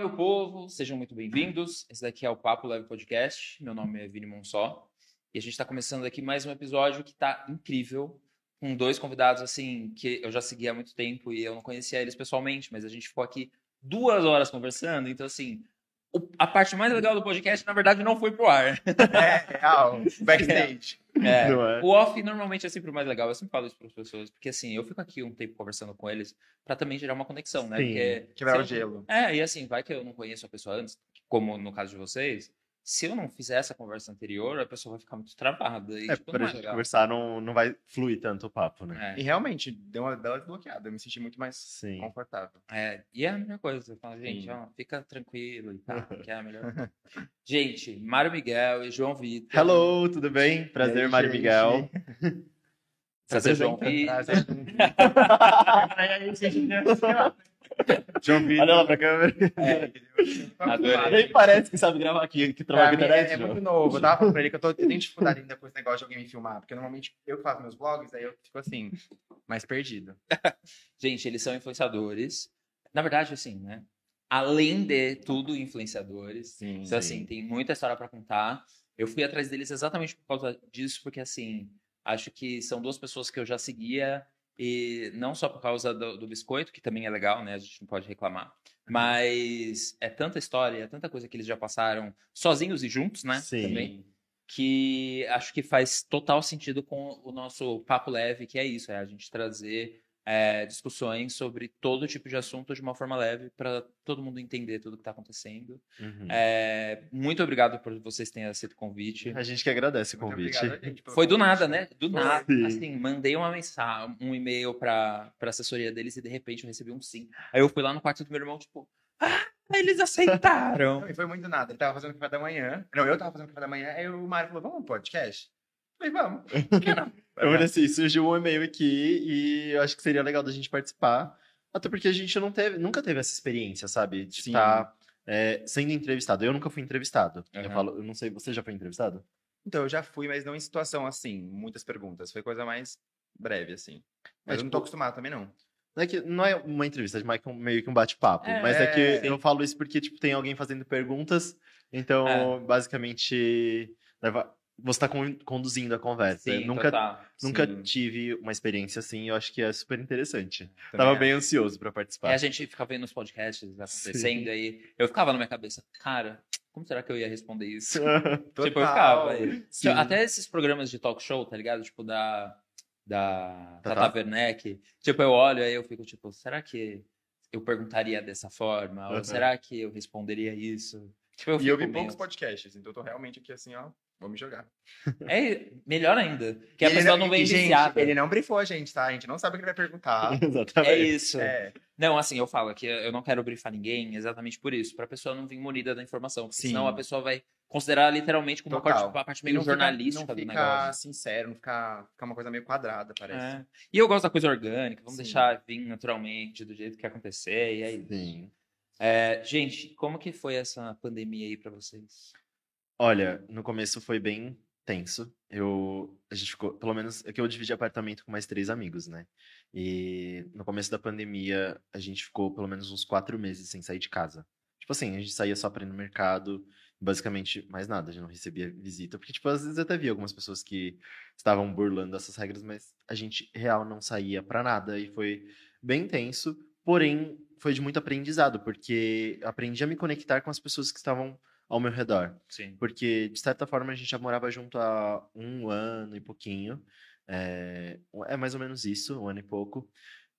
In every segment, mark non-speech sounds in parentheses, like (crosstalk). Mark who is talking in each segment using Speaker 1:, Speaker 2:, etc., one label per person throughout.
Speaker 1: meu povo, sejam muito bem-vindos. Esse daqui é o Papo Leve Podcast. Meu nome é Vini Monsó. E a gente está começando aqui mais um episódio que está incrível, com dois convidados, assim, que eu já seguia há muito tempo e eu não conhecia eles pessoalmente, mas a gente ficou aqui duas horas conversando. Então, assim, a parte mais legal do podcast, na verdade, não foi pro ar.
Speaker 2: É, real. Backstage. (laughs)
Speaker 1: É,
Speaker 3: é?
Speaker 1: O off normalmente é sempre o mais legal. Eu sempre falo isso para as pessoas, porque assim, eu fico aqui um tempo conversando com eles para também gerar uma conexão, né?
Speaker 3: Sim.
Speaker 1: Porque
Speaker 2: Quebrar o gelo.
Speaker 1: É, e assim, vai que eu não conheço a pessoa antes, como no caso de vocês. Se eu não fizer essa conversa anterior, a pessoa vai ficar muito travada. E,
Speaker 3: É,
Speaker 1: tipo,
Speaker 3: pra
Speaker 1: não é
Speaker 3: gente conversar não, não vai fluir tanto o papo, né?
Speaker 1: É,
Speaker 2: E realmente, deu uma bela desbloqueada. Eu me senti muito mais
Speaker 3: Sim.
Speaker 2: confortável.
Speaker 1: é, e é a melhor coisa. Você fala, gente, ó, fica tranquilo e tal, (laughs) que é a melhor. Gente, Mário Miguel e João Vitor.
Speaker 3: Hello, tudo bem? Prazer,
Speaker 2: aí,
Speaker 3: Mário
Speaker 2: gente?
Speaker 3: Miguel.
Speaker 1: Prazer, João
Speaker 2: Prazer.
Speaker 1: Vitor. (laughs)
Speaker 3: João Vitor. Olha lá pra câmera.
Speaker 1: Adorei.
Speaker 3: Nem parece que sabe gravar aqui, que trabalha com
Speaker 2: é,
Speaker 3: internet,
Speaker 2: é
Speaker 3: João.
Speaker 2: muito novo. Eu tava falando pra ele que eu, tô, eu tenho dificuldade ainda com esse negócio de alguém me filmar. Porque normalmente eu que faço meus vlogs, aí eu fico assim, mais perdido. (laughs)
Speaker 1: Gente, eles são influenciadores. Na verdade, assim, né? Além de tudo, influenciadores.
Speaker 2: Sim.
Speaker 1: Então, assim, tem muita história pra contar. Eu fui atrás deles exatamente por causa disso, porque, assim, acho que são duas pessoas que eu já seguia, e não só por causa do, do biscoito, que também é legal, né? A gente não pode reclamar. Mas é tanta história, é tanta coisa que eles já passaram, sozinhos e juntos, né?
Speaker 3: Sim.
Speaker 1: Também, que acho que faz total sentido com o nosso papo leve, que é isso, é a gente trazer é, discussões sobre todo tipo de assunto de uma forma leve para todo mundo entender tudo que está acontecendo.
Speaker 3: Uhum.
Speaker 1: É, muito obrigado por vocês terem aceito o convite.
Speaker 3: A gente que agradece o convite.
Speaker 2: obrigado,
Speaker 1: Foi do
Speaker 2: convite.
Speaker 1: nada, né? Do
Speaker 2: Foi.
Speaker 1: nada.
Speaker 3: Sim.
Speaker 1: Assim, mandei uma mensagem, um e-mail pra, pra assessoria deles e de repente eu recebi um sim. Aí eu fui lá no quarto do meu irmão, tipo, ah, eles aceitaram.
Speaker 2: Não, e foi muito do nada. Ele tava fazendo café da manhã. Não, eu tava fazendo café da manhã. Aí o Mário falou, vamos podcast? Eu falei, vamos. Por que não?
Speaker 3: Eu falei assim, surgiu um e-mail aqui e eu acho que seria legal da gente participar. Até porque a gente não teve, nunca teve essa experiência, sabe? De
Speaker 2: Sim.
Speaker 3: estar é, sendo entrevistado. Eu nunca fui entrevistado. Eu
Speaker 1: Aham.
Speaker 3: falo, eu não sei, você já foi entrevistado?
Speaker 2: Então, eu já fui, mas não em situação assim, muitas perguntas. Foi coisa mais breve, assim. Mas
Speaker 3: É,
Speaker 2: eu não tô acostumado também, não.
Speaker 3: Não é, que, não é uma entrevista, é meio que um bate-papo.
Speaker 1: É,
Speaker 3: mas é que
Speaker 2: sim.
Speaker 3: eu falo isso porque, tipo, tem alguém fazendo perguntas. Então,
Speaker 1: É.
Speaker 3: basicamente, leva- você tá con- conduzindo a conversa.
Speaker 1: Sim,
Speaker 3: nunca,
Speaker 1: total.
Speaker 3: nunca
Speaker 2: Sim.
Speaker 3: tive uma experiência assim, eu acho que é super interessante.
Speaker 2: Também
Speaker 3: Tava
Speaker 2: acho.
Speaker 3: bem ansioso pra participar.
Speaker 1: É, a gente fica vendo os podcasts acontecendo aí. Eu ficava na minha cabeça, cara, como será que eu ia responder isso? (laughs) Tipo, eu ficava. aí.
Speaker 3: Sim.
Speaker 1: Até esses programas de talk show, tá ligado? Tipo, da. Da
Speaker 3: Tata?
Speaker 1: Tata Werneck. Tipo, eu olho aí eu fico, tipo, será que eu perguntaria dessa forma? Ou
Speaker 3: Aham.
Speaker 1: será que eu responderia isso? Tipo, eu
Speaker 2: E eu vi poucos podcasts, então eu tô realmente aqui assim, ó, vou me jogar.
Speaker 1: É melhor ainda. Que a pessoa não vem
Speaker 2: e, gente,
Speaker 1: viciada.
Speaker 2: Ele não brifou a gente, tá? A gente não sabe o que ele vai perguntar. (laughs)
Speaker 3: Exatamente.
Speaker 1: É isso.
Speaker 2: É,
Speaker 1: Não, assim, eu falo que eu não quero brifar ninguém exatamente por isso, pra pessoa não vir munida da informação. Porque
Speaker 2: Sim.
Speaker 1: senão a pessoa vai considerar literalmente como uma
Speaker 2: Total.
Speaker 1: parte, uma parte meio
Speaker 2: não fica-
Speaker 1: jornalística
Speaker 2: não
Speaker 1: do
Speaker 2: fica
Speaker 1: negócio.
Speaker 2: sincero, não fica, fica uma coisa meio quadrada, parece.
Speaker 1: É. E eu gosto da coisa orgânica, vamos
Speaker 2: Sim.
Speaker 1: deixar vir naturalmente, do jeito que acontecer, e aí.
Speaker 3: Sim.
Speaker 1: É, gente, como que foi essa pandemia aí pra vocês?
Speaker 3: Olha, no começo foi bem tenso. Eu, a gente ficou, pelo menos, é que eu dividi apartamento com mais três amigos, né? E no começo da pandemia, a gente ficou pelo menos uns quatro meses sem sair de casa. Tipo assim, a gente saía só pra ir no mercado, basicamente mais nada, a gente não recebia visita. Porque, tipo, às vezes até via algumas pessoas que estavam burlando essas regras, mas a gente, real, não saía pra nada. E foi bem tenso, porém, foi de muito aprendizado, porque aprendi a me conectar com as pessoas que estavam ao meu redor.
Speaker 1: Sim.
Speaker 3: Porque, de certa forma, a gente já morava junto há um ano e pouquinho. É, é mais ou menos isso, um ano e pouco.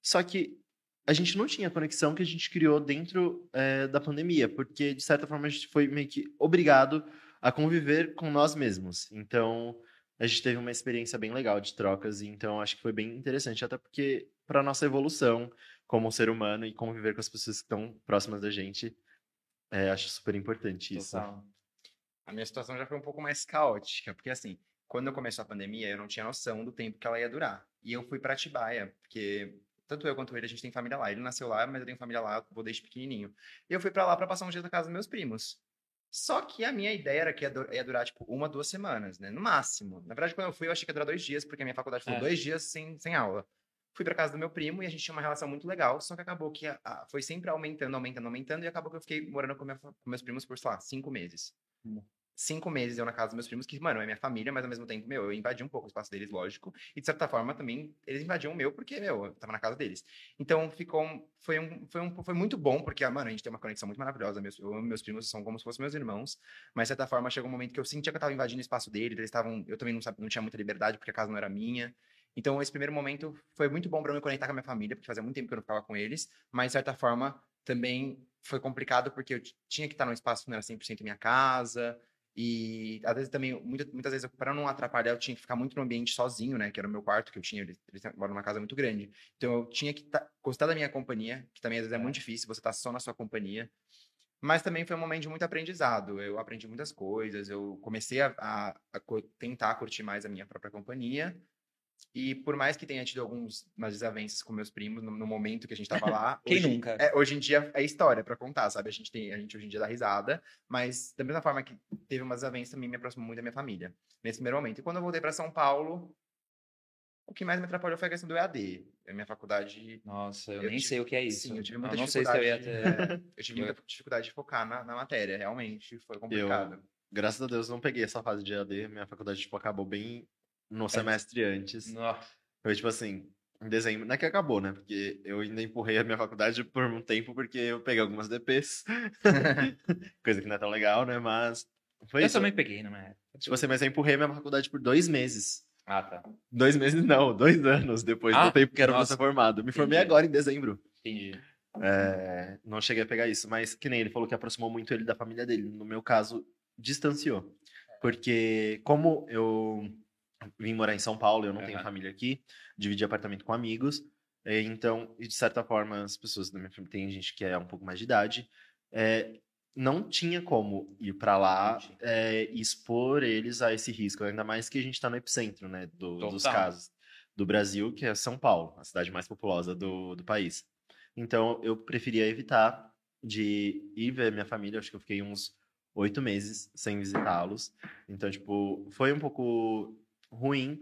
Speaker 3: Só que a gente não tinha a conexão que a gente criou dentro é, da pandemia, porque, de certa forma, a gente foi meio que obrigado a conviver com nós mesmos. Então, a gente teve uma experiência bem legal de trocas, e então acho que foi bem interessante, até porque, para nossa evolução como ser humano e conviver com as pessoas que estão próximas da gente, é, acho super importante isso.
Speaker 1: Total.
Speaker 2: A minha situação já foi um pouco mais caótica, porque assim, quando eu começou a pandemia, eu não tinha noção do tempo que ela ia durar. E eu fui pra Atibaia, porque tanto eu quanto ele, a gente tem família lá. Ele nasceu lá, mas eu tenho família lá, vou desde pequenininho. E eu fui pra lá pra passar um dia na casa dos meus primos. Só que a minha ideia era que ia, du- ia durar, tipo, uma, duas semanas, né? No máximo. Na verdade, quando eu fui, eu achei que ia durar dois dias, porque a minha faculdade falou
Speaker 1: É.
Speaker 2: dois dias sem, sem aula. Fui pra casa do meu primo e a gente tinha uma relação muito legal, só que acabou que a- a- foi sempre aumentando, aumentando, aumentando, e acabou que eu fiquei morando com, minha com meus primos por, sei lá, cinco meses.
Speaker 1: Hum.
Speaker 2: Cinco meses eu na casa dos meus primos, que, mano, é minha família, mas ao mesmo tempo, meu, eu invadi um pouco o espaço deles, lógico, e de certa forma também eles invadiam o meu, porque, meu, eu tava na casa deles. Então ficou, um- foi, um, foi, um, foi muito bom, porque, ah, mano, a gente tem uma conexão muito maravilhosa, meus, eu meus primos, são como se fossem meus irmãos, mas de certa forma chegou um momento que eu sentia que eu tava invadindo o espaço deles, eles estavam, eu também não, sabia, não tinha muita liberdade, porque a casa não era minha, então, esse primeiro momento foi muito bom para eu me conectar com a minha família, porque fazia muito tempo que eu não ficava com eles, mas de certa forma também foi complicado porque eu tinha que estar num espaço que não era 100% minha casa, e às vezes também, muita- muitas vezes, para não atrapalhar, eu tinha que ficar muito no ambiente sozinho, né, que era o meu quarto que eu tinha, eles, eles moram numa casa muito grande. Então, eu tinha que tá, gostar da minha companhia, que também às vezes é muito difícil você estar só na sua companhia. Mas também foi um momento de muito aprendizado. Eu aprendi muitas coisas, eu comecei a, a- a tentar curtir mais a minha própria companhia. E por mais que tenha tido algumas desavenças com meus primos no, no momento que a gente tava lá. (laughs)
Speaker 1: Quem
Speaker 2: hoje,
Speaker 1: nunca?
Speaker 2: é, hoje em dia é história pra contar, sabe? A gente, tem, a gente hoje em dia dá risada, mas da mesma forma que teve umas desavenças, também me aproximou muito da minha família, nesse primeiro momento. E quando eu voltei pra São Paulo, o que mais me atrapalhou foi a questão do EAD. A minha faculdade
Speaker 1: Nossa, eu,
Speaker 2: Eu
Speaker 1: nem
Speaker 2: tive-
Speaker 1: sei o que é isso.
Speaker 2: Sim, eu tive
Speaker 1: Não,
Speaker 2: muita
Speaker 1: não sei se eu ia
Speaker 2: dificuldade.
Speaker 1: ter.
Speaker 2: é, eu tive muita (laughs) dificuldade de focar na, na matéria, realmente. Foi complicado.
Speaker 3: Graças a Deus não peguei essa fase de EAD. Minha faculdade, tipo, acabou bem. No semestre antes.
Speaker 1: Nossa.
Speaker 3: Foi tipo assim, em dezembro. Não é que acabou, né? Porque eu ainda empurrei a minha faculdade por um tempo porque eu peguei algumas DPs. (laughs) (laughs) Coisa que não é tão legal, né? Mas. Foi
Speaker 1: Eu
Speaker 3: isso.
Speaker 1: também peguei, não é?
Speaker 3: Tipo assim, mas eu empurrei a minha faculdade por dois meses.
Speaker 1: Ah, tá.
Speaker 3: Dois meses não, dois anos depois
Speaker 1: Ah,
Speaker 3: do tempo que era pra
Speaker 1: nossa.
Speaker 3: ser formado. Me formei
Speaker 1: Entendi.
Speaker 3: agora em dezembro.
Speaker 1: Entendi.
Speaker 3: É, não cheguei a pegar isso, mas que nem ele falou que aproximou muito ele da família dele. No meu caso, distanciou. Porque como eu vim morar em São Paulo, eu não tenho
Speaker 1: Aham.
Speaker 3: família aqui, dividi apartamento com amigos, é, então, de certa forma, as pessoas da minha família, tem gente que é um pouco mais de idade, é, não tinha como ir pra lá é, expor eles a esse risco, ainda mais que a gente tá no epicentro, né, do- dos casos do Brasil, que é São Paulo, a cidade mais populosa do, do país. Então, eu preferia evitar de ir ver minha família. Acho que eu fiquei uns oito meses sem visitá-los. Então, tipo, foi um pouco ruim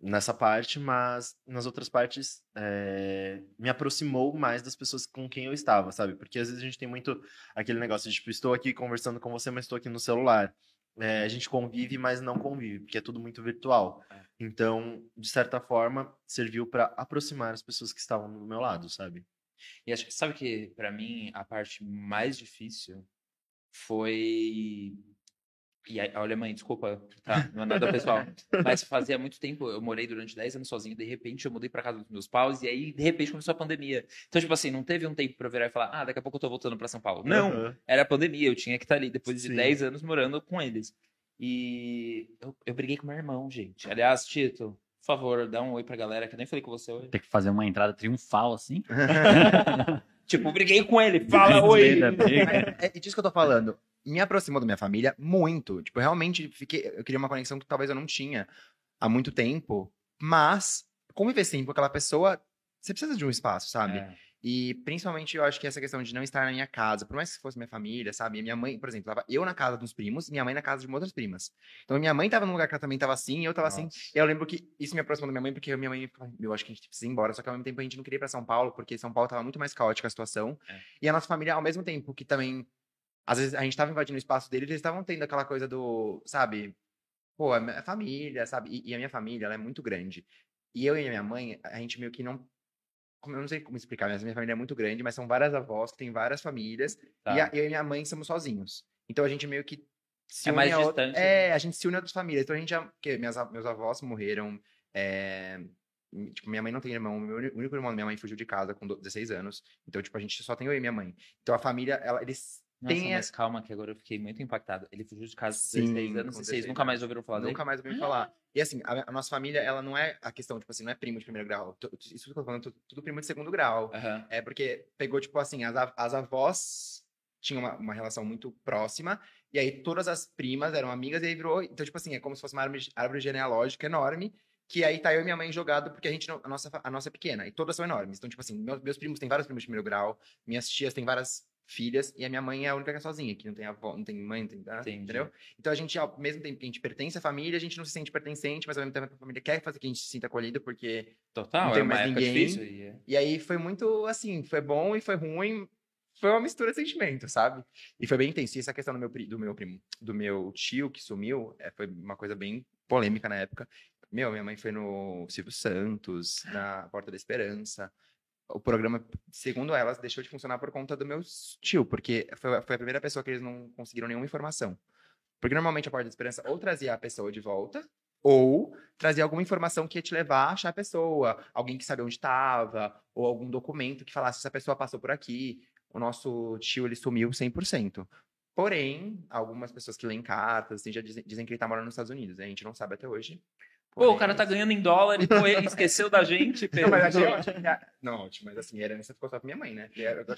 Speaker 3: nessa parte, mas nas outras partes é, me aproximou mais das pessoas com quem eu estava, sabe? Porque às vezes a gente tem muito aquele negócio de, tipo, estou aqui conversando com você, mas estou aqui no celular. É, a gente convive, mas não convive, porque é tudo muito virtual.
Speaker 1: É.
Speaker 3: Então, de certa forma, serviu para aproximar as pessoas que estavam do meu lado, sabe?
Speaker 1: E acho que, sabe que, pra mim, a parte mais difícil foi. E aí, olha, mãe, desculpa, tá? Não é nada pessoal. (laughs) Mas fazia muito tempo, eu morei durante 10 anos sozinho, de repente eu mudei pra casa dos meus pais, e aí, de repente, começou a pandemia. Então, tipo assim, não teve um tempo pra eu virar e falar, ah, daqui a pouco eu tô voltando pra São Paulo. Não,
Speaker 3: Aham.
Speaker 1: era a pandemia, eu tinha que estar ali depois de
Speaker 3: Sim.
Speaker 1: 10 anos morando com eles. E eu, eu briguei com meu irmão, gente. Aliás, Tito, por favor, dá um oi pra galera, que eu nem falei com você hoje.
Speaker 4: Tem que fazer uma entrada triunfal, assim. (laughs)
Speaker 1: Tipo, briguei com ele, (laughs) fala oi!
Speaker 4: Briga.
Speaker 2: É, é disso que eu tô falando. Me aproximou da minha família muito. Tipo, eu realmente fiquei. Eu queria uma conexão que talvez eu não tinha há muito tempo. Mas, conviver sempre com aquela pessoa, você precisa de um espaço, sabe?
Speaker 1: É.
Speaker 2: E principalmente eu acho que essa questão de não estar na minha casa, por mais que fosse minha família, sabe? Minha mãe, por exemplo, tava eu na casa dos primos e minha mãe na casa de outras primas. Então minha mãe tava num lugar que ela também tava assim, e eu tava assim.
Speaker 1: Nossa.
Speaker 2: E eu lembro que isso me aproximou da minha mãe, porque minha mãe eu acho que a gente precisa ir embora. Só que ao mesmo tempo a gente não queria ir pra São Paulo, porque São Paulo tava muito mais caótica a situação.
Speaker 1: É.
Speaker 2: E a nossa família, ao mesmo tempo que também. Às vezes a gente tava invadindo o espaço deles, eles estavam tendo aquela coisa do, sabe? Pô, é família, sabe? E, e a minha família, ela é muito grande. E eu e a minha mãe, a gente meio que não. como- Eu não sei como explicar, mas a minha família é muito grande, mas são várias avós que têm várias famílias.
Speaker 1: Tá.
Speaker 2: E a- eu e minha mãe somos sozinhos. Então a gente meio que se
Speaker 1: É mais
Speaker 2: a outra-
Speaker 1: distante,
Speaker 2: É, a gente se une a outras famílias. Então a gente já. Porque minhas, meus avós morreram. é, Tipo, minha mãe não tem irmão. Meu único irmão da minha mãe fugiu de casa com do- 16 anos. Então, tipo, a gente só tem eu e minha mãe. Então a família, ela, eles
Speaker 1: Nossa,
Speaker 2: têm.
Speaker 1: mas calma, que agora eu fiquei muito impactado. Ele fugiu de casa com
Speaker 2: Sim,
Speaker 1: 16 anos
Speaker 2: com
Speaker 1: vocês
Speaker 2: 16
Speaker 1: nunca mais ouviram falar dele?
Speaker 2: Nunca mais ouvi falar. E assim, a, a nossa família, ela não é a questão, tipo assim, não é primo de primeiro grau. Isso que eu tô falando, tu- tudo primo de segundo grau.
Speaker 1: Aham.
Speaker 2: É porque pegou, tipo assim, as, a- as avós tinham uma, uma relação muito próxima, e aí todas as primas eram amigas, e aí virou. Então, tipo assim, é como se fosse uma árvore, árvore genealógica enorme, que aí tá eu e minha mãe jogado, porque a gente, não- a nossa, a nossa é pequena, e todas são enormes. Então, tipo assim, meus, meus primos têm vários primos de primeiro grau, minhas tias têm várias filhas, e a minha mãe é a única que é sozinha, que não tem avó, não tem mãe, não tem nada, entendeu? Então a gente, ao mesmo tempo que a gente pertence à família, a gente não se sente pertencente, mas ao mesmo tempo a família quer fazer que a gente se sinta acolhido, porque
Speaker 1: Total,
Speaker 2: Não
Speaker 1: é
Speaker 2: tem
Speaker 1: uma
Speaker 2: mais
Speaker 1: época
Speaker 2: ninguém.
Speaker 1: difícil. E... é-
Speaker 2: E aí foi muito assim, foi bom e foi ruim. Foi uma mistura de sentimentos, sabe? E foi bem intenso. E essa questão do meu, do meu primo, do meu tio que sumiu, é, foi uma coisa bem polêmica na época. Meu, minha mãe foi no Silvio Santos, na Porta da Esperança. O programa, segundo elas, deixou de funcionar por conta do meu tio, porque foi, foi a primeira pessoa que eles não conseguiram nenhuma informação. Porque normalmente a Porta da Esperança ou trazia a pessoa de volta, ou trazia alguma informação que ia te levar a achar a pessoa, alguém que sabia onde estava, ou algum documento que falasse se essa pessoa passou por aqui. O nosso tio, ele sumiu 100%. Porém, algumas pessoas que leem cartas assim, já dizem, dizem que ele tá morando nos Estados Unidos. né? A gente não sabe até hoje.
Speaker 1: Pô, o cara tá ganhando em dólar e pô, ele esqueceu da gente. (laughs)
Speaker 2: Não,
Speaker 1: Pedro.
Speaker 2: mas achei ótimo. Não, ótimo, mas assim, a herança ficou só pra minha mãe, né?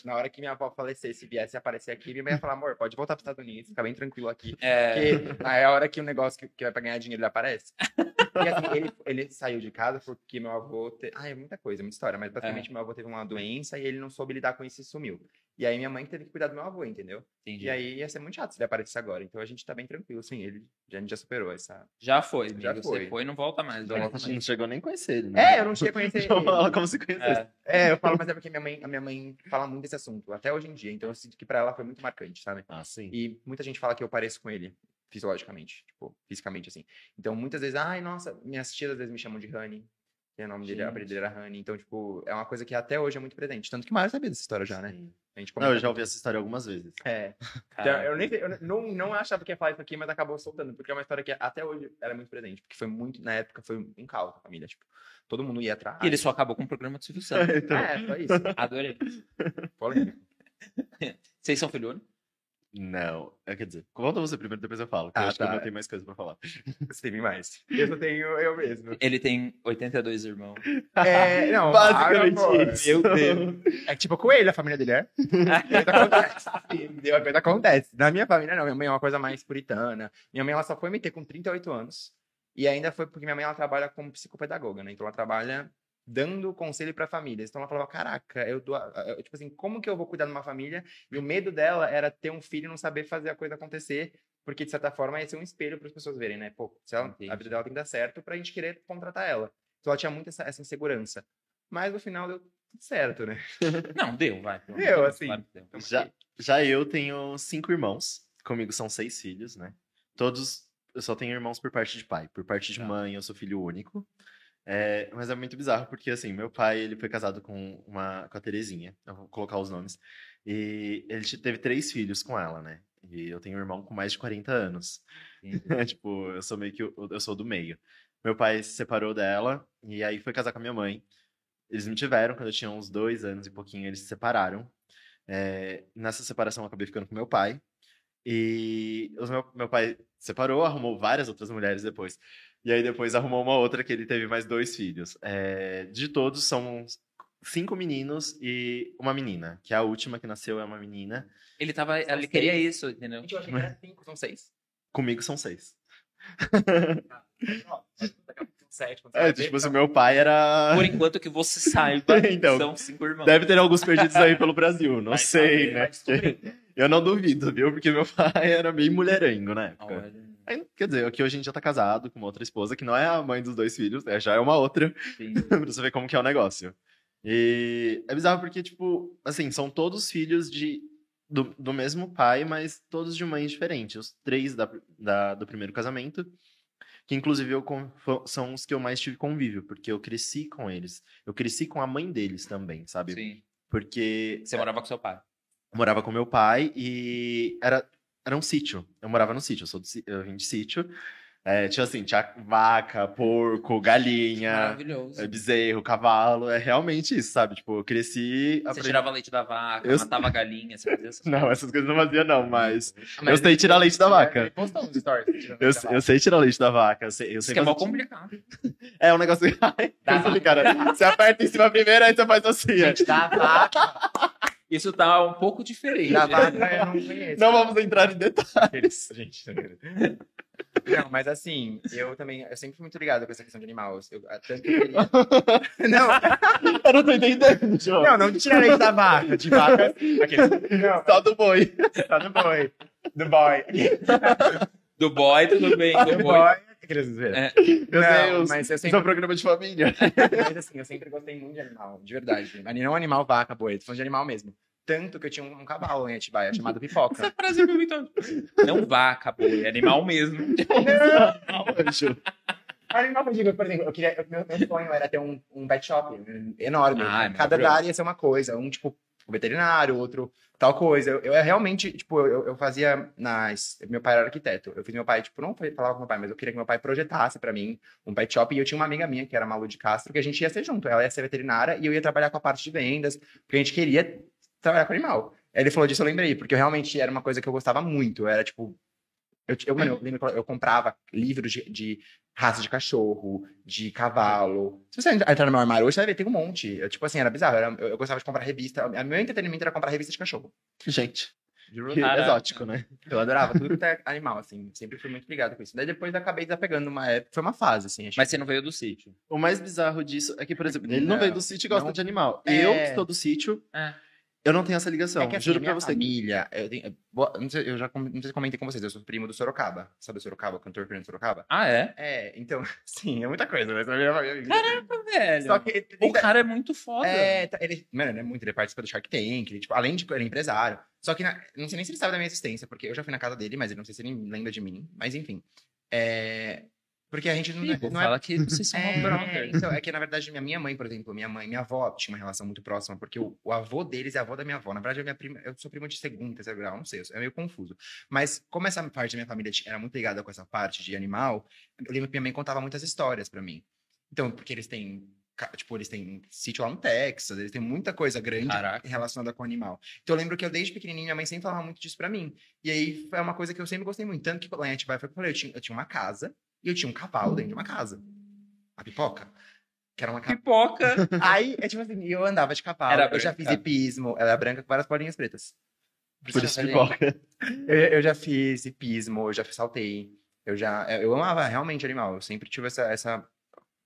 Speaker 2: Na hora que minha avó falecesse, viesse aparecer aqui, minha mãe ia falar, amor, pode voltar pros Estados Unidos, fica bem tranquilo aqui.
Speaker 1: É,
Speaker 2: Porque aí é a hora que o negócio que, que vai pra ganhar dinheiro ele aparece. E assim, ele, ele saiu de casa porque meu avô. Te... Ah, é muita coisa, muita história. Mas basicamente meu avô teve uma doença e ele não soube lidar com isso e sumiu. E aí minha mãe teve que cuidar do meu avô, entendeu?
Speaker 1: entendi.
Speaker 2: E aí ia ser muito chato se ele aparecesse agora. Então a gente tá bem tranquilo, assim. Ele já, a gente já superou essa.
Speaker 1: Já foi, amigo.
Speaker 2: Já
Speaker 1: Você
Speaker 2: foi.
Speaker 1: foi e não volta mais.
Speaker 2: Não
Speaker 1: Não
Speaker 2: volta
Speaker 3: gente não chegou nem a conhecer ele,
Speaker 2: É,
Speaker 3: né?
Speaker 2: eu não cheguei a conhecer (laughs)
Speaker 3: Não
Speaker 2: ele.
Speaker 3: fala como se conhecesse.
Speaker 1: É,
Speaker 2: É, eu falo, mas é porque minha mãe, a minha mãe fala muito desse assunto, até hoje em dia. Então eu sinto que pra ela foi muito marcante, sabe?
Speaker 3: Ah, sim.
Speaker 2: E muita gente fala que eu pareço com ele, fisiologicamente, tipo, fisicamente, assim. Então, muitas vezes, ai, nossa, minhas tias às vezes me chamam de Honey, que é o nome dele, a
Speaker 1: Gente.
Speaker 2: apelido dele era Honey. Então, tipo, é uma coisa que até hoje é muito presente. Tanto que o Mário sabia dessa história já, né? A gente
Speaker 3: Não, eu já ouvi essa história algumas vezes.
Speaker 2: É. Então,
Speaker 1: cara.
Speaker 2: eu, nem, eu não, não achava que ia falar isso aqui, mas acabou soltando, porque é uma história que até hoje era muito presente, porque foi muito, na época, foi um caos a família, tipo, todo mundo ia atrás.
Speaker 1: E ele só acabou com o programa do Silvio (laughs) Santos.
Speaker 3: Então,
Speaker 2: É, só isso.
Speaker 1: Adorei.
Speaker 2: Polêmico.
Speaker 1: Vocês são filho único?
Speaker 3: Não, é, quer dizer, conta você primeiro, depois eu falo. porque
Speaker 2: Ah,
Speaker 3: eu acho
Speaker 2: tá.
Speaker 3: que eu não tenho mais coisa pra falar. (laughs)
Speaker 2: Você teve mais. Eu só tenho eu mesmo.
Speaker 1: Ele tem 82 irmãos.
Speaker 2: É, (laughs) não,
Speaker 3: Basicamente
Speaker 2: amor.
Speaker 3: isso.
Speaker 2: Meu Deus. É tipo coelho, a família dele é. A coisa acontece. Entendeu? A coisa acontece. Na minha família, não. Minha mãe é uma coisa mais puritana. Minha mãe, ela só foi meter com 38 anos. E ainda foi porque minha mãe, ela trabalha como psicopedagoga, né? Então, ela trabalha dando conselho pra famílias. Então, ela falava, caraca, eu dou... a- eu- Tipo assim, como que eu vou cuidar de uma família? E o medo dela era ter um filho e não saber fazer a coisa acontecer. Porque, de certa forma, ia ser um espelho para as pessoas verem, né? Pô, se ela, a vida dela tem que dar certo pra gente querer contratar ela. Então, ela tinha muito essa, essa insegurança. Mas, no final, deu tudo certo, né? (laughs)
Speaker 1: Não, deu, vai.
Speaker 2: Deu,
Speaker 1: Deus,
Speaker 2: assim.
Speaker 1: claro deu.
Speaker 3: Já, já eu tenho cinco irmãos. Comigo são seis filhos, né? Todos. Eu só tenho irmãos por parte de pai. Por parte de
Speaker 1: Tá.
Speaker 3: mãe, eu sou filho único. É, mas é muito bizarro, porque assim, meu pai, ele foi casado com uma com a Terezinha. Eu vou colocar os nomes. E ele te- teve três filhos com ela, né? E eu tenho um irmão com mais de 40 anos. (laughs) tipo, eu sou meio que. Eu sou do meio. Meu pai se separou dela e aí foi casar com a minha mãe. Eles me tiveram quando eu tinha uns dois anos e pouquinho, eles se separaram. É, nessa separação eu acabei ficando com meu pai. E meu, meu pai separou, arrumou várias outras mulheres depois. E aí depois arrumou uma outra que ele teve mais dois filhos. É, de todos são cinco meninos e uma menina, que a última que nasceu é uma menina.
Speaker 1: Ele tava.
Speaker 2: São
Speaker 1: Ele queria
Speaker 2: seis.
Speaker 1: isso, entendeu?
Speaker 2: Gente, eu achei que era cinco, são seis.
Speaker 3: Comigo são seis.
Speaker 2: Ó, daqui a pouco são sete.
Speaker 3: É, tipo assim,
Speaker 2: não.
Speaker 3: meu pai era.
Speaker 1: Por enquanto que você (laughs) saiba,
Speaker 3: Então,
Speaker 1: são cinco irmãos.
Speaker 3: Deve ter alguns perdidos aí pelo (laughs) Brasil, não
Speaker 1: Vai
Speaker 3: sei,
Speaker 1: saber,
Speaker 3: né? Eu não duvido, viu? Porque meu pai era meio mulherengo na época.
Speaker 1: Olha,
Speaker 3: Aí, Quer dizer, aqui hoje a gente já tá casado com uma outra esposa, que não é a mãe dos dois filhos, é, já é uma outra,
Speaker 1: sim. (laughs)
Speaker 3: pra você ver como que é o negócio. E é bizarro porque, tipo, assim, são todos filhos de, do, do mesmo pai, mas todos de mães diferentes. Os três da, da- do primeiro casamento, que inclusive eu são os que eu mais tive convívio, porque eu cresci com eles. Eu cresci com a mãe deles também, sabe?
Speaker 1: Sim.
Speaker 3: Porque
Speaker 1: Você morava com seu pai.
Speaker 3: morava com meu pai e era, era um sítio. Eu morava no sítio, eu, sou do eu vim de sítio. É, tinha assim, tinha vaca, porco, galinha, é, bezerro, cavalo. É realmente isso, sabe? Tipo, eu cresci.
Speaker 1: Você
Speaker 3: aprendi-
Speaker 1: tirava leite da vaca,
Speaker 3: Eu-
Speaker 1: matava galinha, você fazia essas (laughs)
Speaker 3: Não, essas coisas não fazia, não, mas.
Speaker 2: Ah,
Speaker 3: eu
Speaker 2: mas
Speaker 3: sei tirar leite da vaca.
Speaker 2: Ele postou uns stories. tirando
Speaker 3: Eu, sei tirar leite da vaca. Eu sei, eu
Speaker 1: Isso que é mó
Speaker 3: fazer-
Speaker 1: complicado. (laughs)
Speaker 3: É um negócio. (laughs) Ai, cara. Você aperta em cima primeiro, aí você faz assim.
Speaker 2: Gente, da vaca.
Speaker 1: Isso tá um pouco diferente.
Speaker 2: Da vaca eu não conheço.
Speaker 3: Não vamos entrar em detalhes. (laughs)
Speaker 2: Gente. Não, mas assim, eu também, eu sempre fui muito ligado com essa questão de animal. Eu, tanto que eu queria... (laughs) não,
Speaker 3: Eu não tô entendendo, João.
Speaker 2: não, não tira leite da vaca, de vaca. Aqueles, não,
Speaker 3: Só do boi.
Speaker 2: só do boi. Do boy.
Speaker 1: Do boy, tudo bem, do
Speaker 2: Do
Speaker 1: boy.
Speaker 2: boy. Aqueles ver.
Speaker 1: É. (laughs)
Speaker 3: Meu
Speaker 2: Não,
Speaker 3: Deus.
Speaker 2: mas eu
Speaker 3: Isso é
Speaker 2: sempre
Speaker 3: um programa de família. (laughs)
Speaker 2: Mas assim, eu sempre gostei muito de animal, de verdade. Não animal vaca, boi, tô falando de animal mesmo. Tanto que eu tinha um, um cavalo em Atibaia chamado Pipoca.
Speaker 1: Essa frase é muito... Não vaca, boi, é animal mesmo. (laughs)
Speaker 3: Anjo.
Speaker 2: Animal que eu digo, por exemplo, eu queria, eu- meu, meu sonho era ter um, um pet shop enorme.
Speaker 1: Ah, é
Speaker 2: Cada dar ia ser uma coisa. Um, tipo, veterinário, outro tal coisa. Eu, eu realmente, tipo, eu, eu fazia nas... Meu pai era arquiteto. Eu fiz meu pai, tipo, não falava com meu pai, mas eu queria que meu pai projetasse pra mim um pet shop. E eu tinha uma amiga minha, que era Malu de Castro, que a gente ia ser junto. Ela ia ser veterinária e eu ia trabalhar com a parte de vendas, porque a gente queria trabalhar com animal. Ele falou disso, eu lembrei, porque eu realmente era uma coisa que eu gostava muito. Era, tipo... Eu, eu, mano, eu lembro que eu comprava livros de, de raça de cachorro, de cavalo. Se você entrar no meu armário hoje, você vai ver, tem um monte. Eu, tipo assim, era bizarro. era- eu, eu gostava de comprar revista. O meu entretenimento era comprar revista de cachorro.
Speaker 3: Gente, que
Speaker 1: Caraca.
Speaker 3: exótico, né?
Speaker 2: Eu adorava tudo que é animal, assim. Sempre fui muito ligado com isso. Daí depois eu acabei desapegando numa época. Foi uma fase, assim. acho
Speaker 1: Mas você não veio do sítio.
Speaker 3: O mais bizarro disso é que, por exemplo, ele não,
Speaker 2: Não,
Speaker 3: veio do sítio e gosta
Speaker 2: não.
Speaker 3: de animal.
Speaker 2: É.
Speaker 3: Eu, que sou do sítio,
Speaker 1: É.
Speaker 3: eu não tenho essa ligação.
Speaker 2: É que, assim,
Speaker 3: Juro pra você.
Speaker 2: família, eu, tenho- não sei, eu já não sei se comentei com vocês, eu sou primo do Sorocaba. Sabe o Sorocaba, o cantor Fernando Sorocaba?
Speaker 1: Ah, é?
Speaker 2: É, então, (laughs) sim, é muita coisa, mas a minha família.
Speaker 1: Caramba, velho.
Speaker 2: Só que
Speaker 1: O cara é muito foda.
Speaker 2: É, tá- ele, mano, ele é muito, ele participa do Shark Tank, ele, tipo, além de ele é empresário. Só que, na- não sei nem se ele sabe da minha existência, porque eu já fui na casa dele, mas ele não sei se ele lembra de mim, mas enfim. É, porque a gente não,
Speaker 1: Fico,
Speaker 2: não é...
Speaker 1: fala que vocês são
Speaker 2: É,
Speaker 1: uma brother.
Speaker 2: então, é que na verdade minha, minha mãe, por exemplo, minha mãe, minha avó tinha uma relação muito próxima, porque o, o avô deles é avô da minha avó. Na verdade, a minha prima, eu sou primo de segundo, terceiro grau, não sei, é meio confuso. Mas como essa parte da minha família tinha- era muito ligada com essa parte de animal, eu lembro que minha mãe contava muitas histórias pra mim. Então, porque eles têm, tipo, eles têm sítio lá no Texas, eles têm muita coisa grande
Speaker 1: Caraca.
Speaker 2: relacionada com animal. Então, eu lembro que eu desde pequenininho, minha mãe sempre falava muito disso pra mim. E aí, foi uma coisa que eu sempre gostei muito. Tanto que lá em Atibaia, foi o que eu falei, eu tinha, eu tinha uma casa e eu tinha um cavalo dentro de uma casa. A pipoca. Que era uma casa.
Speaker 1: Pipoca. (laughs)
Speaker 2: Aí, é tipo assim, eu andava de cavalo,
Speaker 1: Era
Speaker 2: eu já fiz
Speaker 1: branca?
Speaker 2: hipismo, ela é branca com várias bolinhas pretas.
Speaker 3: Por isso pipoca.
Speaker 2: Eu, eu já fiz hipismo, eu já saltei, eu já... Eu amava realmente animal, eu sempre tive essa, essa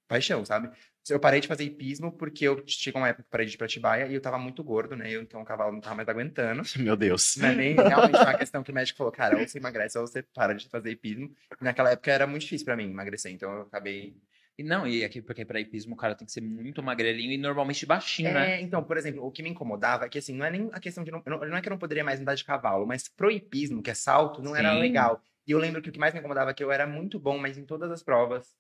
Speaker 2: paixão, sabe? Eu parei de fazer hipismo porque eu chegou uma época que parei de ir pra Atibaia e eu tava muito gordo, né? Eu, então o cavalo não tava mais aguentando. (laughs)
Speaker 3: Meu Deus.
Speaker 2: Não é nem realmente uma questão que o médico falou, cara, ou você emagrece ou você para de fazer hipismo. E naquela época era muito difícil pra mim emagrecer, então eu acabei
Speaker 1: E não, e aqui, porque pra hipismo o cara tem que ser muito magrelinho e normalmente baixinho, né?
Speaker 2: É, então, por exemplo, o que me incomodava é que, assim, não é nem a questão de... Não, não é que eu não poderia mais andar de cavalo, mas pro hipismo, que é salto, não era
Speaker 1: Sim.
Speaker 2: legal. E eu lembro que o que mais me incomodava é que eu era muito bom, mas em todas as provas...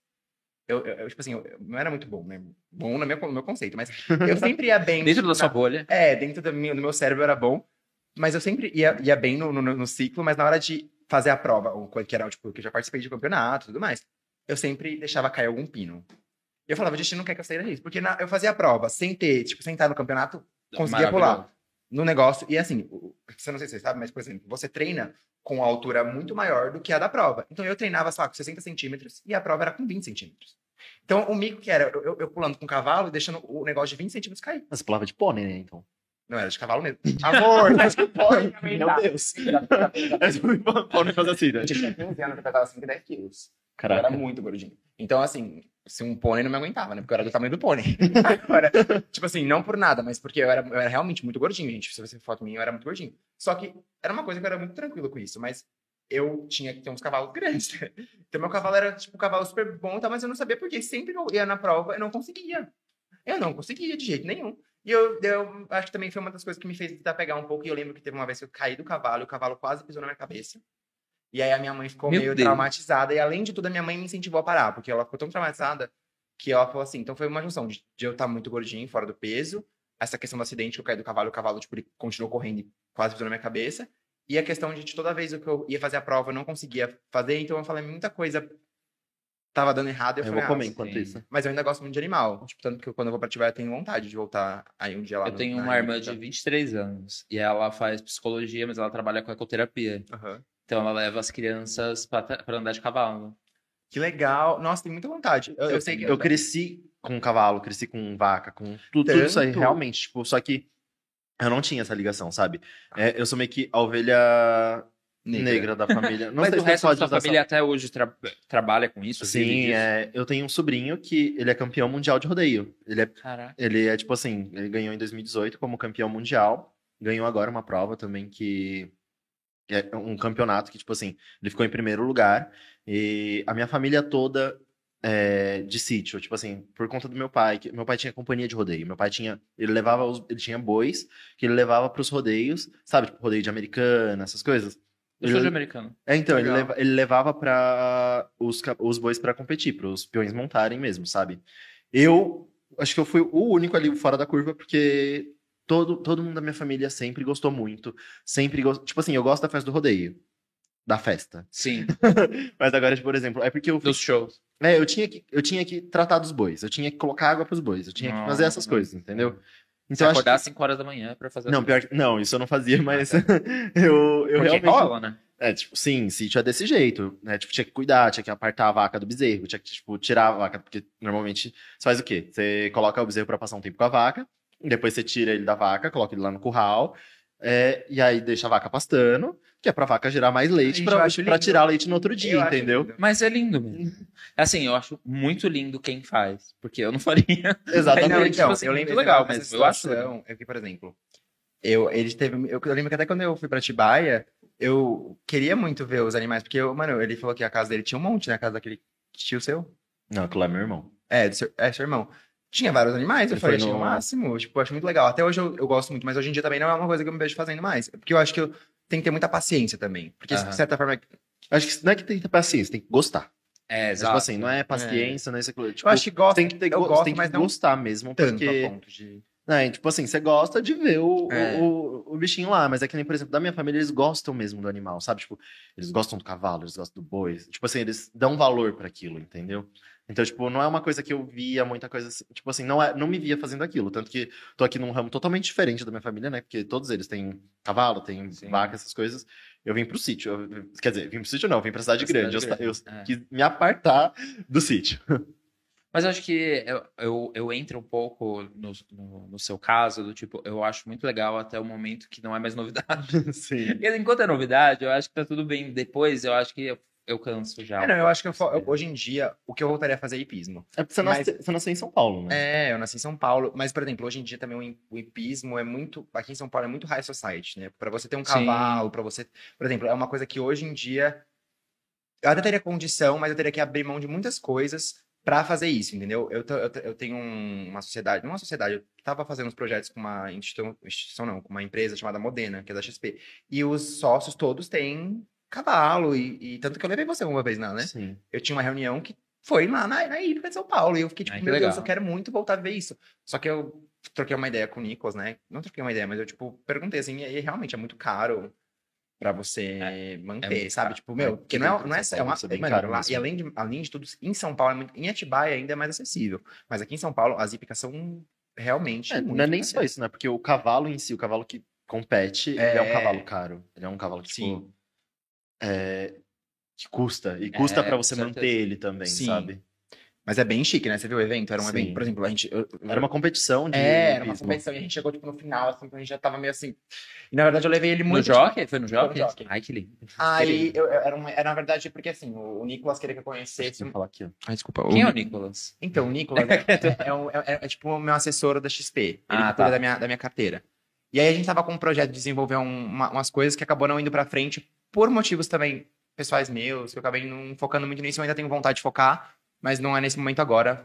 Speaker 2: Eu, eu- tipo assim, eu, eu não era muito bom, né? Bom no meu, no meu conceito, mas (laughs) eu sempre ia bem...
Speaker 1: Dentro da sua bolha.
Speaker 2: É, dentro do meu, do meu cérebro era bom, mas eu sempre ia, ia bem no, no, no ciclo, mas na hora de fazer a prova, ou que era, tipo, que eu já participei de campeonato e tudo mais, eu sempre deixava cair algum pino. E eu falava, o destino não quer que eu saia disso, porque na- eu fazia a prova sem ter, tipo, sem estar no campeonato, conseguia pular no negócio. E assim, você não sei se você sabe, mas, por exemplo, você treina com a altura muito maior do que a da prova. Então eu treinava, sei lá, com 60 centímetros e a prova era com 20 centímetros. Então o mico que era eu, eu- pulando com o cavalo e deixando o negócio de 20 centímetros cair.
Speaker 3: Mas pulava de pônei, né, então?
Speaker 2: Não era de cavalo mesmo. (laughs) Amor, mas que pode também
Speaker 3: Meu. Deus. (laughs) Pônei faz assim, né?
Speaker 2: Eu tinha 15 anos, eu pesava 110 quilos. Eu era
Speaker 3: Caraca.
Speaker 2: muito gordinho. Então, assim, se um pônei não me aguentava, né? Porque eu era do tamanho do pônei. (laughs) Agora, tipo assim, não por nada, mas porque eu era, eu era realmente muito gordinho, gente. Se você foto minha, eu era muito gordinho. Só que era uma coisa que eu era muito tranquilo com isso, mas eu tinha que ter uns cavalos (laughs) grandes. Então, meu cavalo era, tipo, um cavalo super bom, tá? mas eu não sabia porque sempre que eu ia na prova, eu não conseguia. Eu não conseguia de jeito nenhum. E eu, eu acho que também foi uma das coisas que me fez tentar pegar um pouco. E eu lembro que teve uma vez que eu caí do cavalo o cavalo quase pisou na minha cabeça. E aí a minha mãe ficou
Speaker 1: Meu
Speaker 2: meio
Speaker 1: Deus.
Speaker 2: traumatizada. E além de tudo, a minha mãe me incentivou a parar, porque ela ficou tão traumatizada que ela falou assim. Então foi uma junção de, eu estar muito gordinho, fora do peso, essa questão do acidente que eu caí do cavalo, o cavalo tipo, ele continuou correndo e quase pisou na minha cabeça. E a questão de, de toda vez que eu ia fazer a prova, eu não conseguia fazer, então eu falei muita coisa tava dando errado. Eu,
Speaker 3: Eu
Speaker 2: falei,
Speaker 3: vou comer
Speaker 2: ah,
Speaker 3: enquanto
Speaker 1: sim.
Speaker 3: isso.
Speaker 2: mas eu ainda gosto muito de animal. Tipo, tanto que quando eu vou pra Atibaia, eu tenho vontade de voltar aí um dia lá.
Speaker 1: Eu
Speaker 2: no-
Speaker 1: tenho uma irmã de 23 anos e ela faz psicologia, mas ela trabalha com ecoterapia.
Speaker 2: Aham.
Speaker 1: Então ela leva as crianças pra andar de cavalo.
Speaker 2: Que legal. Nossa, tem muita vontade. Eu, eu.
Speaker 3: Eu cresci com cavalo, cresci com vaca, com tudo, tudo isso aí, realmente. Tipo, só que eu não tinha essa ligação, sabe? É, eu sou meio que a ovelha negra, da família. Não
Speaker 1: Mas
Speaker 3: sei
Speaker 1: o resto da sua família até hoje tra- trabalha com isso?
Speaker 3: Sim, é, eu tenho um sobrinho que ele é campeão mundial de rodeio. Ele é,
Speaker 1: Caraca.
Speaker 3: ele é tipo assim, ele ganhou em 2018 como campeão mundial. Ganhou agora uma prova também que é um campeonato que tipo assim, ele ficou em primeiro lugar e a minha família toda é de sítio, tipo assim, por conta do meu pai, que meu pai tinha companhia de rodeio. Meu pai tinha, ele levava os, ele tinha bois que ele levava para os rodeios, sabe, tipo rodeio de americana, essas coisas.
Speaker 1: Eu sou de americano.
Speaker 3: É, então, ele, leva- ele levava para os, os bois pra competir, para os peões montarem mesmo, sabe? Eu acho que eu fui o único ali fora da curva, porque todo, todo mundo da minha família sempre gostou muito. Sempre gostou. Tipo assim, eu gosto da festa do rodeio. Da festa.
Speaker 1: Sim, (laughs)
Speaker 3: Mas agora, por exemplo, é porque eu.
Speaker 1: dos shows.
Speaker 3: É, eu tinha, que, eu tinha que tratar dos bois, eu tinha que colocar água pros bois, eu tinha que fazer essas
Speaker 1: Nossa.
Speaker 3: coisas, entendeu? Então,
Speaker 1: acordar
Speaker 3: que...
Speaker 1: às 5 horas da manhã pra fazer
Speaker 3: Não, pior que... Não, isso eu não fazia, mas (laughs) eu, eu
Speaker 1: Porque
Speaker 3: realmente.
Speaker 1: rola, né?
Speaker 3: É, tipo, sim, sítio é desse jeito, né? Tipo, tinha que cuidar, tinha que apartar a vaca do bezerro, tinha que, tipo, tirar a vaca, porque normalmente você faz o quê? Você coloca o bezerro pra passar um tempo com a vaca, depois você tira ele da vaca, coloca ele lá no curral, é, e aí deixa a vaca pastando, que é pra vaca gerar mais leite
Speaker 2: lindo.
Speaker 3: tirar leite no outro dia,
Speaker 2: Eu
Speaker 3: entendeu?
Speaker 1: Mas é lindo mesmo. Assim, eu acho muito lindo quem faz, porque eu não faria. (laughs)
Speaker 3: Exatamente.
Speaker 2: Não,
Speaker 1: Não,
Speaker 2: então,
Speaker 1: tipo assim,
Speaker 2: eu lembro
Speaker 1: legal, mas eu acho
Speaker 2: situação, É que, por exemplo, eu, ele teve, eu, eu lembro que até quando eu fui pra Tibaia, eu queria muito ver os animais, porque, eu, mano, ele falou que a casa dele tinha um monte, né? A casa daquele tio seu.
Speaker 3: Não, aquilo lá é meu irmão.
Speaker 2: É, do seu, é, seu irmão. Tinha vários animais, eu
Speaker 3: Ele
Speaker 2: falei,
Speaker 3: foi
Speaker 2: tinha o
Speaker 3: no-
Speaker 2: máximo. Tipo, eu acho muito legal. Até hoje eu, eu gosto muito, mas hoje em dia também não é uma coisa que eu me vejo fazendo mais. Porque eu acho que eu tenho que ter muita paciência também. Porque,
Speaker 1: Aham.
Speaker 2: de certa forma,
Speaker 3: Acho que não é que tem que ter paciência, tem que gostar.
Speaker 1: É,
Speaker 3: Tipo
Speaker 1: exato.
Speaker 3: assim, não é paciência, não é isso. Tipo,
Speaker 2: eu acho que gosto,
Speaker 3: tem que ter,
Speaker 2: eu
Speaker 3: go-
Speaker 2: gosto,
Speaker 3: tem que gostar mesmo,
Speaker 2: tanto
Speaker 3: porque...
Speaker 2: a ponto de...
Speaker 3: É, tipo assim, você gosta de ver o,
Speaker 2: É.
Speaker 3: o, o bichinho lá, mas é que nem, por exemplo, da minha família, eles gostam mesmo do animal, sabe? Tipo, eles gostam do cavalo, eles gostam do boi. Tipo assim, eles dão valor pra aquilo, entendeu? Então, tipo, não é uma coisa que eu via, muita coisa assim. Tipo assim, não, é, não me via fazendo aquilo. Tanto que tô aqui num ramo totalmente diferente da minha família, né? Porque todos eles têm cavalo, têm
Speaker 1: Sim.
Speaker 3: vaca, essas coisas. Eu vim pro sítio. eu- quer dizer, vim pro sítio não, vim pra cidade
Speaker 1: Pra
Speaker 3: grande.
Speaker 1: cidade
Speaker 3: eu,
Speaker 1: grande,
Speaker 3: eu
Speaker 1: é.
Speaker 3: quis me apartar do sítio. (laughs)
Speaker 1: Mas eu acho que eu, eu, eu entro um pouco no, no, no seu caso, do tipo, eu acho muito legal até o momento que não é mais novidade. (laughs)
Speaker 3: Sim.
Speaker 1: Porque enquanto é novidade, eu acho que tá tudo bem. Depois, eu acho que eu, canso já.
Speaker 2: É, não, eu acho que eu, eu- hoje em dia, o que eu voltaria a fazer é hipismo.
Speaker 3: É porque você,
Speaker 2: Mas-
Speaker 3: nasce- você nasceu em São Paulo, né?
Speaker 2: É, eu nasci em São Paulo, mas, por exemplo, hoje em dia também o hi- o hipismo é muito. Aqui em São Paulo é muito high society, né? Pra você ter um
Speaker 1: Sim.
Speaker 2: cavalo, pra você. Por exemplo, é uma coisa que hoje em dia. Eu até teria condição, mas eu teria que abrir mão de muitas coisas pra fazer isso, entendeu? Eu, tô- eu, eu tenho um- uma sociedade, não uma sociedade, eu tava fazendo uns projetos com uma instituição, instituição não, com uma empresa chamada Modena, que é da XP. E os sócios todos têm cavalo, e, e tanto que eu levei você uma vez lá, né?
Speaker 3: Sim.
Speaker 2: eu tinha uma reunião que foi lá na, na Hípica de São Paulo. E eu fiquei tipo,
Speaker 1: Ai,
Speaker 2: meu Deus,
Speaker 1: legal.
Speaker 2: eu quero muito voltar a ver isso. Só que eu troquei uma ideia com o Nicolas, né? Não troquei uma ideia, mas eu, tipo, perguntei assim, e aí realmente é muito caro pra você manter,
Speaker 1: muito
Speaker 2: sabe?
Speaker 1: caro.
Speaker 2: Tipo, meu,
Speaker 3: É,
Speaker 2: porque não é, não é, é uma.
Speaker 3: é
Speaker 2: mano, lá- e além de, além de tudo, em São Paulo, é muito, em Atibaia ainda é mais acessível. Mas aqui em São Paulo, as hípicas são realmente.
Speaker 3: É,
Speaker 2: muito
Speaker 3: não é nem só isso, né? Porque o cavalo em si, o cavalo que compete, ele é um
Speaker 2: É.
Speaker 3: cavalo caro. Ele é um cavalo que, tipo,
Speaker 2: Sim.
Speaker 3: É, que custa. E custa
Speaker 1: É,
Speaker 3: pra você
Speaker 1: com
Speaker 3: manter
Speaker 1: certeza.
Speaker 3: ele também,
Speaker 2: Sim.
Speaker 3: sabe?
Speaker 2: Mas é bem chique, né? Você viu o evento? Era um
Speaker 3: Sim.
Speaker 2: evento, por exemplo, a gente. eu- eu-
Speaker 3: Era uma competição de
Speaker 2: É, era uma competição e a gente chegou, tipo, no final, assim, a gente já tava meio assim. E na verdade eu levei ele
Speaker 1: No
Speaker 2: muito.
Speaker 1: Jockey? Foi no
Speaker 2: Foi no
Speaker 1: Jockey?
Speaker 2: Jockey.
Speaker 1: Ai, que lindo.
Speaker 2: Aí, eu, eu- era, uma, era na verdade porque assim, o, o Nicolas queria que eu conhecesse.
Speaker 3: Deixa eu falar aqui, ó.
Speaker 2: Ai, desculpa.
Speaker 1: Quem é o Nicolas?
Speaker 2: Então, o Nicolas é, (laughs) é, um- é- é tipo o meu assessor da XP. Ele
Speaker 1: Ah, tá.
Speaker 2: da, minha, da minha carteira. E aí a gente tava com um projeto de desenvolver um- uma- umas coisas que acabou não indo pra frente por motivos também pessoais meus, que eu acabei não focando muito nisso, eu ainda tenho vontade de focar, mas não é nesse momento agora.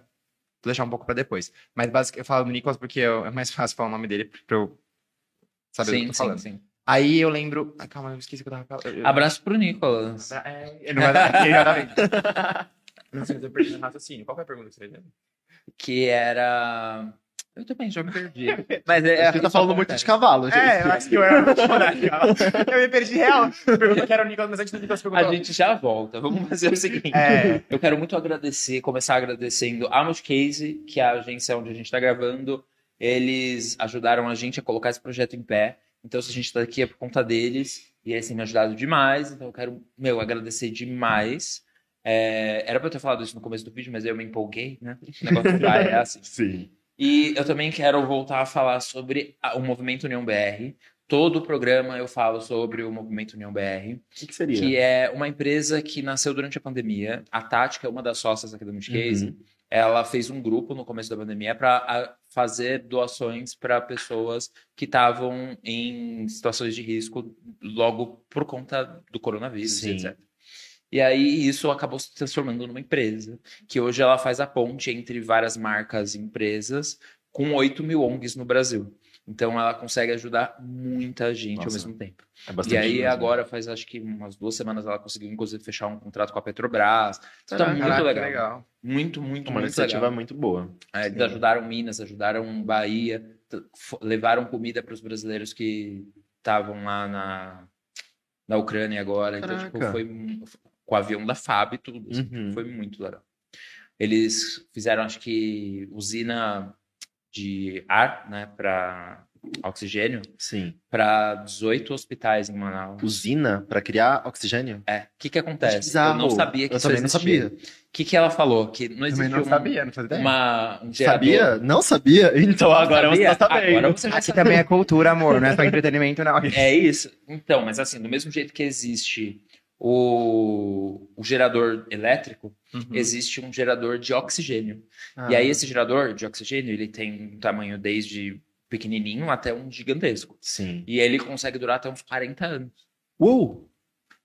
Speaker 2: Vou deixar um pouco pra depois. Mas basicamente eu falo do Nicolas porque eu- é mais (laughs) fácil falar o nome dele pra eu saber o que eu
Speaker 1: sim,
Speaker 2: tô
Speaker 1: sim,
Speaker 2: falando.
Speaker 1: sim.
Speaker 2: Aí eu lembro. Ai, calma, eu esqueci o que eu tava falando. Eu-
Speaker 1: Abraço pro Nicolas.
Speaker 2: É, ele não vai dar exatamente. (laughs) Não sei se eu perdi no raciocínio. Qual foi a pergunta que você fez?
Speaker 1: Que era. Eu também já me perdi. (laughs) Mas é.
Speaker 3: Acho que ele tá falando muito de cavalo, gente.
Speaker 2: É, eu acho que eu era muito (laughs) Eu me perdi real. Perguntou que era o Nicolas, mas antes do Nicolas perguntou.
Speaker 1: A gente já volta. Vamos fazer o seguinte.
Speaker 2: É.
Speaker 1: Eu quero muito agradecer, começar agradecendo a Multicase, que é a agência onde a gente está gravando. Eles ajudaram a gente a colocar esse projeto em pé. Então, se a gente está aqui é por conta deles. E eles têm me ajudado demais. Então, eu quero, meu, agradecer demais. É, era pra eu ter falado isso no começo do vídeo, mas eu me empolguei, né? O negócio vai, é (laughs) assim.
Speaker 3: Sim.
Speaker 1: E eu também quero voltar a falar sobre a- o movimento União BR, todo o programa eu falo sobre o Movimento União BR,
Speaker 3: O que, seria?
Speaker 1: que é uma empresa que nasceu durante a pandemia. A Tática é uma das sócias aqui da Multicase.
Speaker 3: Uhum.
Speaker 1: Ela fez um grupo no começo da pandemia para fazer doações para pessoas que estavam em situações de risco logo por conta do coronavírus,
Speaker 3: Sim.
Speaker 1: etc. E aí isso acabou se transformando numa empresa, que hoje ela faz a ponte entre várias marcas e empresas, com 8 mil ONGs no Brasil. Então ela consegue ajudar muita gente ao
Speaker 3: Nossa,
Speaker 1: mesmo tempo.
Speaker 3: É
Speaker 1: E aí
Speaker 3: mesmo.
Speaker 1: agora faz acho que umas duas semanas ela conseguiu inclusive fechar um contrato com a Petrobras. Isso tá muito
Speaker 2: Caraca,
Speaker 1: legal.
Speaker 2: legal.
Speaker 1: Muito, muito,
Speaker 3: Uma
Speaker 1: muito
Speaker 3: iniciativa
Speaker 1: legal.
Speaker 3: muito boa.
Speaker 1: É, eles ajudaram Minas, ajudaram Bahia, levaram comida para os brasileiros que estavam lá na, na Ucrânia agora. Então, tipo, foi com o avião da FAB e tudo. assim,
Speaker 3: Uhum.
Speaker 1: Foi muito legal. Eles fizeram, acho que, usina de ar, né, para oxigênio,
Speaker 3: Sim.
Speaker 1: para 18 hospitais em Manaus.
Speaker 3: Usina pra criar oxigênio?
Speaker 1: É, o que que acontece? Eu não sabia que
Speaker 3: Eu
Speaker 1: isso
Speaker 3: também não
Speaker 1: existia.
Speaker 3: sabia.
Speaker 1: O que que ela falou? Que não existe
Speaker 2: Também não
Speaker 1: um-
Speaker 2: sabia, não fazia ideia.
Speaker 1: uma, um gerador...
Speaker 3: Sabia? Não sabia? (laughs) Então agora
Speaker 1: Sabia?
Speaker 3: você tá sabendo.
Speaker 1: Agora você já
Speaker 2: Aqui também é cultura, amor, não é só (laughs) entretenimento, não.
Speaker 1: É isso. Então, mas assim, do mesmo jeito que existe o, o gerador elétrico,
Speaker 2: Uhum.
Speaker 1: existe um gerador de oxigênio.
Speaker 3: Ah,
Speaker 1: E aí esse gerador de oxigênio, ele tem um tamanho desde pequenininho até um gigantesco.
Speaker 3: Sim.
Speaker 1: E ele consegue durar até uns 40 anos.
Speaker 3: Uou!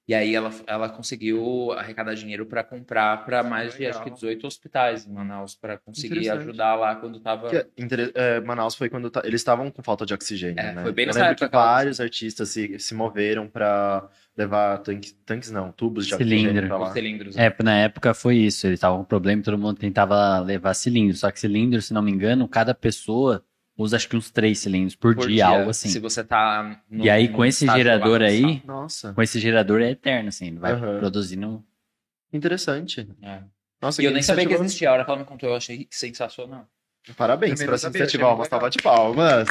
Speaker 1: E aí ela, ela conseguiu arrecadar dinheiro para comprar para mais de acho que
Speaker 2: Legal.
Speaker 1: 18 hospitais em Manaus para conseguir ajudar lá quando tava
Speaker 3: Que é é, Manaus foi quando eles estavam com falta de oxigênio,
Speaker 1: É,
Speaker 3: né?
Speaker 1: foi bem
Speaker 3: Eu
Speaker 1: nessa
Speaker 3: lembro
Speaker 1: época
Speaker 3: que vários artistas se, se moveram pra levar tanques, tanques não, tubos de oxigênio
Speaker 4: Cilindro.
Speaker 3: pra lá.
Speaker 1: os cilindros.
Speaker 4: É, na época foi isso. Eles estavam com problema e todo mundo tentava levar cilindro. Só que cilindro, se não me engano, cada pessoa usa acho que uns três cilindros por,
Speaker 1: por
Speaker 4: dia, algo assim.
Speaker 1: Se você tá no-
Speaker 4: E aí,
Speaker 1: no
Speaker 4: com esse gerador aí,
Speaker 3: Nossa,
Speaker 4: com esse gerador é eterno, assim. Vai
Speaker 3: Aham.
Speaker 4: produzindo.
Speaker 3: interessante.
Speaker 1: É.
Speaker 3: Nossa,
Speaker 1: E eu nem sabia que existia. A hora que ela me contou, eu achei sensacional.
Speaker 3: Parabéns
Speaker 2: não
Speaker 3: essa iniciativa. Uma salva de palmas.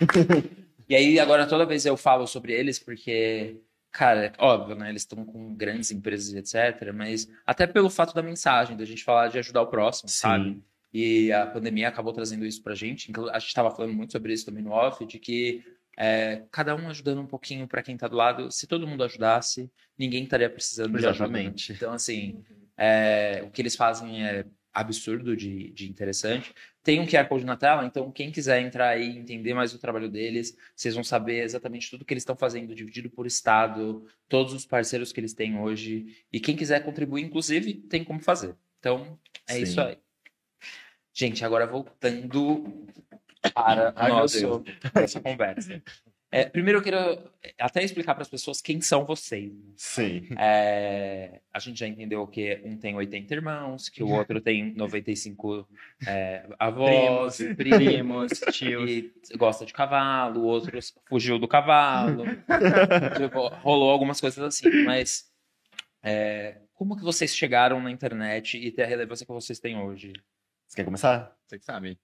Speaker 3: (laughs)
Speaker 1: E aí, agora, toda vez eu falo sobre eles, porque, cara, é óbvio, né? Eles estão com grandes empresas, e etc. Mas até pelo fato da mensagem, da gente falar de ajudar o próximo, sabe? E a pandemia acabou trazendo isso pra gente. A gente estava falando muito sobre isso também no off, de que é, cada um ajudando um pouquinho para quem tá do lado. Se todo mundo ajudasse, ninguém estaria precisando de ajuda. né?
Speaker 3: Exatamente.
Speaker 1: Então, assim, é, o que eles fazem é absurdo de, de interessante. Tem um QR Code na tela, então quem quiser entrar aí e entender mais o trabalho deles, vocês vão saber exatamente tudo que eles estão fazendo, dividido por estado, todos os parceiros que eles têm hoje. E quem quiser contribuir, inclusive, tem como fazer. Então, é
Speaker 3: Sim.
Speaker 1: isso aí. Gente, agora voltando para
Speaker 3: Ai,
Speaker 1: a nosso, nossa conversa. É, primeiro eu queria até explicar para as pessoas quem são vocês. né?
Speaker 3: Sim.
Speaker 1: É, a gente já entendeu que um tem 80 irmãos, que o (laughs) outro tem 95 é, avós,
Speaker 2: Primos,
Speaker 1: primos,
Speaker 2: primos, (laughs) tios.
Speaker 1: e gosta de cavalo, o outro fugiu do cavalo. (laughs) Tipo, rolou algumas coisas assim, mas é, como que vocês chegaram na internet e ter a relevância que vocês têm hoje?
Speaker 3: Você quer começar?
Speaker 2: Você que sabe.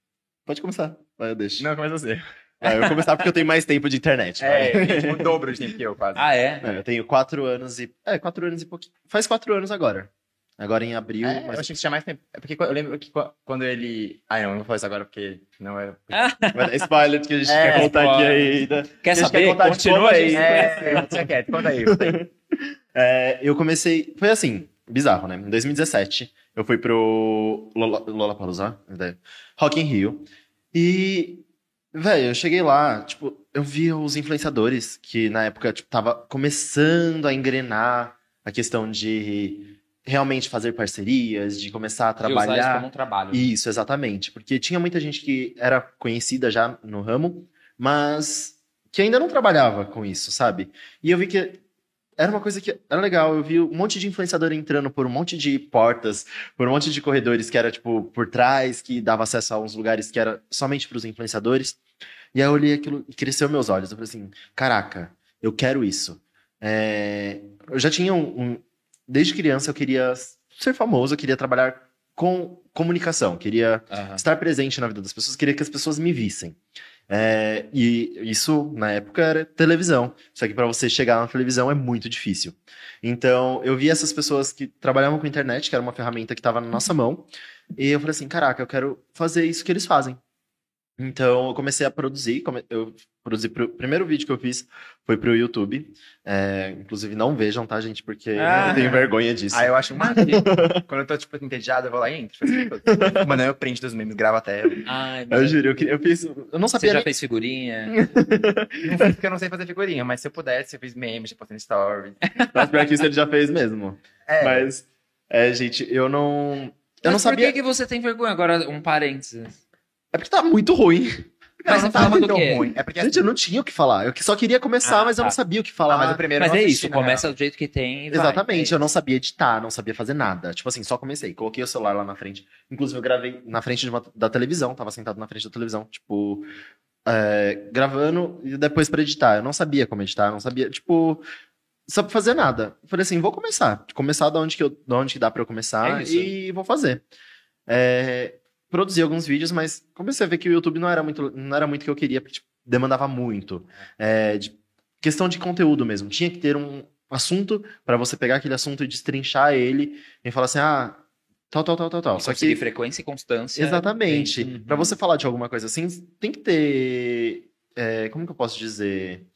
Speaker 3: Pode começar. Vai, eu deixo.
Speaker 2: Não, começa você.
Speaker 3: Vai, eu vou começar porque eu tenho mais tempo de internet.
Speaker 2: É, o dobro de tempo que eu, quase.
Speaker 1: Ah, é?
Speaker 3: É, eu tenho quatro anos e. É, quatro anos e pouquinho. Faz quatro anos agora. Agora em abril.
Speaker 2: É,
Speaker 3: mas...
Speaker 2: eu achei que tinha mais tempo. É porque eu lembro que qu- quando ele. Ah, não, não vou fazer isso agora porque não é. (laughs)
Speaker 3: Vai dar spoiler que a gente
Speaker 2: É,
Speaker 3: quer contar aqui
Speaker 1: spoiler.
Speaker 3: ainda.
Speaker 1: Quer saber?
Speaker 3: quer
Speaker 1: Continua aí.
Speaker 2: É, tinha quieto, conta aí. conta aí.
Speaker 3: É, eu comecei. Foi assim, bizarro, né? Em 2017, eu fui pro Lola- Lollapalooza, né? Rock in Rio. E, velho, eu cheguei lá, tipo, eu vi os influenciadores que na época, tipo, tava começando a engrenar a questão de realmente fazer parcerias, de começar a
Speaker 1: De usar isso
Speaker 3: trabalhar.
Speaker 1: como um trabalho.
Speaker 3: Isso, exatamente. Porque tinha muita gente que era conhecida já no ramo, mas que ainda não trabalhava com isso, sabe? E eu vi que era uma coisa que era legal. Eu vi um monte de influenciador entrando por um monte de portas, por um monte de corredores que era, tipo, por trás, que dava acesso a uns lugares que era somente para os influenciadores. E aí eu olhei aquilo e cresceu meus olhos. Eu falei assim: caraca, eu quero isso. É, Eu já tinha um, um- Desde criança eu queria ser famoso, eu queria trabalhar com comunicação, queria
Speaker 1: Aham.
Speaker 3: estar presente na vida das pessoas, queria que as pessoas me vissem. É, e isso, na época, era televisão. Só que para você chegar na televisão é muito difícil. Então, eu vi essas pessoas que trabalhavam com internet, que era uma ferramenta que estava na nossa mão, e eu falei assim: caraca, eu quero fazer isso que eles fazem. Então, eu comecei a produzir. Eu produzi. Pro, o primeiro vídeo que eu fiz foi pro YouTube. É, inclusive, não vejam, tá, gente? Porque
Speaker 1: Ah.
Speaker 3: eu tenho vergonha disso.
Speaker 2: Ah, eu acho uma. (laughs) Quando eu tô, tipo, entediado, eu vou lá e entro. Mano, eu print dos memes, gravo até.
Speaker 1: Ai,
Speaker 3: Eu
Speaker 1: mas
Speaker 3: juro, eu, queria- eu fiz. Eu não
Speaker 1: você
Speaker 3: sabia.
Speaker 1: já
Speaker 3: nem-
Speaker 1: fez figurinha? (laughs)
Speaker 2: Não fiz porque eu não sei fazer figurinha, mas se eu pudesse, eu fiz memes, tipo, postando stories.
Speaker 3: Mas pior que isso ele já fez mesmo.
Speaker 2: É,
Speaker 3: Mas, é, gente, eu não. Eu não
Speaker 1: Mas Por
Speaker 3: sabia.
Speaker 1: que, que você tem vergonha? Agora, um parênteses.
Speaker 3: É porque tá muito ruim.
Speaker 2: não,
Speaker 1: Mas
Speaker 2: não
Speaker 1: falava
Speaker 2: tá
Speaker 1: do
Speaker 2: tão
Speaker 1: quê?
Speaker 2: ruim. É porque
Speaker 3: Gente, eu não tinha o que falar. Eu só queria começar,
Speaker 1: Ah,
Speaker 3: mas eu não
Speaker 1: tá.
Speaker 3: sabia o que
Speaker 2: Ah,
Speaker 3: falar.
Speaker 2: mas o primeiro
Speaker 1: Mas
Speaker 2: eu
Speaker 1: é isso,
Speaker 2: na
Speaker 1: começa
Speaker 2: real.
Speaker 1: do jeito que tem e vai.
Speaker 3: Exatamente,
Speaker 1: É
Speaker 3: eu não sabia editar, não sabia fazer nada. Tipo assim, só comecei. Coloquei o celular lá na frente. Inclusive, eu gravei na frente de uma- da televisão, tava sentado na frente da televisão, tipo, é, gravando e depois pra editar. Eu não sabia como editar, não sabia, tipo, só pra fazer nada. Eu Falei assim, vou começar. Começar da onde que, eu, da onde que dá pra eu começar
Speaker 1: É
Speaker 3: e vou fazer. É, produzi alguns vídeos, mas comecei a ver que o YouTube não era muito, não era muito o que eu queria, porque tipo, demandava muito. É, de questão de conteúdo mesmo. Tinha que ter um assunto pra você pegar aquele assunto e destrinchar ele e falar assim, ah, tal, tal, tal, tal, tal. Só que
Speaker 1: frequência e constância.
Speaker 3: Exatamente.
Speaker 1: tem.
Speaker 3: Pra você falar de alguma coisa assim, tem que ter. é, como que eu posso dizer?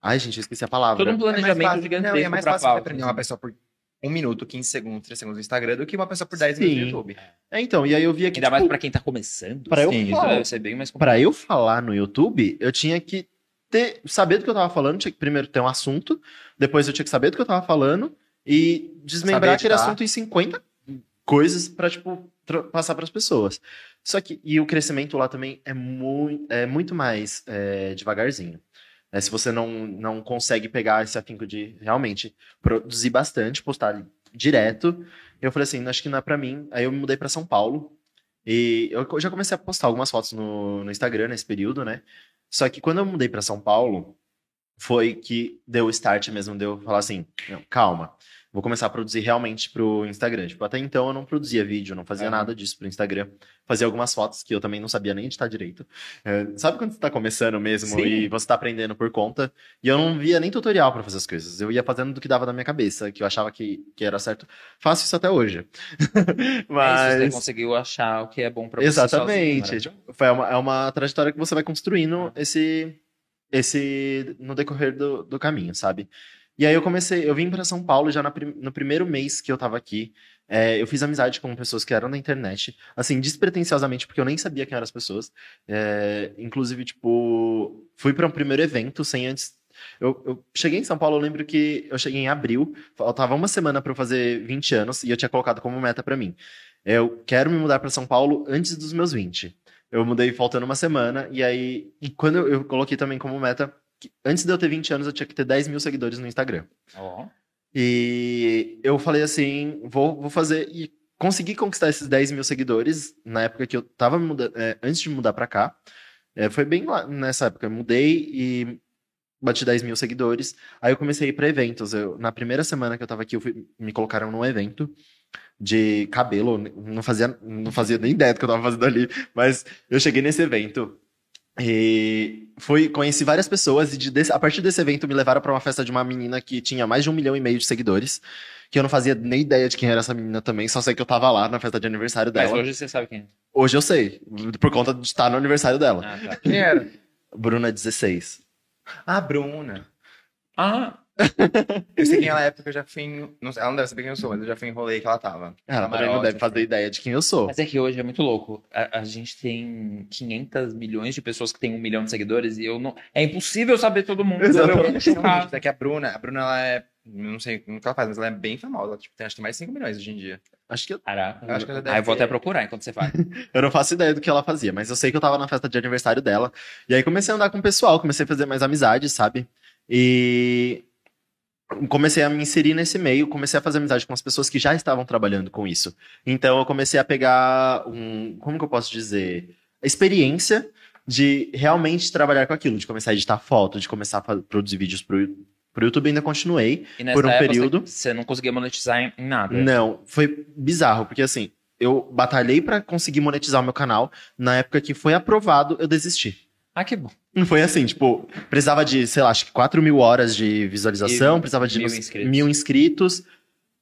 Speaker 3: Ai, gente, eu esqueci a palavra.
Speaker 1: Todo um
Speaker 2: É mais
Speaker 1: planejamento
Speaker 2: fácil-
Speaker 1: gigantesco
Speaker 2: Não, é mais
Speaker 1: pra
Speaker 2: fácil
Speaker 1: pauta.
Speaker 2: aprender uma pessoa por um minuto, 15 segundos, 3 segundos no Instagram do que uma pessoa por 10 minutos no. YouTube.
Speaker 3: É, então, e aí eu via que.
Speaker 1: Ainda mais
Speaker 3: tipo,
Speaker 1: pra quem tá começando.
Speaker 3: pra eu
Speaker 1: sim, isso
Speaker 3: falar.
Speaker 1: deve ser bem mais
Speaker 3: Pra eu falar no YouTube, eu tinha que ter, saber do que eu tava falando, tinha que primeiro ter um assunto, depois eu tinha que saber do que eu tava falando e desmembrar aquele assunto em 50 coisas pra, tipo, tra- passar pras pessoas. Só que, e o crescimento lá também é, mui, é muito mais é, devagarzinho. É, se você não, não consegue pegar esse afinco de realmente produzir bastante, postar direto, eu falei assim, acho que não é pra mim. Aí eu me mudei pra São Paulo. E eu já comecei a postar algumas fotos no, no Instagram nesse período, né? Só que quando eu mudei pra São Paulo, foi que deu o start mesmo, deu eu falar assim, não, calma, vou começar a produzir realmente pro Instagram. Tipo, até então eu não produzia vídeo, não fazia nada disso pro Instagram. Fazia algumas fotos que eu também não sabia nem editar direito. É, sabe quando você tá começando mesmo
Speaker 1: Sim.
Speaker 3: e você tá aprendendo por conta? E eu não via nem tutorial pra fazer as coisas. Eu ia fazendo do que dava na minha cabeça, que eu achava que, que era certo. Faço isso até hoje. (laughs)
Speaker 1: Mas...
Speaker 3: Mas
Speaker 1: você conseguiu achar o que é bom pra você
Speaker 3: Exatamente.
Speaker 1: sozinho,
Speaker 3: Tipo, foi uma, é uma trajetória que você vai construindo esse, esse no decorrer do, do caminho, sabe? E aí eu comecei, eu vim para São Paulo já no primeiro mês que eu tava aqui. é, eu fiz amizade com pessoas que eram da internet, assim, despretensiosamente, porque eu nem sabia quem eram as pessoas. É, inclusive, tipo, fui para um primeiro evento sem antes. Eu, eu cheguei em São Paulo, eu lembro que eu cheguei em abril, faltava uma semana para eu fazer 20 anos, e eu tinha colocado como meta para mim. Eu quero me mudar para São Paulo antes dos meus 20. Eu mudei faltando uma semana, e aí, e quando eu, eu coloquei também como meta, antes de eu ter 20 anos, eu tinha que ter 10 mil seguidores no Instagram.
Speaker 1: Ó.
Speaker 3: E eu falei assim, vou, vou fazer. E consegui conquistar esses 10 mil seguidores na época que eu tava mudando, antes de mudar pra cá. É, foi bem lá nessa época. Eu mudei e bati 10 mil seguidores. Aí eu comecei a ir pra eventos. Eu, na primeira semana que eu tava aqui, eu fui- me colocaram num evento de cabelo. Não fazia, não fazia nem ideia do que eu tava fazendo ali. Mas eu cheguei nesse evento. E fui, conheci várias pessoas e de- a partir desse evento me levaram pra uma festa de uma menina que tinha mais de um milhão e meio de seguidores, que eu não fazia nem ideia de quem era essa menina também, só sei que eu tava lá na festa de aniversário
Speaker 1: Mas
Speaker 3: dela.
Speaker 1: hoje você sabe quem é.
Speaker 3: Hoje eu sei, por conta de estar no aniversário dela.
Speaker 1: Ah, tá.
Speaker 2: Quem era?
Speaker 3: Bruna 16.
Speaker 2: Ah, Bruna.
Speaker 1: Ah,
Speaker 2: Eu sei quem ela é porque eu já fui em... não sei, ela não deve saber quem eu sou, mas eu já fui em rolê que ela tava.
Speaker 3: Ela também não deve fazer
Speaker 2: assim.
Speaker 3: ideia de quem eu sou.
Speaker 1: mas é que hoje é muito louco. A, a gente tem 500 milhões de pessoas que têm um milhão de seguidores e eu não. É impossível saber todo mundo. (laughs)
Speaker 3: Exatamente.
Speaker 2: É que a Bruna, a Bruna, ela é... Não sei o que ela faz, mas ela é bem famosa. Ela tipo, tem, acho que tem mais de 5 milhões hoje em dia.
Speaker 3: Acho que eu,
Speaker 1: Caraca.
Speaker 2: Eu acho que ela deve
Speaker 1: Ah, eu vou
Speaker 2: ter-
Speaker 1: até procurar enquanto você faz. (laughs)
Speaker 3: eu não faço ideia do que ela fazia, mas eu sei que eu tava na festa de aniversário dela. E aí comecei a andar com o pessoal, comecei a fazer mais amizades, sabe? E comecei a me inserir nesse meio, comecei a fazer amizade com as pessoas que já estavam trabalhando com isso. Então eu comecei a pegar um, como que eu posso dizer, a experiência de realmente trabalhar com aquilo, de começar a editar foto, de começar a produzir vídeos pro, pro YouTube, ainda continuei.
Speaker 1: E nessa
Speaker 3: Por um período.
Speaker 1: Você, não conseguia monetizar em, em nada.
Speaker 3: Não, foi bizarro, porque assim, eu batalhei pra conseguir monetizar o meu canal, na época que foi aprovado, eu desisti.
Speaker 1: Ah, que bom.
Speaker 3: Não foi assim, tipo, precisava de, sei lá, acho que 4 mil horas de visualização,
Speaker 1: E
Speaker 3: precisava de
Speaker 1: mil
Speaker 3: não sei,
Speaker 1: inscritos.
Speaker 3: mil inscritos.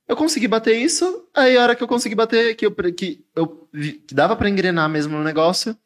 Speaker 3: Eu consegui bater isso, aí a hora que eu consegui bater, que, eu, que, eu, que dava pra engrenar mesmo no negócio,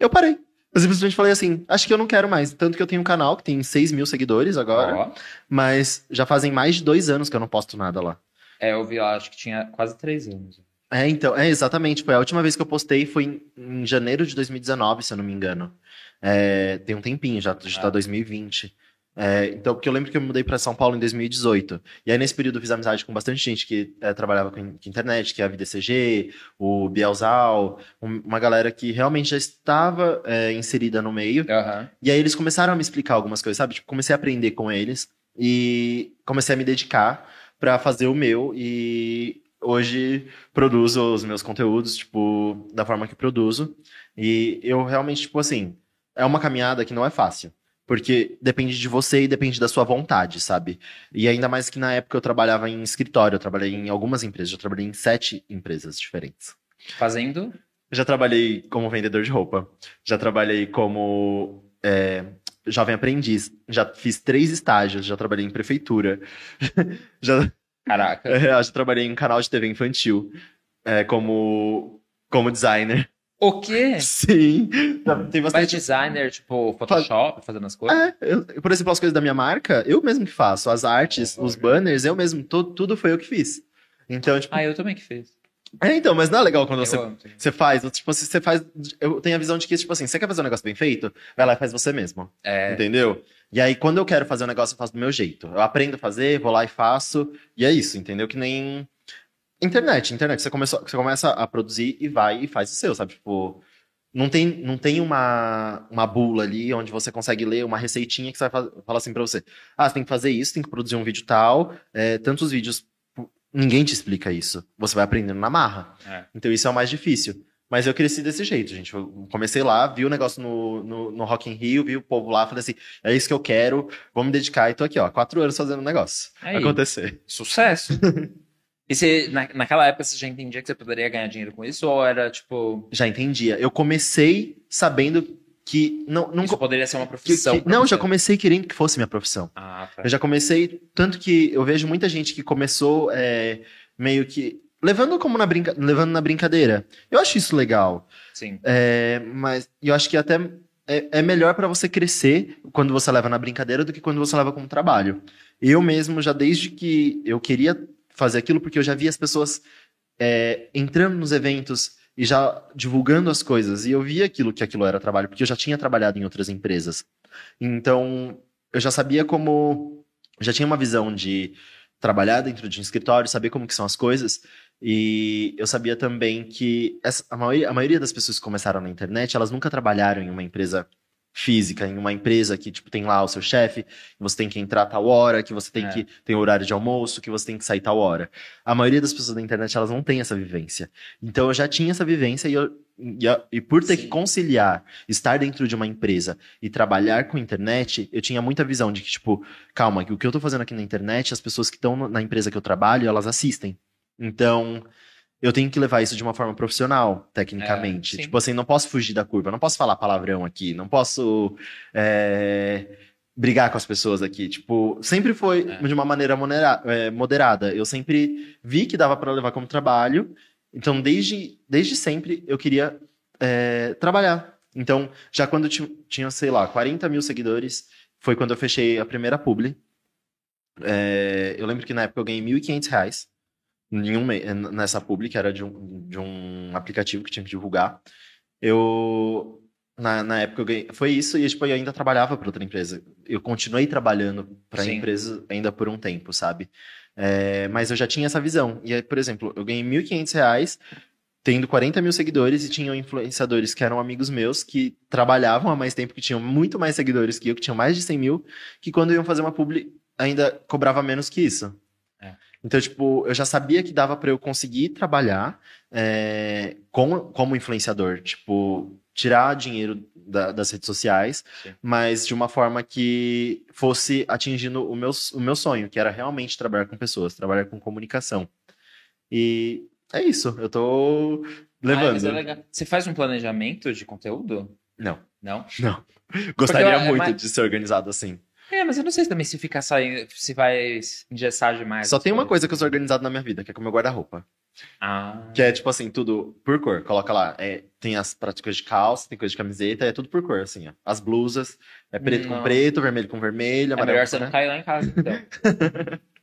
Speaker 3: eu parei. Eu simplesmente falei assim, acho que eu não quero mais. Tanto que eu tenho um canal que tem 6 mil seguidores agora,
Speaker 1: Ó.
Speaker 3: mas já fazem mais de dois anos que eu não posto nada lá.
Speaker 1: É, eu vi, eu acho que tinha quase três anos.
Speaker 3: É, então, é exatamente. Foi a última vez que eu postei foi em, em janeiro de 2019, se eu não me engano. É, tem um tempinho, já, já tá
Speaker 1: Ah.
Speaker 3: 2020. É, então, porque eu lembro que eu me mudei para São Paulo em 2018. E aí, nesse período, eu fiz amizade com bastante gente que é, trabalhava com, com internet, que é a VDCG, o Bielzal, um- uma galera que realmente já estava é, inserida no meio.
Speaker 1: Aham.
Speaker 3: E aí, eles começaram a me explicar algumas coisas, sabe? Tipo, comecei a aprender com eles e comecei a me dedicar para fazer o meu. E hoje produzo os meus conteúdos, tipo, da forma que produzo. E eu realmente, tipo assim, é uma caminhada que não é fácil. Porque depende de você e depende da sua vontade, sabe? E ainda mais que na época eu trabalhava em escritório, eu trabalhei em algumas empresas, eu trabalhei em sete empresas diferentes.
Speaker 1: Fazendo?
Speaker 3: Já trabalhei como vendedor de roupa, já trabalhei como é, jovem aprendiz, já fiz três estágios, já trabalhei em prefeitura, (laughs) já,
Speaker 1: Caraca. (laughs)
Speaker 3: é, já trabalhei em canal de TV infantil, é, como, como designer.
Speaker 1: O quê?
Speaker 3: Sim, tem
Speaker 1: Mas
Speaker 3: bastante.
Speaker 1: designer, tipo, Photoshop, fazendo as coisas?
Speaker 3: É, eu- por exemplo, as coisas da minha marca, eu mesmo que faço. As artes, os banners, eu mesmo, tudo foi eu que fiz. Então, tipo,
Speaker 1: Ah, eu também que fiz.
Speaker 3: é, então, mas não é legal quando você
Speaker 1: amo.
Speaker 3: Você faz, tipo, você faz. Eu tenho a visão de que, tipo assim, você quer fazer um negócio bem feito, vai lá e faz você mesmo.
Speaker 1: É,
Speaker 3: Entendeu? E aí, quando eu quero fazer um negócio, eu faço do meu jeito. Eu aprendo a fazer, vou lá e faço. E é isso, entendeu? Que nem. Internet, internet. Você, começou, você começa a produzir e vai e faz o seu, sabe? Tipo. Não tem, não tem uma, uma bula ali onde você consegue ler uma receitinha que você vai fa- falar assim pra você. Ah, você tem que fazer isso, tem que produzir um vídeo tal. É, tantos vídeos. Ninguém te explica isso. Você vai aprendendo na marra.
Speaker 1: É.
Speaker 3: Então isso é o mais difícil. Mas eu cresci desse jeito, gente. Eu comecei lá, vi o negócio no, no, no Rock in Rio, vi o povo lá, falei assim, é isso que eu quero, vou me dedicar. E tô aqui, ó, quatro anos fazendo o negócio
Speaker 1: Aí.
Speaker 3: acontecer.
Speaker 1: sucesso. (laughs) e você, na, naquela época, você já entendia que você poderia ganhar dinheiro com isso? Ou era, tipo,
Speaker 3: Já entendia. Eu comecei sabendo que... Não,
Speaker 1: isso poderia ser uma
Speaker 3: que-
Speaker 1: profissão?
Speaker 3: que-
Speaker 1: pra
Speaker 3: não,
Speaker 1: você?
Speaker 3: já comecei querendo que fosse minha profissão.
Speaker 1: Ah, tá.
Speaker 3: Eu já comecei, tanto que eu vejo muita gente que começou é, meio que... Levando como na, brinca, levando na brincadeira. Eu acho isso legal.
Speaker 1: Sim.
Speaker 3: É, mas eu acho que até é, é melhor pra você crescer quando você leva na brincadeira do que quando você leva como trabalho. Eu mesmo, já desde que eu queria fazer aquilo, porque eu já vi as pessoas é, entrando nos eventos e já divulgando as coisas, e eu via aquilo que aquilo era trabalho, porque eu já tinha trabalhado em outras empresas. Então, eu já sabia como. Já tinha uma visão de trabalhar dentro de um escritório, saber como que são as coisas. E eu sabia também que essa- a, maioria, a maioria das pessoas que começaram na internet, elas nunca trabalharam em uma empresa física, em uma empresa que, tipo, tem lá o seu chefe, que você tem que entrar tal hora, que você tem
Speaker 1: É.
Speaker 3: que ter horário de almoço, que você tem que sair tal hora. A maioria das pessoas da internet, elas não tem essa vivência. Então, eu já tinha essa vivência e, eu, e, a- e por ter
Speaker 1: Sim.
Speaker 3: que conciliar estar dentro de uma empresa e trabalhar com internet, eu tinha muita visão de que, tipo, calma, que o que eu tô fazendo aqui na internet, as pessoas que estão na empresa que eu trabalho, elas assistem. Então, eu tenho que levar isso de uma forma profissional, tecnicamente.
Speaker 1: É,
Speaker 3: tipo assim, não posso fugir da curva, não posso falar palavrão aqui, não posso é, brigar com as pessoas aqui. Tipo, sempre foi
Speaker 1: É.
Speaker 3: de uma maneira é, moderada. Eu sempre vi que dava para levar como trabalho. Então, desde, desde sempre, eu queria é, trabalhar. Então, já quando tinha, sei lá, 40 mil seguidores, foi quando eu fechei a primeira publi. É, eu lembro que na época eu ganhei 1.500 reais em um me- nessa publi, que era de um, de um aplicativo que tinha que divulgar. Eu, na, na época, eu ganhei, foi isso, e tipo, eu ainda trabalhava para outra empresa. Eu continuei trabalhando para a empresa ainda por um tempo, sabe? É, mas eu já tinha essa visão. E aí, por exemplo, eu ganhei 1.500 reais, tendo 40 mil seguidores, e tinham influenciadores que eram amigos meus, que trabalhavam há mais tempo, que tinham muito mais seguidores que eu, que tinham mais de 100 mil, que quando iam fazer uma publi, ainda cobrava menos que isso.
Speaker 1: É.
Speaker 3: Então, tipo, eu já sabia que dava para eu conseguir trabalhar é, com, como influenciador. Tipo, tirar dinheiro da- das redes sociais,
Speaker 1: Sim.
Speaker 3: mas de uma forma que fosse atingindo o meu, o meu sonho, que era realmente trabalhar com pessoas, trabalhar com comunicação. E é isso, eu tô
Speaker 1: Ah,
Speaker 3: levando.
Speaker 1: mas é legal. Você faz um planejamento de conteúdo?
Speaker 3: Não,
Speaker 1: Não?
Speaker 3: não. Gostaria
Speaker 1: é
Speaker 3: muito de ser organizado assim.
Speaker 1: É, mas eu não sei também se ficar saindo, se vai engessar demais.
Speaker 3: Só tem uma coisa que eu sou organizado na minha vida, que é com o meu guarda-roupa.
Speaker 1: Ah.
Speaker 3: Que é tipo assim, tudo por cor. Coloca lá. é, tem as práticas de calça, tem coisa de camiseta, é tudo por cor, assim, ó. As blusas, é preto
Speaker 1: Não.
Speaker 3: com preto, vermelho com vermelho,
Speaker 1: É
Speaker 3: amarelo
Speaker 1: melhor
Speaker 3: com
Speaker 1: você não cair lá em casa, então. (laughs)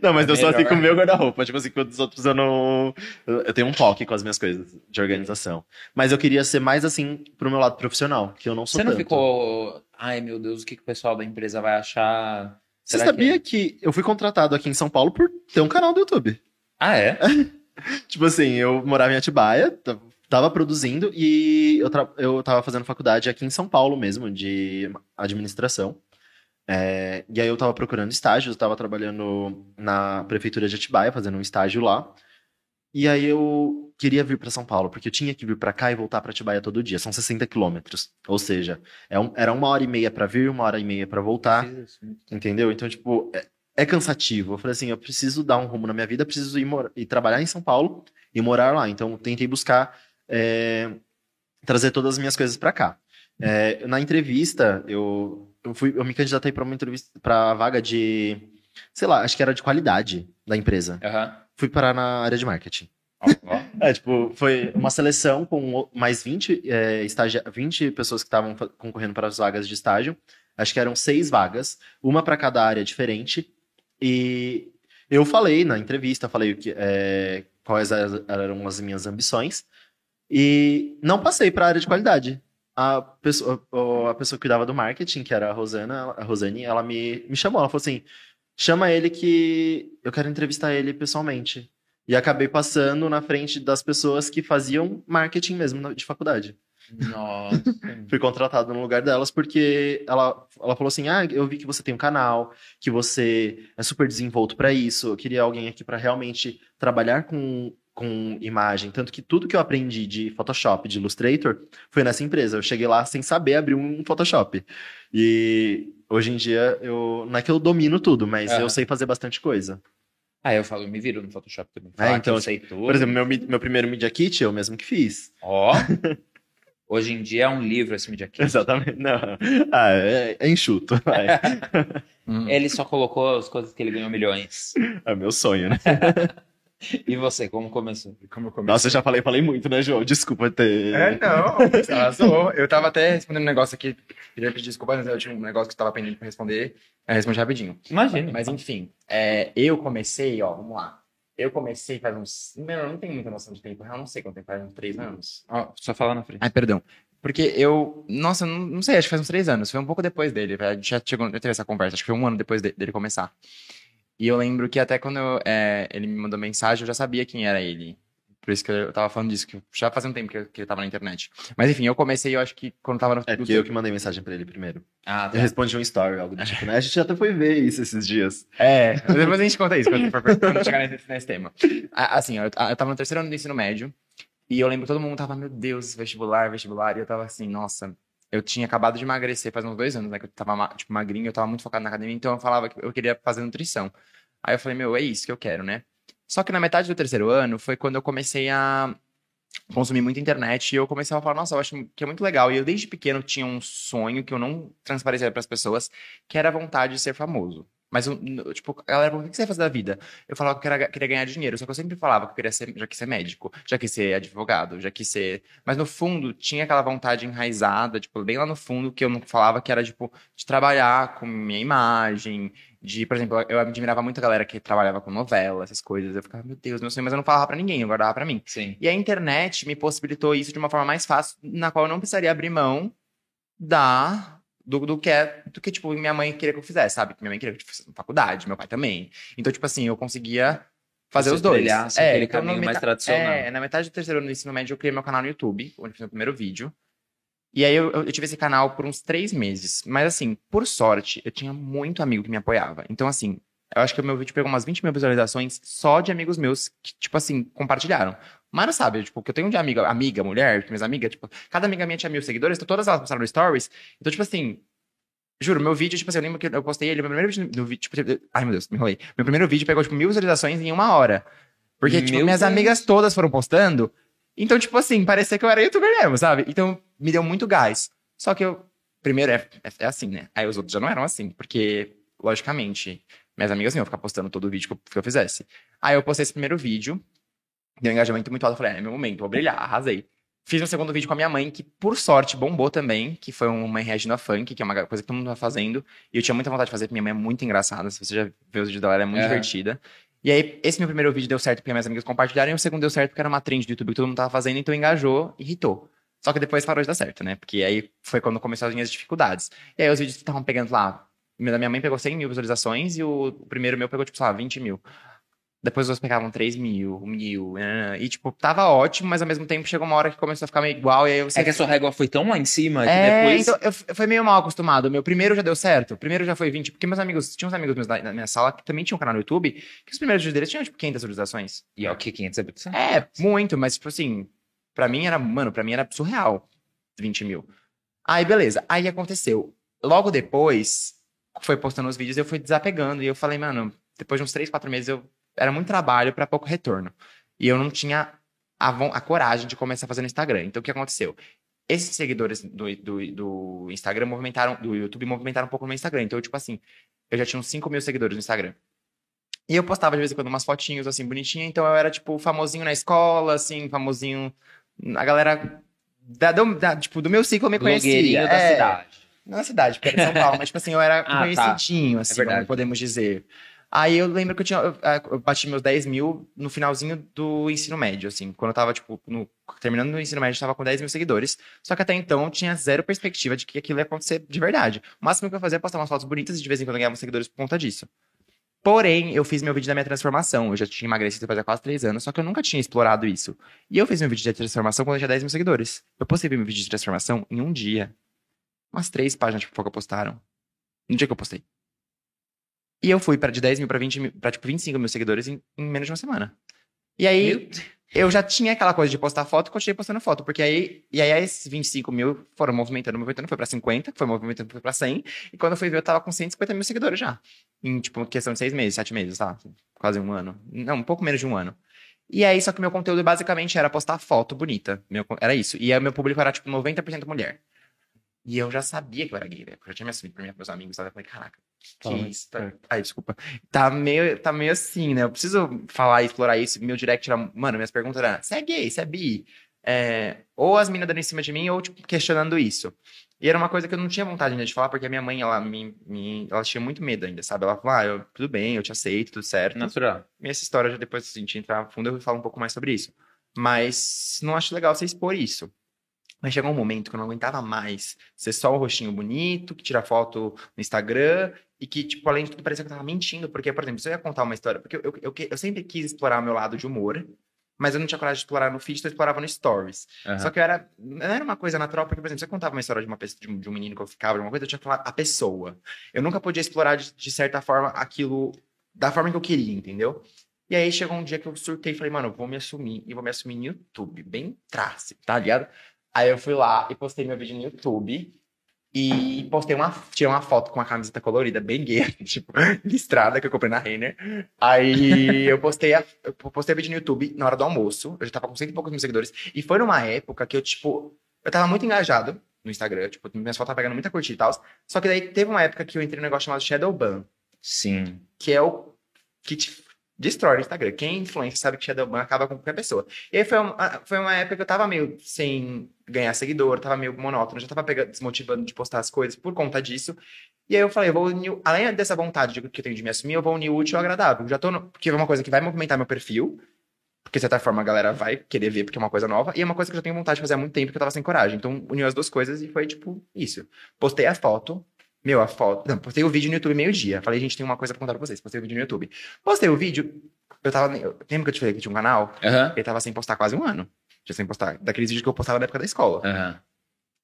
Speaker 3: Não, mas
Speaker 1: É
Speaker 3: eu sou assim com o meu guarda-roupa. Tipo assim, com os outros eu não. Eu tenho um toque com as minhas coisas de organização. Mas eu queria ser mais assim pro meu lado profissional, que eu não sou
Speaker 1: Você não
Speaker 3: tanto.
Speaker 1: ficou. Ai, meu Deus, o que, que o pessoal da empresa vai achar?
Speaker 3: Você
Speaker 1: Será
Speaker 3: sabia que... eu fui contratado aqui em São Paulo por ter um canal do YouTube?
Speaker 1: Ah, é? (laughs)
Speaker 3: Tipo assim, eu morava em Atibaia, tava produzindo e eu, tra... eu tava fazendo faculdade aqui em São Paulo mesmo, de administração. É, E aí eu tava procurando estágios, eu tava trabalhando na prefeitura de Atibaia, fazendo um estágio lá. E aí eu queria vir pra São Paulo, porque eu tinha que vir pra cá e voltar pra Atibaia todo dia. São 60 quilômetros. Ou seja, é um- era uma hora e meia pra vir, uma hora e meia pra voltar. Entendeu? Então, tipo, é, é cansativo. Eu falei assim, eu preciso dar um rumo na minha vida, preciso ir, ir trabalhar em São Paulo e morar lá. Então, tentei buscar é, trazer todas as minhas coisas pra cá. É, na entrevista, eu, eu, fui, eu me candidatei pra uma entrevista, pra vaga de, sei lá, acho que era de qualidade da empresa.
Speaker 1: Aham.
Speaker 3: Fui parar na área de marketing. (laughs) É, tipo, foi uma seleção com mais 20, é, estagia- 20 pessoas que estavam concorrendo para as vagas de estágio. Acho que eram seis vagas, uma para cada área diferente. E eu falei na entrevista, falei o que, é, quais eram as minhas ambições. E não passei para a área de qualidade. A pessoa, a pessoa que cuidava do marketing, que era a Rosana, a Rosane, ela me, me chamou. Ela falou assim: chama ele que eu quero entrevistar ele pessoalmente. E acabei passando na frente das pessoas que faziam marketing mesmo de faculdade.
Speaker 1: Nossa. (laughs)
Speaker 3: Fui contratado no lugar delas porque ela, ela falou assim: Ah, eu vi que você tem um canal, que você é super desenvolto pra isso. Eu queria alguém aqui pra realmente trabalhar com, com imagem. Tanto que tudo que eu aprendi de Photoshop, de Illustrator, foi nessa empresa. Eu cheguei lá sem saber abrir um Photoshop. E hoje em dia, eu, não é que eu domino tudo, mas
Speaker 1: Aham.
Speaker 3: eu sei fazer bastante coisa.
Speaker 1: Ah, eu falo, eu me viro no Photoshop também.
Speaker 3: É,
Speaker 1: Falar que
Speaker 3: então,
Speaker 1: eu sei tudo.
Speaker 3: Por exemplo, meu, meu primeiro Media Kit eu mesmo que fiz.
Speaker 1: Ó. (laughs) Hoje em dia é um livro esse Media Kit.
Speaker 3: Exatamente. Não. Ah, é, é enxuto. (laughs)
Speaker 1: Ele só colocou as coisas que ele ganhou milhões.
Speaker 3: É meu sonho, né? (laughs)
Speaker 1: E você, como começou?
Speaker 2: Como eu comecei?
Speaker 3: Nossa, eu já falei, falei muito, né, João? Desculpa ter.
Speaker 2: É, não, arrasou. Eu tava até respondendo um negócio aqui, queria pedir desculpa, mas eu tinha um negócio que eu tava pendente pra responder, aí eu respondi rapidinho.
Speaker 1: Imagina.
Speaker 2: Mas enfim, é, eu comecei, ó, vamos lá. Eu comecei faz uns. Meu, eu não tenho muita noção de tempo, eu não sei quanto tempo, faz uns três anos.
Speaker 1: Ó, só falar na frente.
Speaker 2: Ai, perdão. Porque eu. Nossa, eu não, não sei, acho que faz uns três anos. Foi um pouco depois dele. A gente já chegou, já teve essa conversa, acho que foi um ano depois de- dele começar. E eu lembro que até quando eu, é, ele me mandou mensagem, eu já sabia quem era ele. Por isso que eu tava falando disso, que já fazia um tempo que, eu- que ele tava na internet. Mas enfim, eu comecei, eu acho que quando tava no.
Speaker 3: É porque eu que mandei mensagem pra ele primeiro.
Speaker 1: Ah,
Speaker 3: Eu
Speaker 1: tá.
Speaker 3: respondi um story, algo do tipo, né? A gente até foi ver isso esses dias.
Speaker 2: É, depois a gente conta isso quando, for- quando chegar nesse, nesse tema. Assim, ó, eu, eu tava no terceiro ano do ensino médio e eu lembro que todo mundo tava, meu Deus, vestibular, vestibular, e eu tava assim, nossa. Eu tinha acabado de emagrecer faz uns dois anos, né? Que eu tava, tipo, magrinho, eu tava muito focado na academia, então eu falava que eu queria fazer nutrição. Aí eu falei, meu, é isso que eu quero, né? Só que na metade do terceiro ano foi quando eu comecei a consumir muita internet e eu comecei a falar, nossa, eu acho que é muito legal. E eu desde pequeno tinha um sonho que eu não transparecia para as pessoas, que era a vontade de ser famoso. Mas, tipo, a galera, o que você vai fazer da vida? Eu falava que eu queria, ganhar dinheiro, só que eu sempre falava que eu queria ser, já quis ser médico, já quis ser advogado, já quis ser... Mas no fundo, tinha aquela vontade enraizada, tipo, bem lá no fundo, que eu não falava que era, tipo, de trabalhar com minha imagem, de, por exemplo, eu admirava muito a galera que trabalhava com novela, essas coisas. Eu ficava, meu Deus, meu sonho, mas eu não falava pra ninguém, eu guardava pra mim.
Speaker 1: Sim.
Speaker 2: E a internet me possibilitou isso de uma forma mais fácil, na qual eu não precisaria abrir mão da do, do que é, do que tipo minha mãe queria que eu fizesse, sabe? Minha mãe queria que eu fizesse faculdade, meu pai também. Então, tipo assim, eu conseguia fazer
Speaker 1: Você
Speaker 2: os dois.
Speaker 1: trilhasse aquele
Speaker 2: então,
Speaker 1: caminho mais tradicional.
Speaker 2: É, na metade do terceiro ano do ensino médio eu criei meu canal no YouTube, onde eu fiz meu primeiro vídeo. E aí eu, eu tive esse canal por uns três meses. Mas assim, por sorte, eu tinha muito amigo que me apoiava. Então, assim, eu acho que o meu vídeo pegou umas 20 mil visualizações só de amigos meus que, tipo assim, compartilharam. Mas sabe, tipo, que eu tenho de amiga, amiga, mulher, minhas amigas, tipo, cada amiga minha tinha mil seguidores, então todas elas postaram no stories. Então, tipo assim, juro, meu vídeo, tipo assim, eu lembro que eu postei ele, meu primeiro vídeo no vídeo, tipo, ai meu Deus, me enrolei. Meu primeiro vídeo pegou, tipo, mil visualizações em uma hora. Porque, tipo,
Speaker 1: Meu
Speaker 2: minhas
Speaker 1: Deus.
Speaker 2: amigas todas foram postando. Então, tipo assim, parecia que eu era youtuber mesmo, sabe? Então, me deu muito gás. Só que eu, primeiro, é, é, é assim, né? Aí os outros já não eram assim, porque, logicamente, minhas amigas iam ficar postando todo o vídeo que eu, que eu fizesse. Aí eu postei esse primeiro vídeo. Deu um engajamento muito alto. Eu falei, é, é meu momento, vou brilhar, arrasei. Fiz um segundo vídeo com a minha mãe, que por sorte bombou também, que foi uma reagindo a funk, que é uma coisa que todo mundo tá fazendo. E eu tinha muita vontade de fazer, porque minha mãe é muito engraçada. Se você já viu os vídeos dela, ela é muito
Speaker 1: Aham.
Speaker 2: divertida. E aí, esse meu primeiro vídeo deu certo porque minhas amigas compartilharam, e o segundo deu certo porque era uma trend do YouTube que todo mundo tava fazendo, então engajou e hitou. Só que depois parou de dar certo, né? Porque aí foi quando começaram as minhas dificuldades. E aí os vídeos estavam pegando lá. O da minha mãe pegou 100 mil visualizações e o, o primeiro meu pegou, tipo, sei lá, 20 mil. Depois outros pegavam 3 mil, mil. E, tipo, tava ótimo, mas ao mesmo tempo chegou uma hora que começou a ficar meio igual. E aí você
Speaker 1: É que a sua régua foi tão lá em cima que
Speaker 2: é,
Speaker 1: depois.
Speaker 2: então, eu, eu fui meio mal acostumado. O meu primeiro já deu certo. O primeiro já foi 20. Porque meus amigos, tinha uns amigos meus da, da minha sala que também tinham um canal no YouTube, que os primeiros vídeos deles tinham, tipo, 500 visualizações.
Speaker 1: E ó, o que 500 é
Speaker 2: É, muito, mas, tipo assim, pra mim era, mano, pra mim era surreal. 20 mil. Aí, beleza. Aí aconteceu. Logo depois, foi postando os vídeos, eu fui desapegando. E eu falei, mano, depois de uns 3, 4 meses, eu era muito trabalho pra pouco retorno. E eu não tinha a, a coragem de começar a fazer no Instagram. Então, o que aconteceu? Esses seguidores do, do, do Instagram movimentaram, do YouTube movimentaram um pouco no meu Instagram. Então, tipo assim, eu já tinha uns 5 mil seguidores no Instagram. E eu postava de vez em quando umas fotinhos assim, bonitinhas. Então, eu era, tipo, famosinho na escola, assim, famosinho. A galera da, do, da- tipo, do meu ciclo me conhecia.
Speaker 1: da
Speaker 2: É,
Speaker 1: cidade.
Speaker 2: Não na cidade, porque era em São Paulo, mas, tipo assim, eu era (laughs)
Speaker 1: tá.
Speaker 2: conhecidinho, assim,
Speaker 1: verdade.
Speaker 2: como podemos dizer. Aí eu lembro que eu tinha. Eu, eu bati meus 10 mil no finalzinho do ensino médio, assim. Quando eu tava, tipo, no- terminando no ensino médio, eu tava com 10 mil seguidores. Só que até então eu tinha zero perspectiva de que aquilo ia acontecer de verdade. O máximo que eu fazia é postar umas fotos bonitas e de vez em quando eu ganhava seguidores por conta disso. Porém, eu fiz meu vídeo da minha transformação. Eu já tinha emagrecido fazia quase 3 anos, só que eu nunca tinha explorado isso. E eu fiz meu vídeo de transformação quando eu tinha 10 mil seguidores. Eu postei meu vídeo de transformação em um dia. Umas três páginas de fofoca postaram. No dia que eu postei. E eu fui pra, de 10 mil pra, 20 mil, pra tipo 25 mil seguidores em, em menos de uma semana. E aí, eu já tinha aquela coisa de postar foto e continuei postando foto. Porque aí, e aí esses 25 mil foram movimentando, movimentando, foi pra 50, foi movimentando, foi pra 100. E quando eu fui ver, eu tava com 150 mil seguidores já. Em, tipo, questão de seis meses, sete meses, tá? Quase um ano. Não, um pouco menos de um ano. E aí, só que meu conteúdo basicamente era postar foto bonita. Meu, era isso. E aí, meu público era, tipo, 90% mulher. E eu já sabia que eu era gay, né? Porque eu já tinha me assumido pra meus amigos, sabe? Eu falei, caraca, que? Tá... Ai, desculpa. Tá meio, tá meio assim, né? Eu preciso falar e explorar isso. Meu direct era... Mano, minhas perguntas eram, você é gay? Você é bi? É, Ou as meninas dando em cima de mim, ou, tipo, questionando isso. E era uma coisa que eu não tinha vontade ainda de falar, porque a minha mãe, ela, me, me- ela tinha muito medo ainda, sabe? Ela falou, ah, eu- tudo bem, eu te aceito, tudo certo.
Speaker 1: Natural.
Speaker 2: E essa história, já depois, se a gente entrar a fundo, eu falo um pouco mais sobre isso. Mas não acho legal você expor isso. Mas chegou um momento que eu não aguentava mais ser só o rostinho bonito, que tira foto no Instagram, e que, tipo, além de tudo, parecia que eu tava mentindo. Porque, por exemplo, se eu ia contar uma história... Porque eu, eu, eu, eu sempre quis explorar o meu lado de humor, mas eu não tinha coragem de explorar no feed, então eu explorava no Stories.
Speaker 1: Aham.
Speaker 2: Só que eu era, não era uma coisa natural, porque, por exemplo, se eu contava uma história de, uma pessoa, de, um, de um menino que eu ficava, de uma coisa, eu tinha que falar a pessoa. Eu nunca podia explorar, de, de certa forma, aquilo da forma que eu queria, entendeu? E aí chegou um dia que eu surtei e falei, mano, eu vou me assumir, e vou me assumir no YouTube, bem trace, tá ligado? Aí eu fui lá e postei meu vídeo no YouTube, e postei uma, tirei uma foto com uma camiseta colorida, bem gay, (laughs) tipo, listrada, que eu comprei na Renner. Aí eu postei, a, eu postei vídeo no YouTube na hora do almoço. Eu já tava com cento e poucos mil seguidores. E foi numa época que eu, tipo, eu tava muito engajado no Instagram. Tipo, minhas fotos tava pegando muita curtida e tal. Só que daí teve uma época que eu entrei num negócio chamado Shadowban,
Speaker 1: Sim.
Speaker 2: que é o que te destrói o Instagram. Quem é influencer sabe que Shadowban acaba com qualquer pessoa. E aí foi uma, foi uma época que eu tava meio sem ganhar seguidor, tava meio monótono, já tava pegando, desmotivando de postar as coisas por conta disso. E aí eu falei, eu vou unir, além dessa vontade de- que eu tenho de me assumir, eu vou unir o útil ao agradável. Já tô no, porque é uma coisa que vai movimentar meu perfil, porque de certa forma a galera vai querer ver porque é uma coisa nova, e é uma coisa que eu já tenho vontade de fazer há muito tempo que eu tava sem coragem. Então uniu as duas coisas e foi tipo isso. Postei a foto, meu, a foto. Não, postei o vídeo no YouTube meio-dia. Falei, gente, tem uma coisa pra contar pra vocês. Postei o vídeo no YouTube. Postei o vídeo, eu tava. Lembra que eu te falei que tinha um canal?
Speaker 1: Aham.
Speaker 2: Ele tava sem postar quase um ano. Já sem postar. Daqueles vídeos que eu postava na época da escola.
Speaker 1: Aham.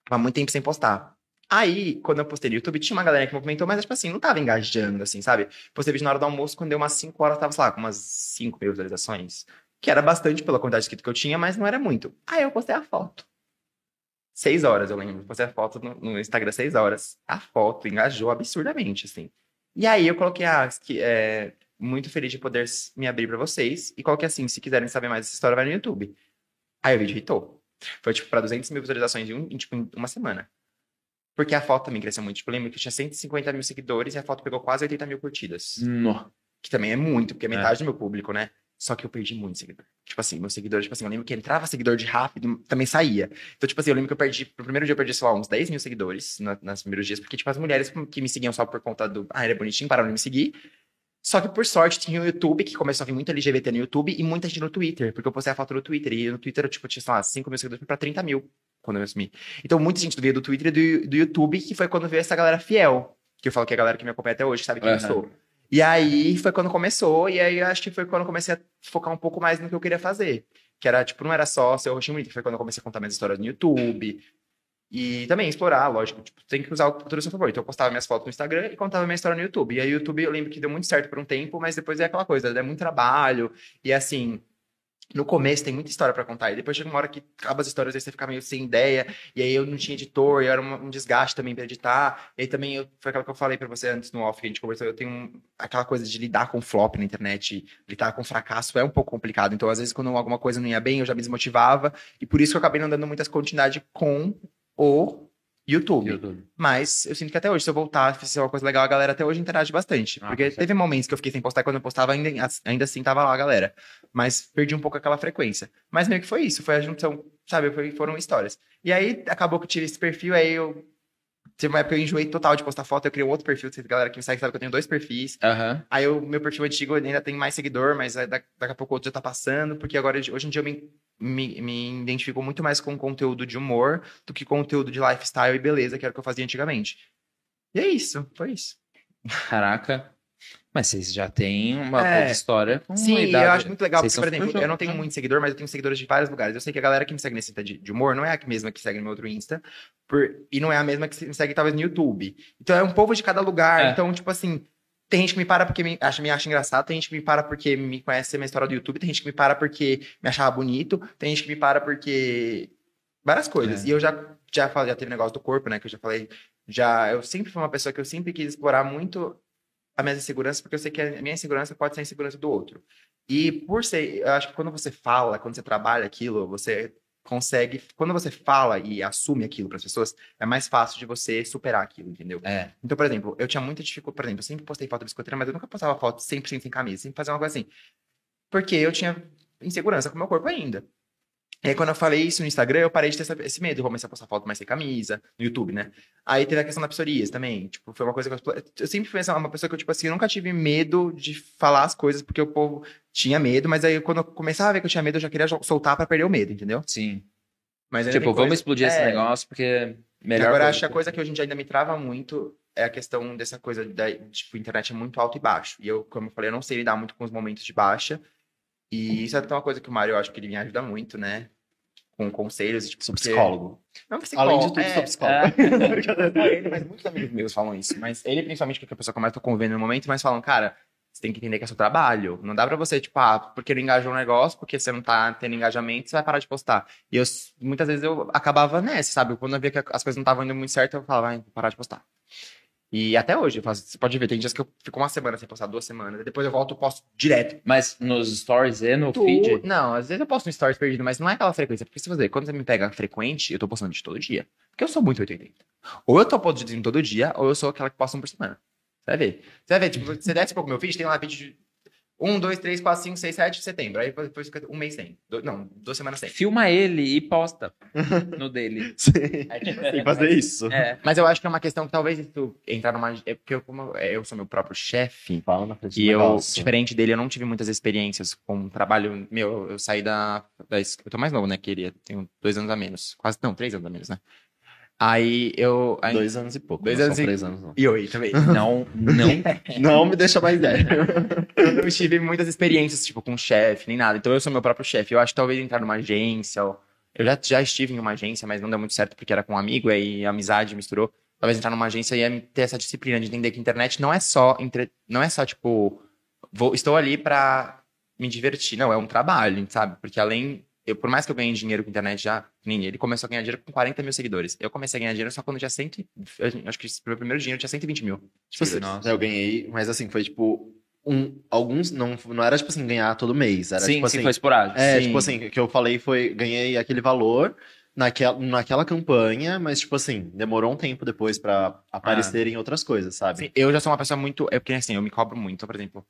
Speaker 2: Tava muito tempo sem postar. Aí, quando eu postei no YouTube, tinha uma galera que movimentou, mas, tipo assim, não tava engajando, assim, sabe? Postei vídeo na hora do almoço, quando deu umas 5 horas, tava, sei lá, com umas 5 mil visualizações. Que era bastante pela quantidade de inscritos que eu tinha, mas não era muito. Aí eu postei a foto. 6 horas, eu lembro. Postei a foto no, no Instagram 6 horas. A foto engajou absurdamente, assim. E aí eu coloquei, ah, que é muito feliz de poder me abrir pra vocês. E coloquei assim, se quiserem saber mais dessa história, vai no YouTube. Aí o vídeo hitou. Foi, tipo, pra 200 mil visualizações em, um, em, tipo, em uma semana. Porque a foto também cresceu muito. Tipo, eu lembro que tinha 150 mil seguidores e a foto pegou quase 80 mil curtidas.
Speaker 1: No.
Speaker 2: Que também é muito, porque é metade do meu público, né? Só que eu perdi muito seguidor. Tipo assim, meus seguidores, tipo assim, eu lembro que entrava seguidor de rápido, também saía. Então, tipo assim, eu lembro que eu perdi, no primeiro dia eu perdi, sei lá, uns 10 mil seguidores na, nos primeiros dias, porque, tipo, as mulheres que me seguiam só por conta do, ah, ele é bonitinho, pararam de me seguir. Só que, por sorte, tinha o YouTube, que começou a vir muito LGBT no YouTube, e muita gente no Twitter, porque eu postei a foto no Twitter, e no Twitter eu, tipo, tinha, sei lá, 5 mil seguidores, pra 30 mil, quando eu assumi. Então, muita gente veio do Twitter e do, do YouTube, que foi quando veio essa galera fiel, que eu falo que é a galera que me acompanha até hoje, sabe quem eu
Speaker 1: Aham.
Speaker 2: sou. E aí foi quando começou, e aí acho que foi quando eu comecei a focar um pouco mais no que eu queria fazer. Que era, tipo, não era só ser o rostinho bonito, foi quando eu comecei a contar minhas histórias no YouTube. E também explorar, lógico, tipo, tem que usar o tudo a seu favor. Então eu postava minhas fotos no Instagram e contava minha história no YouTube. E aí o YouTube eu lembro que deu muito certo por um tempo, mas depois é aquela coisa, é muito trabalho. E assim, no começo tem muita história pra contar. E depois chega uma hora que acaba as histórias, aí você fica meio sem ideia. E aí eu não tinha editor, e era um, desgaste também pra editar. E aí também eu, foi aquilo que eu falei pra você antes no off que a gente conversou. Eu tenho um- aquela coisa de lidar com flop na internet, lidar com fracasso é um pouco complicado. Então, às vezes, quando alguma coisa não ia bem, eu já me desmotivava. E por isso que eu acabei não dando muitas continuidade com o YouTube. Mas eu sinto que até hoje, se eu voltar, fizer uma coisa legal, a galera até hoje interage bastante.
Speaker 1: Ah,
Speaker 2: porque teve momentos que eu fiquei sem postar, e quando eu postava, ainda, ainda assim tava lá a galera. Mas perdi um pouco aquela frequência. Mas meio que foi isso, foi a junção, sabe? Foi, foram histórias. E aí acabou que eu tive esse perfil, aí eu. Teve uma época que eu enjoei total de postar foto, eu criei um outro perfil, a galera que me segue sabe que eu tenho dois perfis.
Speaker 1: Aham.
Speaker 2: Aí o meu perfil antigo ainda tem mais seguidor, mas daqui a pouco o outro já tá passando, porque agora, hoje em dia, eu me, me, me identifico muito mais com conteúdo de humor do que conteúdo de lifestyle e beleza, que era o que eu fazia antigamente. E é isso, foi isso.
Speaker 1: Caraca. Mas vocês já têm uma
Speaker 2: É.
Speaker 1: história com
Speaker 2: Sim, e
Speaker 1: idade.
Speaker 2: eu acho muito legal,
Speaker 1: Vocês
Speaker 2: porque, por exemplo, eu não tenho muito seguidor, mas eu tenho seguidores de vários lugares. Eu sei que a galera que me segue nesse Insta de, de humor não é a mesma que segue no meu outro Insta, por- e não é a mesma que me segue, talvez, no YouTube. Então, é um povo de cada lugar.
Speaker 1: É.
Speaker 2: Então, tipo assim, tem gente que me para porque me acha, me acha engraçado, tem gente que me para porque me conhece a minha história do YouTube, tem gente que me para porque me achava bonito, tem gente que me para porque... Várias coisas.
Speaker 1: É.
Speaker 2: E eu já, já falei, já teve negócio do corpo, né, que eu já falei. Já, eu sempre fui uma pessoa que eu sempre quis explorar muito a minha insegurança, porque eu sei que a minha insegurança pode ser a insegurança do outro. E por ser, eu acho que quando você fala, quando você trabalha aquilo, você consegue, quando você fala e assume aquilo para as pessoas, é mais fácil de você superar aquilo, entendeu?
Speaker 1: É.
Speaker 2: Então, por exemplo, eu tinha muita dificuldade, por exemplo, eu sempre postei foto de biscoiteira, mas eu nunca postava foto 100% sem camisa, sempre fazia uma coisa assim. Porque eu tinha insegurança com o meu corpo ainda. E aí, quando eu falei isso no Instagram, eu parei de ter esse medo. Eu comecei a postar foto mais sem camisa, no YouTube, né? Aí teve a questão da psoríase também. Tipo, foi uma coisa que eu, eu sempre fui uma pessoa que eu, tipo assim, eu nunca tive medo de falar as coisas, porque o povo tinha medo, mas aí quando eu começava a ver que eu tinha medo, eu já queria soltar pra perder o medo, entendeu?
Speaker 1: Sim.
Speaker 2: Mas
Speaker 1: Tipo,
Speaker 2: tem
Speaker 1: vamos
Speaker 2: coisa-
Speaker 1: explodir esse
Speaker 2: É.
Speaker 1: negócio, porque melhor.
Speaker 2: Agora,
Speaker 1: coisa
Speaker 2: acho que a coisa que hoje em dia ainda me trava muito é a questão dessa coisa da tipo, internet é muito alto e baixo. E eu, como eu falei, eu não sei lidar muito com os momentos de baixa. E isso é até uma coisa que o Mário, eu acho que ele me ajuda muito, né? Com conselhos. Tipo,
Speaker 3: Sou
Speaker 2: porque-
Speaker 3: psicólogo.
Speaker 2: Não psicólogo.
Speaker 3: Além de tudo,
Speaker 2: é,
Speaker 3: sou psicólogo. (laughs)
Speaker 2: Não ele, mas muitos amigos meus falam isso. Mas ele, principalmente, que é a pessoa que eu mais tô convivendo no momento, mas falam, cara, você tem que entender que é seu trabalho. Não dá pra você, tipo, ah, porque não engajou um negócio, porque você não tá tendo engajamento, você vai parar de postar. E eu, muitas vezes eu acabava nessa, sabe? Quando eu via que as coisas não estavam indo muito certo, eu falava, vai, vou parar de postar. E até hoje, eu faço, você pode ver, tem dias que eu fico uma semana sem postar, duas semanas, depois eu volto e posto direto.
Speaker 1: Mas nos stories e no
Speaker 2: Tu-
Speaker 1: feed.
Speaker 2: Não, às vezes eu posto no stories perdido, mas não é aquela frequência. Porque se você, quando você me pega frequente, eu tô postando de todo dia. Porque eu sou muito 880. Ou eu tô postando todo dia, ou eu sou aquela que posta um por semana. Você vai ver. Você vai ver, tipo, você desce um pouco meu feed, tem lá vídeo de 1, 2, 3, 4, 5, 6, 7 de setembro. Aí depois fica um mês sem. Do- não, duas semanas sem.
Speaker 1: Filma ele e posta (laughs) no dele. (laughs)
Speaker 3: Sim.
Speaker 2: Aí, tipo
Speaker 3: Tem que fazer isso.
Speaker 1: É.
Speaker 2: Mas eu acho que é uma questão que talvez isso entrar numa. É porque eu, como eu sou meu próprio chefe,
Speaker 3: Fala na frente
Speaker 2: E eu,
Speaker 3: negócio.
Speaker 2: diferente dele, eu não tive muitas experiências com trabalho. Meu, eu saí da. da eu tô mais novo, né? Que ele tenho dois anos a menos. Quase, não, três anos a menos, né? Aí eu. Aí,
Speaker 3: Dois anos e pouco.
Speaker 2: Dois
Speaker 3: não
Speaker 2: anos
Speaker 3: são
Speaker 2: e-
Speaker 3: três anos, não.
Speaker 2: E oi também.
Speaker 1: Não, não.
Speaker 3: Não me deixa mais velho. (laughs)
Speaker 2: eu não tive muitas experiências, tipo, com chefe, nem nada. Então eu sou meu próprio chefe. Eu acho que talvez entrar numa agência. Ou... Eu já, já estive em uma agência, mas não deu muito certo porque era com um amigo, aí a amizade misturou. Talvez entrar numa agência e ter essa disciplina de entender que internet não é só. Entre... Não é só, tipo. Vou... Estou ali pra me divertir. Não, é um trabalho, sabe? Porque além. Eu, por mais que eu ganhe dinheiro com internet já, ele começou a ganhar dinheiro com 40 mil seguidores. Eu comecei a ganhar dinheiro só quando tinha 100. e- eu Acho que o meu primeiro dinheiro tinha 120 mil.
Speaker 3: Tipo assim,
Speaker 1: Nossa.
Speaker 3: eu ganhei, mas assim, foi tipo. Um, alguns. Não, não era tipo assim, ganhar todo mês. Era
Speaker 1: sim,
Speaker 3: tipo
Speaker 1: sim,
Speaker 3: assim.
Speaker 1: foi esporádico.
Speaker 3: É,
Speaker 2: Sim.
Speaker 3: tipo assim, o que eu falei foi, ganhei aquele valor naquela, naquela campanha, mas tipo assim, demorou um tempo depois pra aparecer em outras coisas, sabe?
Speaker 2: Assim, eu já sou uma pessoa muito. É porque assim, eu me cobro muito. Por exemplo,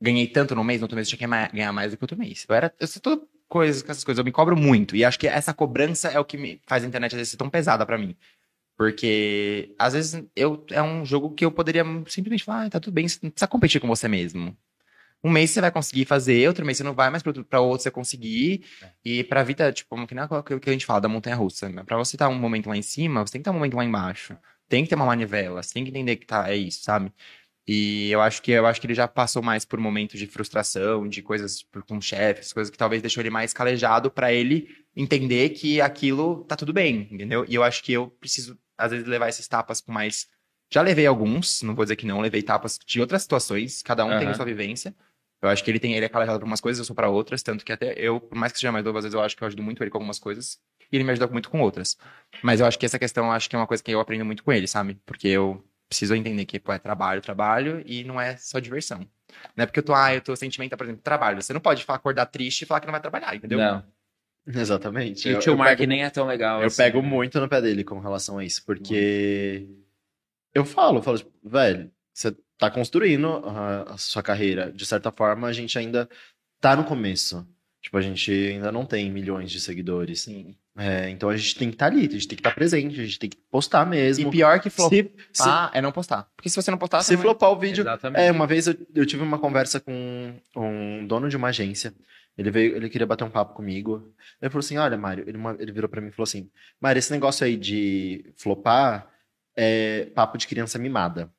Speaker 2: ganhei tanto no mês, no outro mês eu tinha que ganhar mais do que outro mês. Eu era, eu sei toda coisa com essas coisas, eu me cobro muito. E acho que essa cobrança é o que me faz a internet às vezes ser tão pesada pra mim. Porque às vezes eu é um jogo que eu poderia simplesmente falar, ah, tá tudo bem, você não precisa competir com você mesmo. Um mês você vai conseguir fazer, outro mês você não vai, mas pra outro você conseguir. E pra vida, tipo, que nem o que a gente fala da montanha russa. Né? Pra você estar um momento lá em cima, você tem que estar um momento lá embaixo. Tem que ter uma manivela, você tem que entender que tá, é isso, sabe? E eu acho que eu acho que ele já passou mais por momentos de frustração, de coisas por- com chefes, coisas que talvez deixou ele mais calejado pra ele entender que aquilo tá tudo bem, entendeu? E eu acho que eu preciso às vezes levar esses tapas com mais já levei alguns, não vou dizer que não, levei tapas de outras situações, cada um tem a sua vivência. Eu acho que ele tem ele é calejado pra umas coisas, eu sou pra outras, tanto que até eu, por mais que seja mais novo, às vezes eu acho que eu ajudo muito ele com algumas coisas, e ele me ajuda muito com outras. Mas eu acho que essa questão, eu acho que é uma coisa que eu aprendo muito com ele, sabe? Porque eu preciso entender que, pô, é trabalho, trabalho, e não é só diversão. Não é porque eu tô, ah, eu tô sentimental, por exemplo, trabalho. Você não pode falar, acordar triste e falar que não vai trabalhar, entendeu?
Speaker 1: Não. (laughs)
Speaker 3: Exatamente.
Speaker 1: E o tio
Speaker 3: eu
Speaker 1: Mark
Speaker 3: pego-
Speaker 1: nem é tão legal.
Speaker 3: Eu
Speaker 1: assim.
Speaker 3: pego muito no pé dele com relação a isso, porque eu falo, eu falo, tipo, velho, você tá construindo a, a sua carreira. De certa forma, a gente ainda tá no começo. Tipo, a gente ainda não tem milhões de seguidores.
Speaker 2: Sim.
Speaker 3: É, então a gente tem que estar ali, a gente tem que estar presente, a gente tem que postar
Speaker 2: E
Speaker 3: mesmo.
Speaker 2: pior que flopar
Speaker 3: se,
Speaker 2: é não postar. Porque se você não postar,
Speaker 3: se
Speaker 2: vai-
Speaker 3: flopar o vídeo,
Speaker 1: Exatamente.
Speaker 3: é, uma vez eu, eu tive uma conversa com um dono de uma agência. Ele veio, ele queria bater um papo comigo. Ele falou assim: Olha, Mário, ele, ele virou pra mim e falou assim: Mário, esse negócio aí de flopar é papo de criança mimada.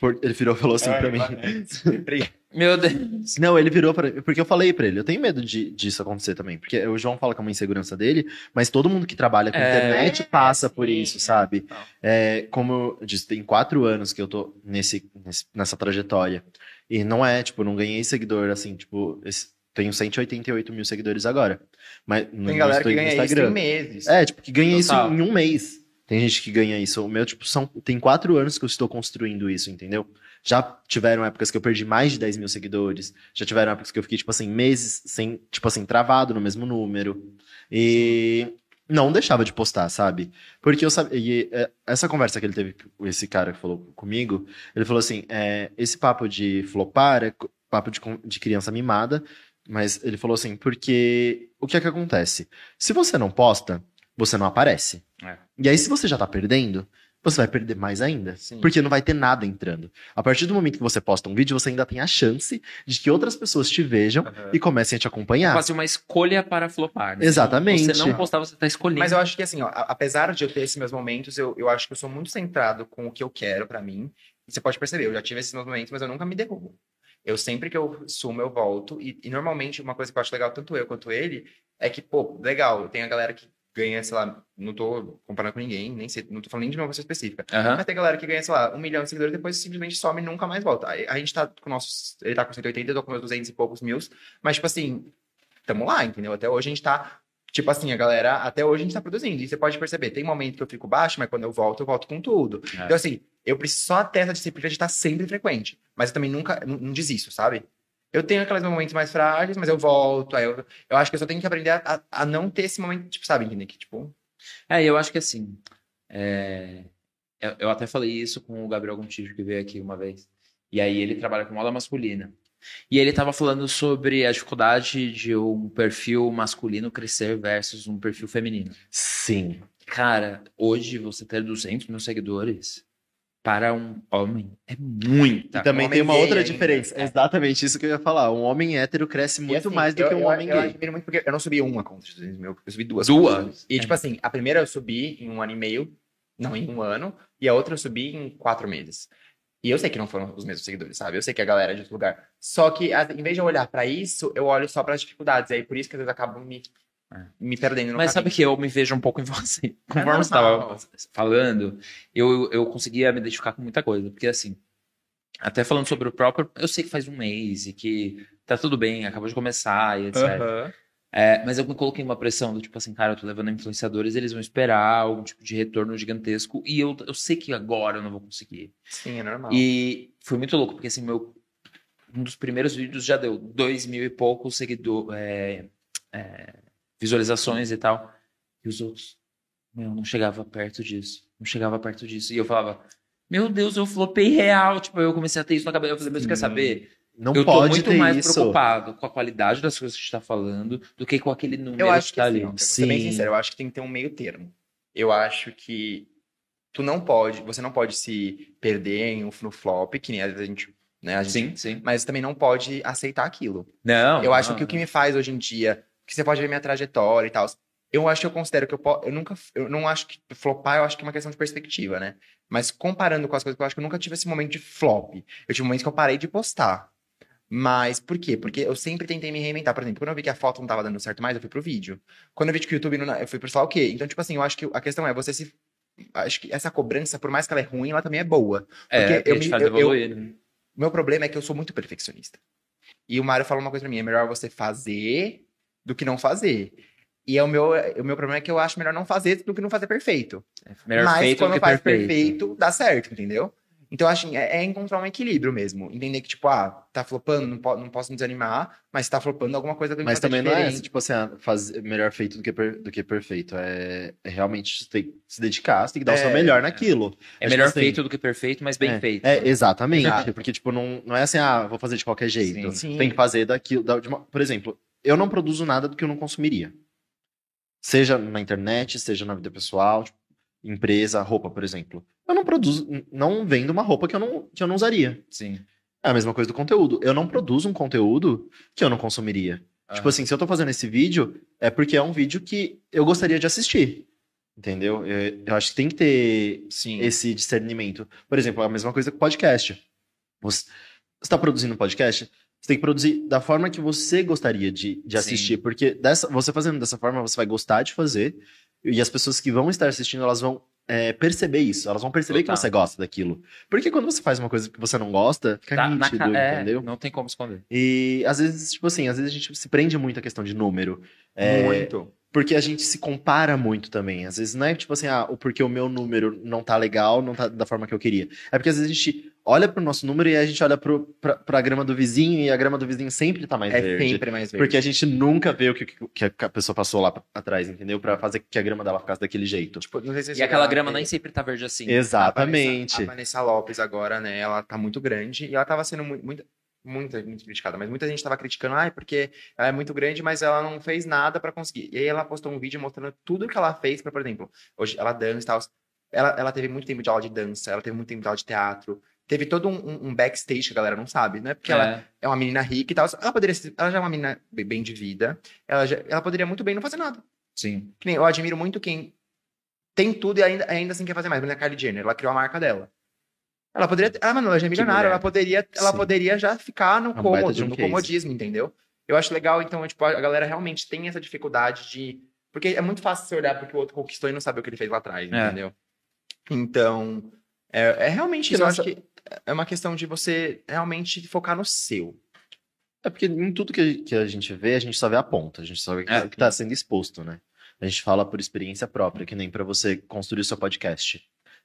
Speaker 3: Por- ele virou e falou assim pra mim. (laughs)
Speaker 1: Meu Deus.
Speaker 3: Não, ele virou pra Porque eu falei pra ele, eu tenho medo de, disso acontecer também. Porque o João fala que é uma insegurança dele, mas todo mundo que trabalha com
Speaker 1: É,
Speaker 3: internet passa por
Speaker 2: sim,
Speaker 3: isso,
Speaker 2: é.
Speaker 3: sabe? É, como eu disse, tem quatro anos que eu tô nesse, nesse- nessa trajetória. E não é, tipo, não ganhei seguidor, assim, tipo, esse- tenho 188 mil seguidores agora. Mas no,
Speaker 2: Tem galera
Speaker 3: no
Speaker 2: que ganha isso
Speaker 3: Instagram.
Speaker 2: em meses.
Speaker 3: É, tipo, que ganha
Speaker 1: Total.
Speaker 3: isso em um mês. Tem gente que ganha isso. O meu, tipo, são, tem quatro anos que eu estou construindo isso, entendeu? Já tiveram épocas que eu perdi mais de 10 mil seguidores. Já tiveram épocas que eu fiquei, tipo assim, meses sem, tipo assim, travado no mesmo número. E não deixava de postar, sabe? Porque eu sabia. É, essa conversa que ele teve esse cara que falou comigo, ele falou assim: é, esse papo de flopar é papo de, de criança mimada. Mas ele falou assim, porque o que é que acontece? Se você não posta, você não aparece.
Speaker 1: É.
Speaker 3: E aí, se você já tá perdendo, você vai perder mais ainda.
Speaker 2: Sim.
Speaker 3: Porque não vai ter nada entrando. A partir do momento que você posta um vídeo, você ainda tem a chance de que outras pessoas te vejam
Speaker 2: Aham.
Speaker 3: e comecem a te acompanhar.
Speaker 1: Quase uma escolha para flopar. né?
Speaker 3: Exatamente.
Speaker 1: Você não postar, você tá escolhendo.
Speaker 2: Mas eu acho que assim, ó, apesar de eu ter esses meus momentos, eu, eu acho que eu sou muito centrado com o que eu quero pra mim. E você pode perceber, eu já tive esses meus momentos, mas eu nunca me derrubo. Eu sempre que eu sumo, eu volto. E, e normalmente, uma coisa que eu acho legal, tanto eu quanto ele, é que, pô, legal, tem a galera que ganha, sei lá, não tô comparando com ninguém, nem sei, não tô falando nem de uma pessoa específica.
Speaker 1: Aham.
Speaker 2: Mas tem galera que ganha, sei lá, um milhão de seguidores, depois simplesmente some e nunca mais volta. A, a gente tá com nossos. Ele tá com 180, eu tô com meus 200 e poucos mil. Mas, tipo assim, tamo lá, entendeu? Até hoje a gente tá. Tipo assim, a galera, até hoje a gente tá produzindo. E você pode perceber, tem momento que eu fico baixo, mas quando eu volto, eu volto com tudo.
Speaker 1: É.
Speaker 2: Então, assim, eu preciso só ter essa disciplina de estar sempre frequente. Mas eu também nunca, não, não desisto, sabe? Eu tenho aqueles momentos mais frágeis, mas eu volto. Aí eu, eu acho que eu só tenho que aprender a, a- a não ter esse momento, tipo, sabe, entender que, tipo.
Speaker 1: É, eu acho que assim. é, Eu, eu até falei isso com o Gabriel Gontijo, que veio aqui uma vez. E aí ele trabalha com moda masculina. E ele tava falando sobre a dificuldade de um perfil masculino crescer versus um perfil feminino.
Speaker 3: Sim.
Speaker 1: Cara, hoje você ter 200 mil seguidores para um homem é muita.
Speaker 3: E também
Speaker 2: um
Speaker 3: tem uma outra
Speaker 2: ainda.
Speaker 3: diferença.
Speaker 2: É.
Speaker 3: Exatamente isso que eu ia falar. Um homem hétero cresce muito
Speaker 2: assim,
Speaker 3: mais do
Speaker 2: eu-
Speaker 3: que um
Speaker 2: eu-
Speaker 3: homem
Speaker 2: eu
Speaker 3: gay.
Speaker 2: admiro muito porque eu não subi uma conta de 200 mil, eu subi duas.
Speaker 1: Duas?
Speaker 2: contas. E, tipo assim, a primeira eu subi em um ano e meio, não, em um ano, e a outra eu subi em quatro meses. E eu sei que não foram os mesmos seguidores, sabe? Eu sei que a galera é de outro lugar. Só que, a- em vez de eu olhar pra isso, eu olho só pras dificuldades. E aí, por isso que às vezes eu acabo me,
Speaker 1: É.
Speaker 2: me perdendo no
Speaker 1: Mas sabe
Speaker 2: caminho.
Speaker 1: que eu me vejo um pouco em você. (laughs) Conforme
Speaker 2: normal.
Speaker 1: você estava falando, eu, eu conseguia me identificar com muita coisa. Porque assim, até falando sobre o próprio, eu sei que faz um mês e que tá tudo bem, acabou de começar e etc.
Speaker 2: Aham.
Speaker 1: É, mas eu me coloquei uma pressão do tipo assim, cara, eu tô levando influenciadores, eles vão esperar algum tipo de retorno gigantesco e eu, eu sei que agora eu não vou conseguir.
Speaker 2: Sim, é normal.
Speaker 1: E foi muito louco, porque assim, meu. Um dos primeiros vídeos já deu dois mil e poucos seguidores, visualizações e tal. E os outros, meu, não chegava perto disso. Não chegava perto disso. E eu falava, meu Deus, eu flopei real. Tipo, eu comecei a ter isso na cabeça. Eu falei, mas quer
Speaker 2: Sim.
Speaker 1: saber?
Speaker 3: não
Speaker 1: eu tô
Speaker 3: pode
Speaker 1: muito
Speaker 3: ter
Speaker 1: mais
Speaker 3: isso.
Speaker 1: preocupado com a qualidade das coisas que a gente tá falando do que com aquele número
Speaker 2: Eu acho
Speaker 1: que
Speaker 2: que
Speaker 1: tá
Speaker 2: assim,
Speaker 1: ali.
Speaker 2: vou ser bem
Speaker 3: Sim.
Speaker 2: sincero, eu acho que tem que ter um meio termo. Eu acho que tu não pode, você não pode se perder em um, no flop, que nem a gente, né, a gente,
Speaker 1: Sim, sim.
Speaker 2: mas também não pode aceitar aquilo.
Speaker 1: Não.
Speaker 2: eu acho
Speaker 1: não,
Speaker 2: que o que me faz hoje em dia, que você pode ver minha trajetória e tal, eu acho que eu considero que eu, po- eu nunca, eu não acho que flopar, eu acho que é uma questão de perspectiva, né? Mas comparando com as coisas que eu acho que eu nunca tive esse momento de flop. Eu tive momentos que eu parei de postar. Mas por quê? Porque eu sempre tentei me reinventar. Por exemplo, quando eu vi que a foto não tava dando certo mais, eu fui pro vídeo. Quando eu vi que o YouTube não. Eu fui pro sei o quê. Então, tipo assim, eu acho que a questão é você se. Acho que essa cobrança, por mais que ela é ruim, ela também é boa.
Speaker 1: É,
Speaker 2: porque
Speaker 1: eu
Speaker 2: eu me-
Speaker 1: faz
Speaker 2: eu- eu-
Speaker 1: né?
Speaker 2: O meu problema é que eu sou muito perfeccionista. E o Mário falou uma coisa pra mim: é melhor você fazer do que não fazer. E é o meu, o meu problema é que eu acho melhor não fazer do que não fazer perfeito.
Speaker 1: Melhor
Speaker 2: Mas quando faz
Speaker 1: perfeito.
Speaker 2: perfeito, dá certo, entendeu? Então, eu acho que é, é encontrar um equilíbrio mesmo. Entender que, tipo, ah, tá flopando, não, po- não posso me desanimar, mas tá flopando, alguma coisa que
Speaker 3: Mas
Speaker 2: fazer
Speaker 3: também não é
Speaker 2: diferente.
Speaker 3: tipo assim, ah, fazer melhor feito do que, per- do que perfeito. É, é realmente você tem que se dedicar, você tem que dar o seu
Speaker 2: É,
Speaker 3: melhor
Speaker 2: é.
Speaker 3: naquilo.
Speaker 1: É
Speaker 3: Mas,
Speaker 1: melhor
Speaker 3: assim,
Speaker 1: feito do que perfeito, mas bem
Speaker 3: é,
Speaker 1: feito.
Speaker 3: É, exatamente. Porque, tipo, não, não é assim, ah, vou fazer de qualquer jeito.
Speaker 2: Sim.
Speaker 3: Tem que fazer daquilo. da- uma- por exemplo, eu não produzo nada do que eu não consumiria. Seja na internet, seja na vida pessoal, tipo, empresa, roupa, por exemplo. Eu não produzo, não vendo uma roupa que eu não, que eu não usaria.
Speaker 1: Sim.
Speaker 3: É a mesma coisa do conteúdo. Eu não produzo um conteúdo que eu não consumiria. Tipo assim, se eu tô fazendo esse vídeo, é porque é um vídeo que eu gostaria de assistir. Entendeu? Eu, eu acho que tem que ter
Speaker 2: Sim.
Speaker 3: esse discernimento. Por exemplo, a mesma coisa com podcast. Você está produzindo um podcast, você tem que produzir da forma que você gostaria de, de
Speaker 1: Sim.
Speaker 3: assistir. Porque dessa, você fazendo dessa forma, você vai gostar de fazer. E as pessoas que vão estar assistindo, elas vão é, perceber isso. Elas vão perceber
Speaker 1: Total.
Speaker 3: que você gosta daquilo. Porque quando você faz uma coisa que você não gosta, fica
Speaker 1: Tá
Speaker 3: nítido,
Speaker 1: ca- é,
Speaker 3: entendeu?
Speaker 1: não tem como esconder.
Speaker 3: E às vezes, tipo assim, às vezes a gente se prende muito à questão de número. É,
Speaker 2: Muito.
Speaker 3: Porque a gente se compara muito também. Às vezes não é tipo assim, ah, o- porque o meu número não tá legal, não tá da forma que eu queria. É porque às vezes a gente olha pro nosso número e a gente olha pra, pra grama do vizinho e a grama do vizinho sempre tá mais
Speaker 2: É
Speaker 3: verde.
Speaker 2: sempre mais verde.
Speaker 3: Porque a gente nunca vê o que, que a pessoa passou lá atrás, entendeu? Pra fazer que a grama dela ficasse daquele jeito.
Speaker 2: Tipo, não sei se vocês
Speaker 1: E aquela
Speaker 2: chegaram a
Speaker 1: grama
Speaker 2: ver-
Speaker 1: nem sempre tá verde assim.
Speaker 3: Exatamente.
Speaker 2: A Vanessa, a Vanessa Lopes agora, né? Ela tá muito grande e ela tava sendo muito, muito, muita, muito criticada, mas muita gente tava criticando, ai, porque ela é muito grande, mas ela não fez nada pra conseguir. E aí ela postou um vídeo mostrando tudo que ela fez pra, por exemplo, hoje ela dança e tal. Ela, ela teve muito tempo de aula de dança, ela teve muito tempo de aula de teatro. Teve todo um, um- backstage que a galera não sabe, né? Porque ela
Speaker 1: É.
Speaker 2: é uma menina rica e tal. Ela poderia ela já é uma menina bem de vida. Ela, já- ela poderia muito bem não fazer nada.
Speaker 1: Sim.
Speaker 2: Nem eu admiro muito quem tem tudo e ainda, ainda assim quer fazer mais. Exemplo, a Kylie Jenner, ela criou a marca dela. Ela poderia. Ah, mano, ela já é milionária, ela poderia, ela
Speaker 3: Sim.
Speaker 2: poderia já ficar no
Speaker 3: baita
Speaker 2: cômodo,
Speaker 3: um
Speaker 2: no
Speaker 3: case.
Speaker 2: comodismo, entendeu? Eu acho legal, então, tipo, a galera realmente tem essa dificuldade de. Porque é muito fácil você olhar porque o outro conquistou e não saber o que ele fez lá atrás,
Speaker 1: É.
Speaker 2: entendeu? Então, é, é realmente isso. Eu acho que é uma questão de você realmente focar no seu.
Speaker 3: É porque em tudo que a, que a gente vê, a gente só vê a ponta, a gente só vê
Speaker 1: É.
Speaker 3: o que está sendo exposto, né? A gente fala por experiência própria, que nem para você construir o seu podcast.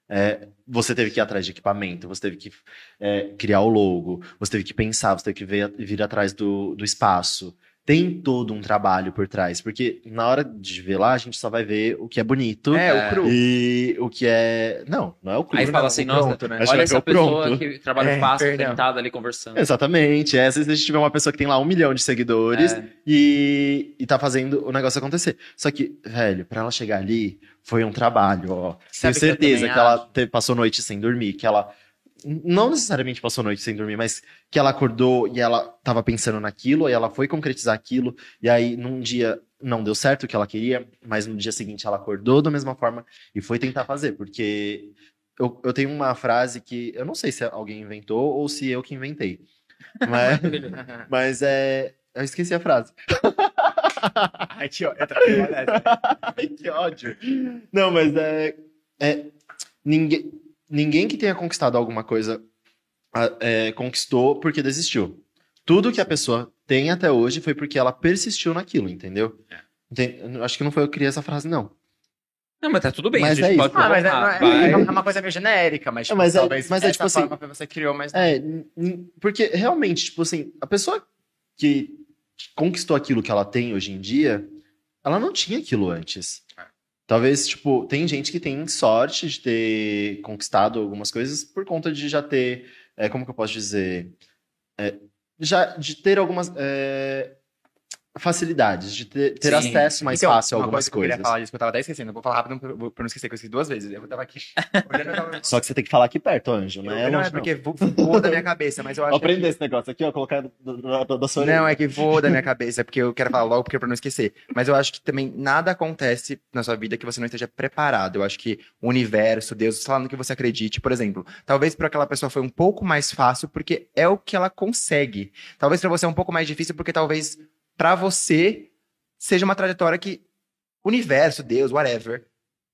Speaker 3: É, você teve que ir atrás de equipamento, você teve que é, criar o logo, você teve que pensar, você teve que ver, vir atrás do, do espaço. Tem todo um trabalho por trás, porque na hora de ver lá, a gente só vai ver o que é bonito
Speaker 2: É,
Speaker 1: É.
Speaker 2: o cru.
Speaker 3: e o que é. Não, não é o cru.
Speaker 1: Aí fala
Speaker 3: o
Speaker 1: assim,
Speaker 3: pronto,
Speaker 1: nossa,
Speaker 3: né?
Speaker 1: olha
Speaker 3: que
Speaker 1: essa
Speaker 3: é
Speaker 1: pessoa
Speaker 3: pronto.
Speaker 1: que trabalha
Speaker 2: É,
Speaker 1: fácil,
Speaker 2: perdão.
Speaker 1: sentada ali conversando.
Speaker 3: Exatamente. É, se a gente tiver uma pessoa que tem lá um milhão de seguidores,
Speaker 1: É.
Speaker 3: e, e tá fazendo o negócio acontecer. Só que, velho, pra ela chegar ali, foi um trabalho, ó.
Speaker 2: Sabe
Speaker 3: Tenho
Speaker 2: que
Speaker 3: certeza
Speaker 2: também
Speaker 3: que, ela te- passou noite sem dormir, que ela. Não necessariamente passou noite sem dormir, mas que ela acordou e ela tava pensando naquilo, e ela foi concretizar aquilo, e aí num dia não deu certo o que ela queria, mas no dia seguinte ela acordou da mesma forma e foi tentar fazer, porque eu, eu tenho uma frase que eu não sei se alguém inventou ou se eu que inventei. (laughs) Mas, mas é. Eu esqueci a frase. (laughs)
Speaker 2: Ai, também vou nessa.
Speaker 3: Ai, que ódio. Não, mas é. é ninguém, ninguém que tenha conquistado alguma coisa é, conquistou porque desistiu. Tudo que a pessoa tem até hoje foi porque ela persistiu naquilo, entendeu? Enten- eu Acho que não foi eu que criei essa frase, não.
Speaker 1: Não, mas tá tudo bem.
Speaker 3: Mas
Speaker 1: a gente
Speaker 3: é isso.
Speaker 2: Ah, mas é, é- é uma coisa meio genérica, mas, tipo,
Speaker 3: mas é-
Speaker 2: talvez
Speaker 3: mas é,
Speaker 2: essa
Speaker 3: tipo assim,
Speaker 2: que você criou, mas
Speaker 3: É, porque realmente, tipo assim, a pessoa que conquistou aquilo que ela tem hoje em dia, ela não tinha aquilo antes. Talvez, tipo, tem gente que tem sorte de ter conquistado algumas coisas por conta de já ter, é, como que eu posso dizer, É, já de ter algumas é, facilidades, de ter, ter acesso mais
Speaker 2: Então,
Speaker 3: fácil a
Speaker 2: uma
Speaker 3: algumas
Speaker 2: coisa que eu queria
Speaker 3: coisas.
Speaker 2: falar disso que eu tava até esquecendo. Eu vou falar rápido pra, não esquecer que eu esqueci duas vezes. Eu tava aqui (laughs) olhando, eu tava...
Speaker 3: Só que você tem que falar aqui perto, Anjo,
Speaker 2: Eu-
Speaker 3: não é
Speaker 2: é porque vo- voou da minha cabeça, mas eu acho
Speaker 3: Aprender
Speaker 2: que...
Speaker 3: esse negócio aqui, ó, colocar da sua.
Speaker 2: Não, é que voou da minha cabeça, porque eu quero falar logo, porque é pra não esquecer. Mas eu acho que também nada acontece na sua vida que você não esteja preparado. Eu acho que o universo, Deus, sei lá no que você acredite, por exemplo, talvez para aquela pessoa foi um pouco mais fácil, porque é o que ela consegue. Talvez para você é um pouco mais difícil, porque talvez para você seja uma trajetória que o universo, Deus, whatever,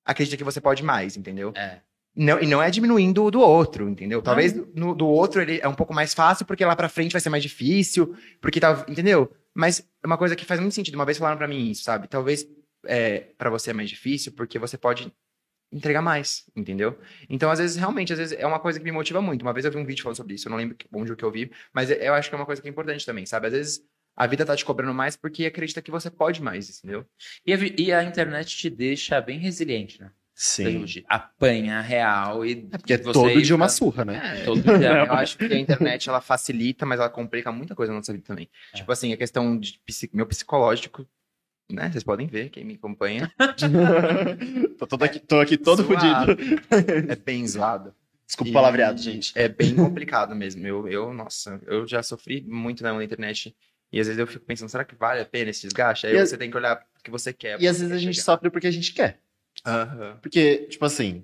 Speaker 2: acredita que você pode mais, entendeu?
Speaker 1: É.
Speaker 2: Não, e não é diminuindo o do outro, entendeu? Talvez no, do outro ele é um pouco mais fácil, porque lá pra frente vai ser mais difícil, porque tá, entendeu? Mas é uma coisa que faz muito sentido. Uma vez falaram pra mim isso, sabe? Talvez é, para você é mais difícil, porque você pode entregar mais, entendeu? Então, às vezes, realmente, às vezes é uma coisa que me motiva muito. Uma vez eu vi um vídeo falando sobre isso, eu não lembro onde que eu vi, mas eu acho que é uma coisa que é importante também, sabe? Às vezes a vida tá te cobrando mais porque acredita que você pode mais, entendeu?
Speaker 1: E a, e a internet te deixa bem resiliente, né?
Speaker 3: Sim.
Speaker 1: Apanha real e.
Speaker 3: É porque é
Speaker 1: você
Speaker 3: todo dia uma
Speaker 1: pra-
Speaker 3: surra, né?
Speaker 1: É, todo dia. (laughs)
Speaker 2: Eu acho que a internet ela facilita, mas ela complica muita coisa na nossa vida também.
Speaker 1: É.
Speaker 2: Tipo assim, a questão de meu psicológico, né? Vocês podem ver, quem me acompanha. (laughs)
Speaker 3: tô, todo aqui, tô aqui todo
Speaker 2: Zoado.
Speaker 3: fodido.
Speaker 2: É bem zoado.
Speaker 3: Desculpa o palavreado, gente.
Speaker 2: É bem complicado mesmo. Eu, eu, nossa, eu já sofri muito na internet. E às vezes eu fico pensando, será que vale a pena esse desgaste? Aí
Speaker 3: E a-
Speaker 2: você tem que olhar o que você quer.
Speaker 3: E às vezes a gente sofre porque a gente quer.
Speaker 2: Aham.
Speaker 3: Porque, tipo assim,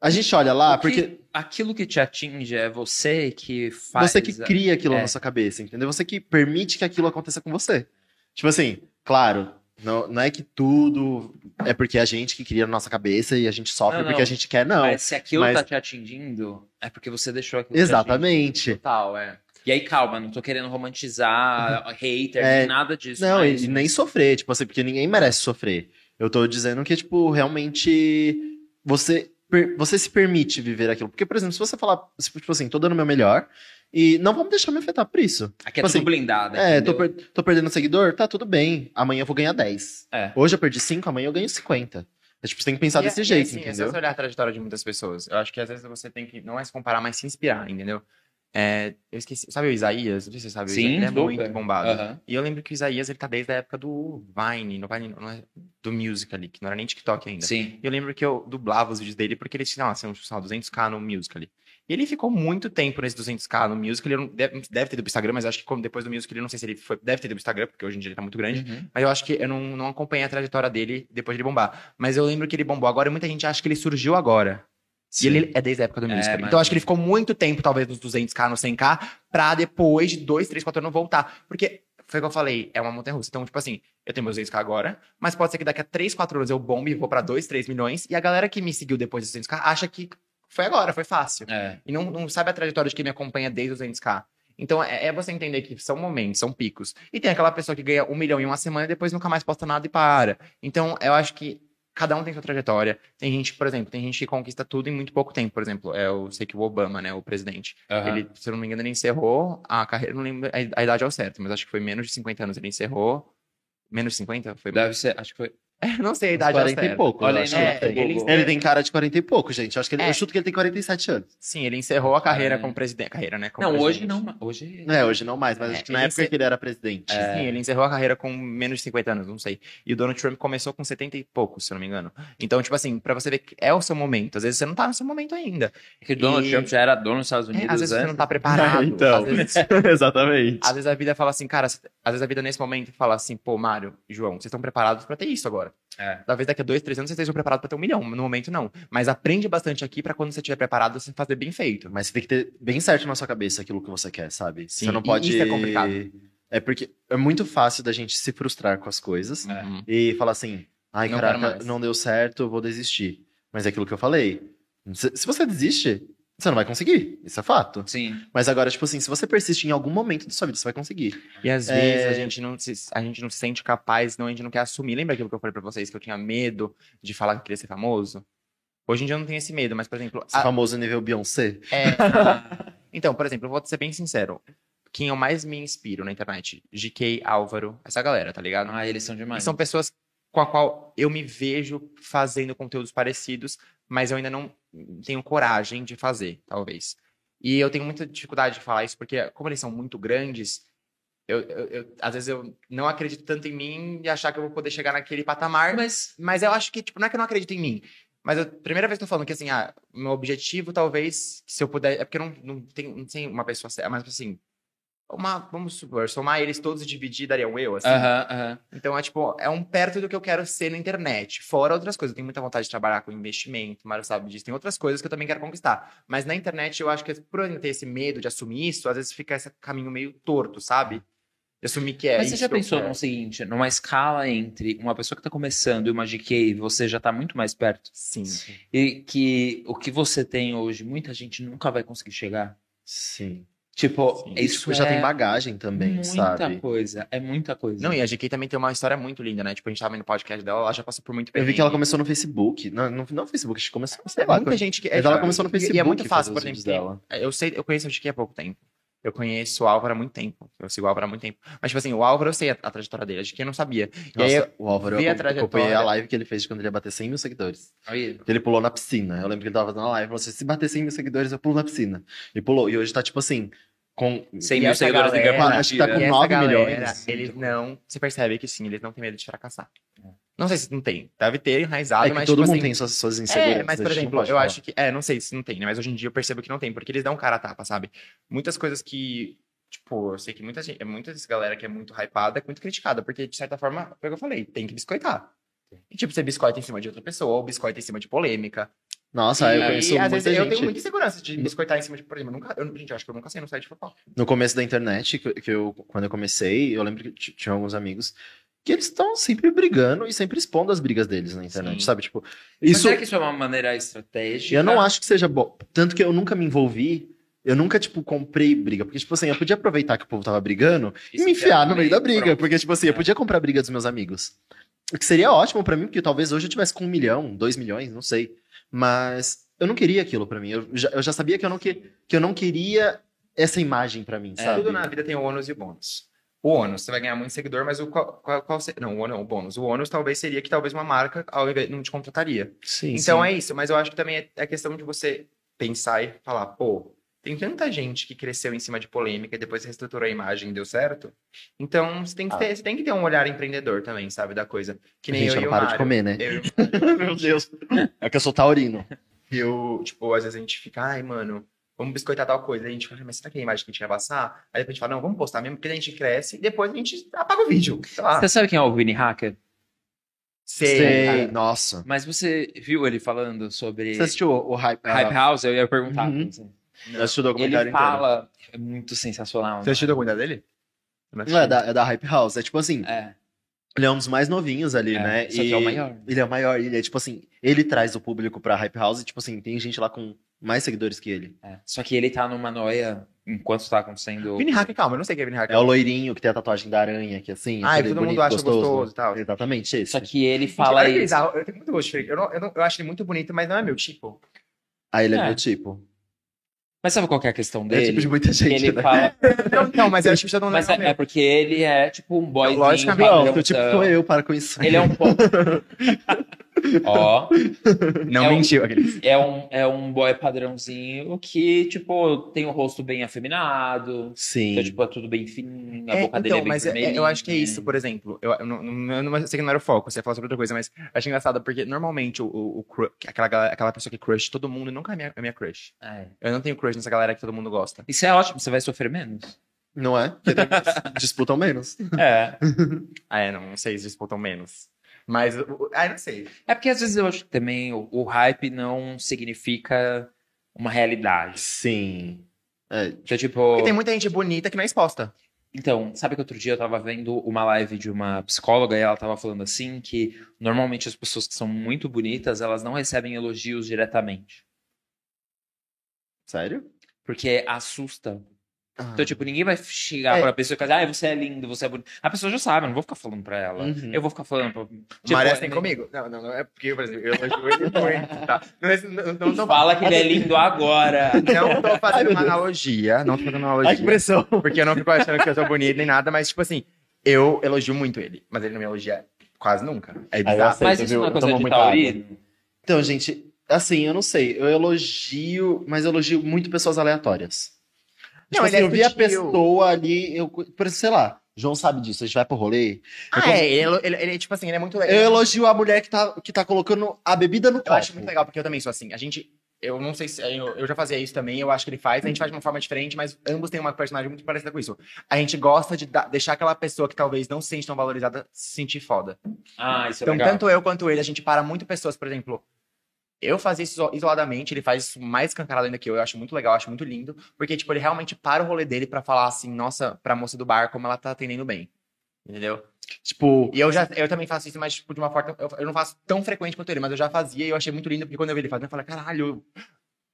Speaker 3: a gente olha lá porque
Speaker 1: Aquilo que te atinge é você que faz.
Speaker 3: você que cria aquilo
Speaker 1: é.
Speaker 3: na sua cabeça, entendeu? Você que permite que aquilo aconteça com você. Tipo assim, claro, não, não é que tudo é porque a gente que cria na nossa cabeça e a gente sofre
Speaker 1: Não,
Speaker 3: porque
Speaker 1: não.
Speaker 3: a gente quer, não.
Speaker 1: Mas se aquilo
Speaker 3: mas-
Speaker 1: tá te atingindo, é porque você deixou aquilo.
Speaker 3: Exatamente.
Speaker 1: Total, é. E aí, calma, não tô querendo romantizar hater,
Speaker 3: É,
Speaker 1: nem nada disso.
Speaker 3: Não,
Speaker 1: mas...
Speaker 3: e nem sofrer, tipo assim, porque ninguém merece sofrer. Eu tô dizendo que, tipo, realmente você, per- você se permite viver aquilo. Porque, por exemplo, se você falar, tipo assim, tô dando o meu melhor e não vamos deixar me afetar por isso.
Speaker 1: Aqui é
Speaker 3: tipo
Speaker 1: tudo
Speaker 3: assim,
Speaker 1: blindado.
Speaker 3: É, tô, per- tô perdendo seguidor, tá tudo bem. Amanhã eu vou ganhar 10.
Speaker 1: É.
Speaker 3: Hoje eu perdi 5, amanhã eu ganho 50. É, tipo, você tem que pensar
Speaker 2: E-
Speaker 3: desse
Speaker 2: e
Speaker 3: jeito,
Speaker 2: assim, É
Speaker 3: entendeu?
Speaker 2: só você olhar a trajetória de muitas pessoas. Eu acho que às vezes você tem que não é se comparar, mas se inspirar, entendeu? É, eu esqueci. Sabe o Isaías? Não sei se você sabe.
Speaker 1: Sim,
Speaker 2: ele é
Speaker 1: super.
Speaker 2: muito bombado.
Speaker 1: Aham.
Speaker 2: E eu lembro que o Isaías, ele tá desde a época do Vine, no Vine, é, do Music ali, que não era nem TikTok ainda.
Speaker 1: Sim.
Speaker 2: E eu lembro que eu dublava os vídeos dele porque ele tinha, sei lá, 200k no Music ali. E ele ficou muito tempo nesse 200k no Music. Ele não, deve, deve ter ido pro Instagram, mas acho que como depois do Music, ele não sei se ele foi. Deve ter ido pro Instagram, porque hoje em dia ele tá muito grande.
Speaker 1: Uhum.
Speaker 2: Mas eu acho que eu não, não acompanhei a trajetória dele depois de ele bombar. Mas eu lembro que ele bombou agora e muita gente acha que ele surgiu agora. E ele é desde a época do
Speaker 1: É,
Speaker 2: Music.
Speaker 1: mas-
Speaker 2: então acho que ele ficou muito tempo, talvez, nos 200k, no 100k, pra depois de 2, 3, 4 anos voltar. Porque, foi o que eu falei, é uma montanha russa. Então, tipo assim, eu tenho meus 200k agora, mas pode ser que daqui a 3, 4 anos eu bombe e vou pra 2, 3 milhões. E a galera que me seguiu depois dos 200k acha que foi agora, foi fácil.
Speaker 1: É.
Speaker 2: E não, não sabe a trajetória de quem me acompanha desde os 200k. Então é, é você entender que são momentos, são picos. E tem aquela pessoa que ganha um milhão em uma semana e depois nunca mais posta nada e para. Então eu acho que cada um tem sua trajetória. Tem gente, por exemplo, tem gente que conquista tudo em muito pouco tempo. Por exemplo, é, eu sei que o Obama, né, o presidente,
Speaker 1: Aham.
Speaker 2: ele, se eu não me engano, ele encerrou a carreira, não lembro a, a idade ao certo, mas acho que foi menos de 50 anos. Ele encerrou. Menos de 50? Foi.
Speaker 1: Deve ser, acho que foi. (laughs)
Speaker 2: não sei a idade ao
Speaker 3: 40
Speaker 2: certo.
Speaker 3: e pouco.
Speaker 1: Olha
Speaker 3: acho
Speaker 1: né?
Speaker 3: que ele,
Speaker 2: É,
Speaker 3: tem.
Speaker 2: ele-
Speaker 3: ele tem cara de 40 e pouco, gente. Eu, acho que ele,
Speaker 2: É.
Speaker 3: eu chuto que ele tem 47 anos.
Speaker 2: Sim, ele encerrou a carreira
Speaker 1: É.
Speaker 2: como presidente. Carreira, né? como
Speaker 1: Não, hoje
Speaker 2: presidente.
Speaker 1: não. Hoje.
Speaker 3: É, hoje não mais, mas
Speaker 2: É,
Speaker 3: acho que na
Speaker 2: ele
Speaker 3: época
Speaker 2: se-
Speaker 3: que ele era presidente.
Speaker 1: É.
Speaker 2: Sim, ele encerrou a carreira com menos de 50 anos, não sei. E o Donald Trump começou com 70 e poucos, se eu não me engano. Então, tipo assim, pra você ver que é o seu momento. Às vezes você não tá no seu momento ainda.
Speaker 1: É que o Donald
Speaker 2: E-
Speaker 1: Trump já era dono dos Estados
Speaker 2: É,
Speaker 1: Unidos.
Speaker 2: às vezes
Speaker 1: né?
Speaker 2: você não tá preparado. (laughs)
Speaker 3: então.
Speaker 2: Às vezes, (laughs)
Speaker 3: Exatamente.
Speaker 2: às vezes a vida fala assim, cara, às vezes a vida nesse momento fala assim, pô, Mário e João, vocês estão preparados pra ter isso agora.
Speaker 1: É.
Speaker 2: Talvez daqui a dois, três anos vocês estejam preparados pra ter um milhão. No momento, não. Mas aprende bastante aqui pra quando você estiver preparado, você fazer bem feito.
Speaker 3: Mas você tem que ter bem certo na sua cabeça aquilo que você quer, sabe?
Speaker 2: Sim,
Speaker 3: você não pode.
Speaker 2: isso é complicado.
Speaker 3: É porque é muito fácil da gente se frustrar com as coisas
Speaker 1: É.
Speaker 2: Uhum.
Speaker 3: e falar assim: ai,
Speaker 2: Não
Speaker 3: caraca, não deu certo, vou desistir. Mas é aquilo que eu falei. Se você desiste, você não vai conseguir. Isso é fato.
Speaker 1: Sim.
Speaker 3: Mas agora, tipo assim, se você persiste em algum momento da sua vida, você vai conseguir.
Speaker 2: E às
Speaker 3: É.
Speaker 2: vezes a gente, não se, a gente não se sente capaz, não, a gente não quer assumir. Lembra aquilo que eu falei pra vocês, que eu tinha medo de falar que eu queria ser famoso? Hoje em dia eu não tenho esse medo, mas, por exemplo... A-
Speaker 3: famoso nível Beyoncé.
Speaker 2: é, (laughs) então, por exemplo, eu vou ser bem sincero. Quem eu mais me inspiro na internet? GK, Álvaro, essa galera, tá ligado?
Speaker 1: Ah, eles são
Speaker 2: E
Speaker 1: demais.
Speaker 2: são pessoas com a qual eu me vejo fazendo conteúdos parecidos, mas eu ainda não tenho coragem de fazer, talvez. E eu tenho muita dificuldade de falar isso, porque como eles são muito grandes, eu, eu- eu- às vezes eu não acredito tanto em mim e achar que eu vou poder chegar naquele patamar. Mas,
Speaker 1: Mas
Speaker 2: eu acho que, tipo, não é que eu não acredito em mim. Mas a primeira vez que eu tô falando que, assim, ah, meu objetivo, talvez, se eu puder. É porque eu não, não, tenho, não sei uma pessoa certa, mas, assim. Uma, vamos supor, somar eles todos e dividir daria um eu, assim.
Speaker 1: Aham, aham.
Speaker 2: Então, é tipo, é um perto do que eu quero ser na internet. Fora outras coisas. Eu tenho muita vontade de trabalhar com investimento, Mário sabe disso. Tem outras coisas que eu também quero conquistar. Mas na internet, eu acho que por eu ter esse medo de assumir isso, às vezes fica esse caminho meio torto, sabe? De assumir que é
Speaker 1: Mas você já pensou
Speaker 2: quero.
Speaker 1: no seguinte, numa escala entre uma pessoa que tá começando e uma GK, você já tá muito mais perto?
Speaker 2: Sim.
Speaker 1: E que o que você tem hoje, muita gente nunca vai conseguir chegar.
Speaker 3: Sim.
Speaker 1: Tipo,
Speaker 2: Sim.
Speaker 1: isso
Speaker 3: Tipo, já
Speaker 1: é
Speaker 3: tem bagagem também,
Speaker 1: muita
Speaker 3: sabe?
Speaker 1: coisa. É muita coisa.
Speaker 2: Não, e a GK também tem uma história muito linda, né? Tipo, a gente tava vendo o podcast dela, ela já passou por muito
Speaker 3: Eu vi que ela começou no Facebook. Não, não, não no Facebook, acho que começou, sei
Speaker 2: É
Speaker 3: lá.
Speaker 2: muita gente que.
Speaker 3: Mas ela começou no Facebook.
Speaker 2: E é muito fácil, por exemplo.
Speaker 3: dela.
Speaker 2: Eu sei, eu conheço a GK há pouco tempo. Eu conheço o Álvaro há muito tempo. Eu sigo o Álvaro há muito tempo. Mas, tipo assim, o Álvaro eu sei a, a trajetória dele. A GK eu não sabia. E aí,
Speaker 3: Nossa, o Álvaro,
Speaker 2: vi a
Speaker 3: eu acompanhei
Speaker 2: trajetória.
Speaker 3: a live que ele fez quando ele ia bater 100 mil seguidores.
Speaker 1: Aí,
Speaker 3: Ele pulou na piscina. Eu lembro que ele tava fazendo uma live e falou assim: se bater 100 mil seguidores, eu pulo na piscina. E pulou. E hoje tá tipo assim, com.
Speaker 1: 100
Speaker 2: E
Speaker 1: mil seguidores
Speaker 2: galera-
Speaker 3: acho que tá com
Speaker 2: E essa
Speaker 3: 9
Speaker 2: galera,
Speaker 3: milhões.
Speaker 2: Eles não. Você percebe que sim, eles não têm medo de fracassar. Não sei se não tem. Deve ter
Speaker 3: É
Speaker 2: enraizado,
Speaker 3: que
Speaker 2: mas.
Speaker 3: todo
Speaker 2: tipo
Speaker 3: mundo
Speaker 2: assim,
Speaker 3: tem suas, suas inseguranças.
Speaker 2: É, mas, por exemplo, eu
Speaker 3: falar.
Speaker 2: acho que. É, não sei se não tem, né? Mas hoje em dia eu percebo que não tem, porque eles dão cara a tapa, sabe? Muitas coisas que. Tipo, eu sei que muita gente. Muita dessa galera que é muito hypada é muito criticada, porque, de certa forma, foi o que eu falei, tem que biscoitar. E, tipo, você biscoita em cima de outra pessoa, ou biscoita em cima de polêmica.
Speaker 3: Nossa,
Speaker 2: e,
Speaker 3: eu conheço
Speaker 2: e,
Speaker 3: muita
Speaker 2: vezes eu
Speaker 3: gente.
Speaker 2: tenho muita insegurança de biscoitar em cima de, por exemplo, eu nunca, eu, gente, eu acho que eu nunca sei no site de fofoca.
Speaker 3: No começo da internet, que, eu, quando eu comecei, eu lembro que tinha alguns amigos que eles estão sempre brigando e sempre expondo as brigas deles na internet,
Speaker 2: Sim.
Speaker 3: sabe? Tipo,
Speaker 1: Mas
Speaker 3: isso.
Speaker 1: será que isso é uma maneira estratégica?
Speaker 3: Eu não acho que seja bom. Tanto que eu nunca me envolvi. Eu nunca, tipo, comprei briga. Porque, tipo assim, eu podia aproveitar que o povo tava brigando e
Speaker 1: Isso
Speaker 3: me enfiar
Speaker 1: é
Speaker 3: no meio da briga.
Speaker 1: pronto.
Speaker 3: Porque, tipo assim, eu podia comprar a briga dos meus amigos. O que seria ótimo pra mim, porque talvez hoje eu tivesse com um milhão, dois milhões, não sei. Mas eu não queria aquilo pra mim. Eu já, eu já sabia que eu, não que, que eu não queria essa imagem pra mim,
Speaker 1: É,
Speaker 3: sabe?
Speaker 2: Tudo na vida tem o ônus e o bônus. O ônus, você vai ganhar muito seguidor, mas o qual, qual, qual não, o ônus, o bônus. O ônus talvez seria que talvez uma marca ao invés, não te contrataria.
Speaker 3: Sim,
Speaker 2: Então
Speaker 3: sim.
Speaker 2: é isso, mas eu acho que também é, é questão de você pensar e falar, pô, tem tanta gente que cresceu em cima de polêmica e depois reestruturou a imagem e deu certo. Então você tem que
Speaker 3: Ah.
Speaker 2: ter, você tem que ter um olhar empreendedor também, sabe, da coisa. Que nem
Speaker 3: Gente,
Speaker 2: eu
Speaker 3: eu
Speaker 2: e
Speaker 3: não
Speaker 2: o Mário.
Speaker 3: de comer, né?
Speaker 2: Eu, (laughs)
Speaker 3: Meu Deus. É que eu sou taurino.
Speaker 2: eu, tipo, às vezes a gente fica, ai, mano, vamos biscoitar tal coisa. Aí a gente fala, mas será que é a imagem que a gente vai passar? Aí depois a gente fala, não, vamos postar mesmo, porque a gente cresce e depois a gente apaga o vídeo.
Speaker 1: Você sabe quem é o Vini Hacker?
Speaker 2: Sei.
Speaker 3: Sei, nossa.
Speaker 1: Mas você viu ele falando sobre
Speaker 3: Você assistiu o, o Hype,
Speaker 1: Hype
Speaker 3: ah,
Speaker 1: House? Eu ia perguntar.
Speaker 3: Uhum. Eu assisti o
Speaker 1: Ele
Speaker 3: documentário inteiro.
Speaker 1: fala... É muito sensacional.
Speaker 2: Você assistiu o documentário dele?
Speaker 3: Não, é da, é da Hype House. É tipo assim,
Speaker 1: É,
Speaker 3: ele é um dos mais novinhos ali,
Speaker 1: é,
Speaker 3: né?
Speaker 1: Só que é o maior.
Speaker 3: Ele é o maior. Ele é tipo assim, ele traz o público pra Hype House e tipo assim, tem gente lá com mais seguidores que ele.
Speaker 1: É. Só que ele tá numa noia enquanto tá acontecendo...
Speaker 2: Vini Hacker, calma, eu não sei quem é Vini Hacker.
Speaker 3: É o loirinho que tem a tatuagem da aranha, que assim.
Speaker 2: Ah, e
Speaker 3: aquele
Speaker 2: todo mundo
Speaker 3: bonito,
Speaker 2: acha gostoso e tal.
Speaker 3: Exatamente, esse.
Speaker 1: Só que ele fala isso.
Speaker 2: Eu tenho muito gosto de. Eu, não, eu, não, eu acho ele muito bonito, mas não é meu tipo.
Speaker 3: Aí ele é,
Speaker 1: É.
Speaker 3: meu tipo.
Speaker 1: Mas sabe qual que é a questão
Speaker 3: É
Speaker 1: dele?
Speaker 3: tipo de muita gente,
Speaker 1: ele
Speaker 3: né?
Speaker 1: fala... (laughs)
Speaker 2: Não, não, mas eu acho que você não
Speaker 1: Mas é, é porque ele é tipo um
Speaker 2: Logicamente.
Speaker 3: Não,
Speaker 1: padrãozão.
Speaker 3: o tipo sou eu, para com isso.
Speaker 1: Ele é um (laughs) pouco... (laughs) (laughs) Ó,
Speaker 2: Não
Speaker 1: É um-
Speaker 2: mentiu aquele.
Speaker 1: é um, é um boy padrãozinho que, tipo, tem o rosto bem afeminado.
Speaker 3: Sim.
Speaker 1: Então, tipo, é tudo bem fininho, a
Speaker 2: É,
Speaker 1: boca dele é
Speaker 2: então,
Speaker 1: bem
Speaker 2: mas é-
Speaker 1: vermelhinha.
Speaker 2: eu acho que é isso, por exemplo. Eu, eu não, não- eu não eu sei que não era o foco, você ia falar sobre outra coisa, mas eu achei engraçado porque normalmente o, o, o cru- aquela, aquela pessoa que crush todo mundo nunca é minha, é minha crush.
Speaker 1: É.
Speaker 2: Eu não tenho crush nessa galera que todo mundo gosta.
Speaker 1: Isso é ótimo, você vai sofrer menos.
Speaker 3: Não é? Porque (laughs) disputam menos.
Speaker 1: É. (laughs)
Speaker 2: Ah, é, não, não sei se disputam menos. Mas, eu não sei.
Speaker 1: É porque às vezes eu acho que também o, o hype não significa uma realidade.
Speaker 3: Sim. É,
Speaker 1: Então, tipo.
Speaker 2: Porque tem muita gente bonita que não é exposta.
Speaker 1: Então, sabe que outro dia eu tava vendo uma live de uma psicóloga e ela tava falando assim que normalmente as pessoas que são muito bonitas, elas não recebem elogios diretamente.
Speaker 3: sério?
Speaker 1: Porque assusta.
Speaker 3: Ah.
Speaker 1: Então, tipo, ninguém vai chegar
Speaker 2: É.
Speaker 1: pra pessoa e falar, ah, você é lindo, você é bonito. A pessoa já sabe, eu não vou ficar falando pra ela.
Speaker 3: Uhum.
Speaker 1: Eu vou ficar falando pra...
Speaker 2: Tipo,
Speaker 1: Tipo,
Speaker 2: Parece tem
Speaker 1: é-
Speaker 2: comigo. Não, não, não é porque, por exemplo, eu elogio ele muito, tá? Não, não, não,
Speaker 1: Fala que ele é lindo agora.
Speaker 2: não tô fazendo uma analogia, não tô fazendo uma analogia.
Speaker 3: pressão.
Speaker 2: Porque eu não fico achando que eu sou bonito nem nada, mas, tipo assim, eu elogio muito ele, mas ele não me elogia quase nunca. É bizarro.
Speaker 3: aceito,
Speaker 1: Mas isso
Speaker 3: viu?
Speaker 1: não é
Speaker 3: Eu
Speaker 1: coisa
Speaker 3: tomo
Speaker 1: de taurino?
Speaker 3: Então, gente, assim, eu não sei. Eu elogio, mas eu elogio muito pessoas aleatórias. Tipo
Speaker 2: ele
Speaker 3: assim,
Speaker 2: é
Speaker 3: eu vi a pessoa ali, eu, por exemplo, sei lá, João sabe disso, a gente vai pro rolê. Eu,
Speaker 2: Ah, é, ele, ele, ele, tipo assim, ele é muito legal.
Speaker 3: eu elogio a mulher que tá, que tá colocando a bebida no
Speaker 2: Eu
Speaker 3: copo.
Speaker 2: acho muito legal, porque eu também sou assim. A gente. Eu não sei se. Eu, eu já fazia isso também, eu acho que ele faz. A gente faz de uma forma diferente, mas ambos têm uma personagem muito parecida com isso. A gente gosta de dar- deixar aquela pessoa que talvez não se sente tão valorizada se sentir foda.
Speaker 1: Ah, isso é
Speaker 2: Então,
Speaker 1: legal.
Speaker 2: tanto eu quanto ele, a gente para muito pessoas, por exemplo. Eu fazia isso iso- isoladamente, ele faz isso mais escancarado ainda que eu. Eu acho muito legal, eu acho muito lindo. Porque, tipo, ele realmente para o rolê dele pra falar assim, nossa, pra moça do bar, como ela tá atendendo bem. Entendeu?
Speaker 3: Tipo,
Speaker 2: E eu já eu também faço isso, mas tipo, de uma forma. Eu, eu não faço tão frequente quanto ele, mas eu já fazia e eu achei muito lindo, porque quando eu vi ele fazendo, eu falei, caralho.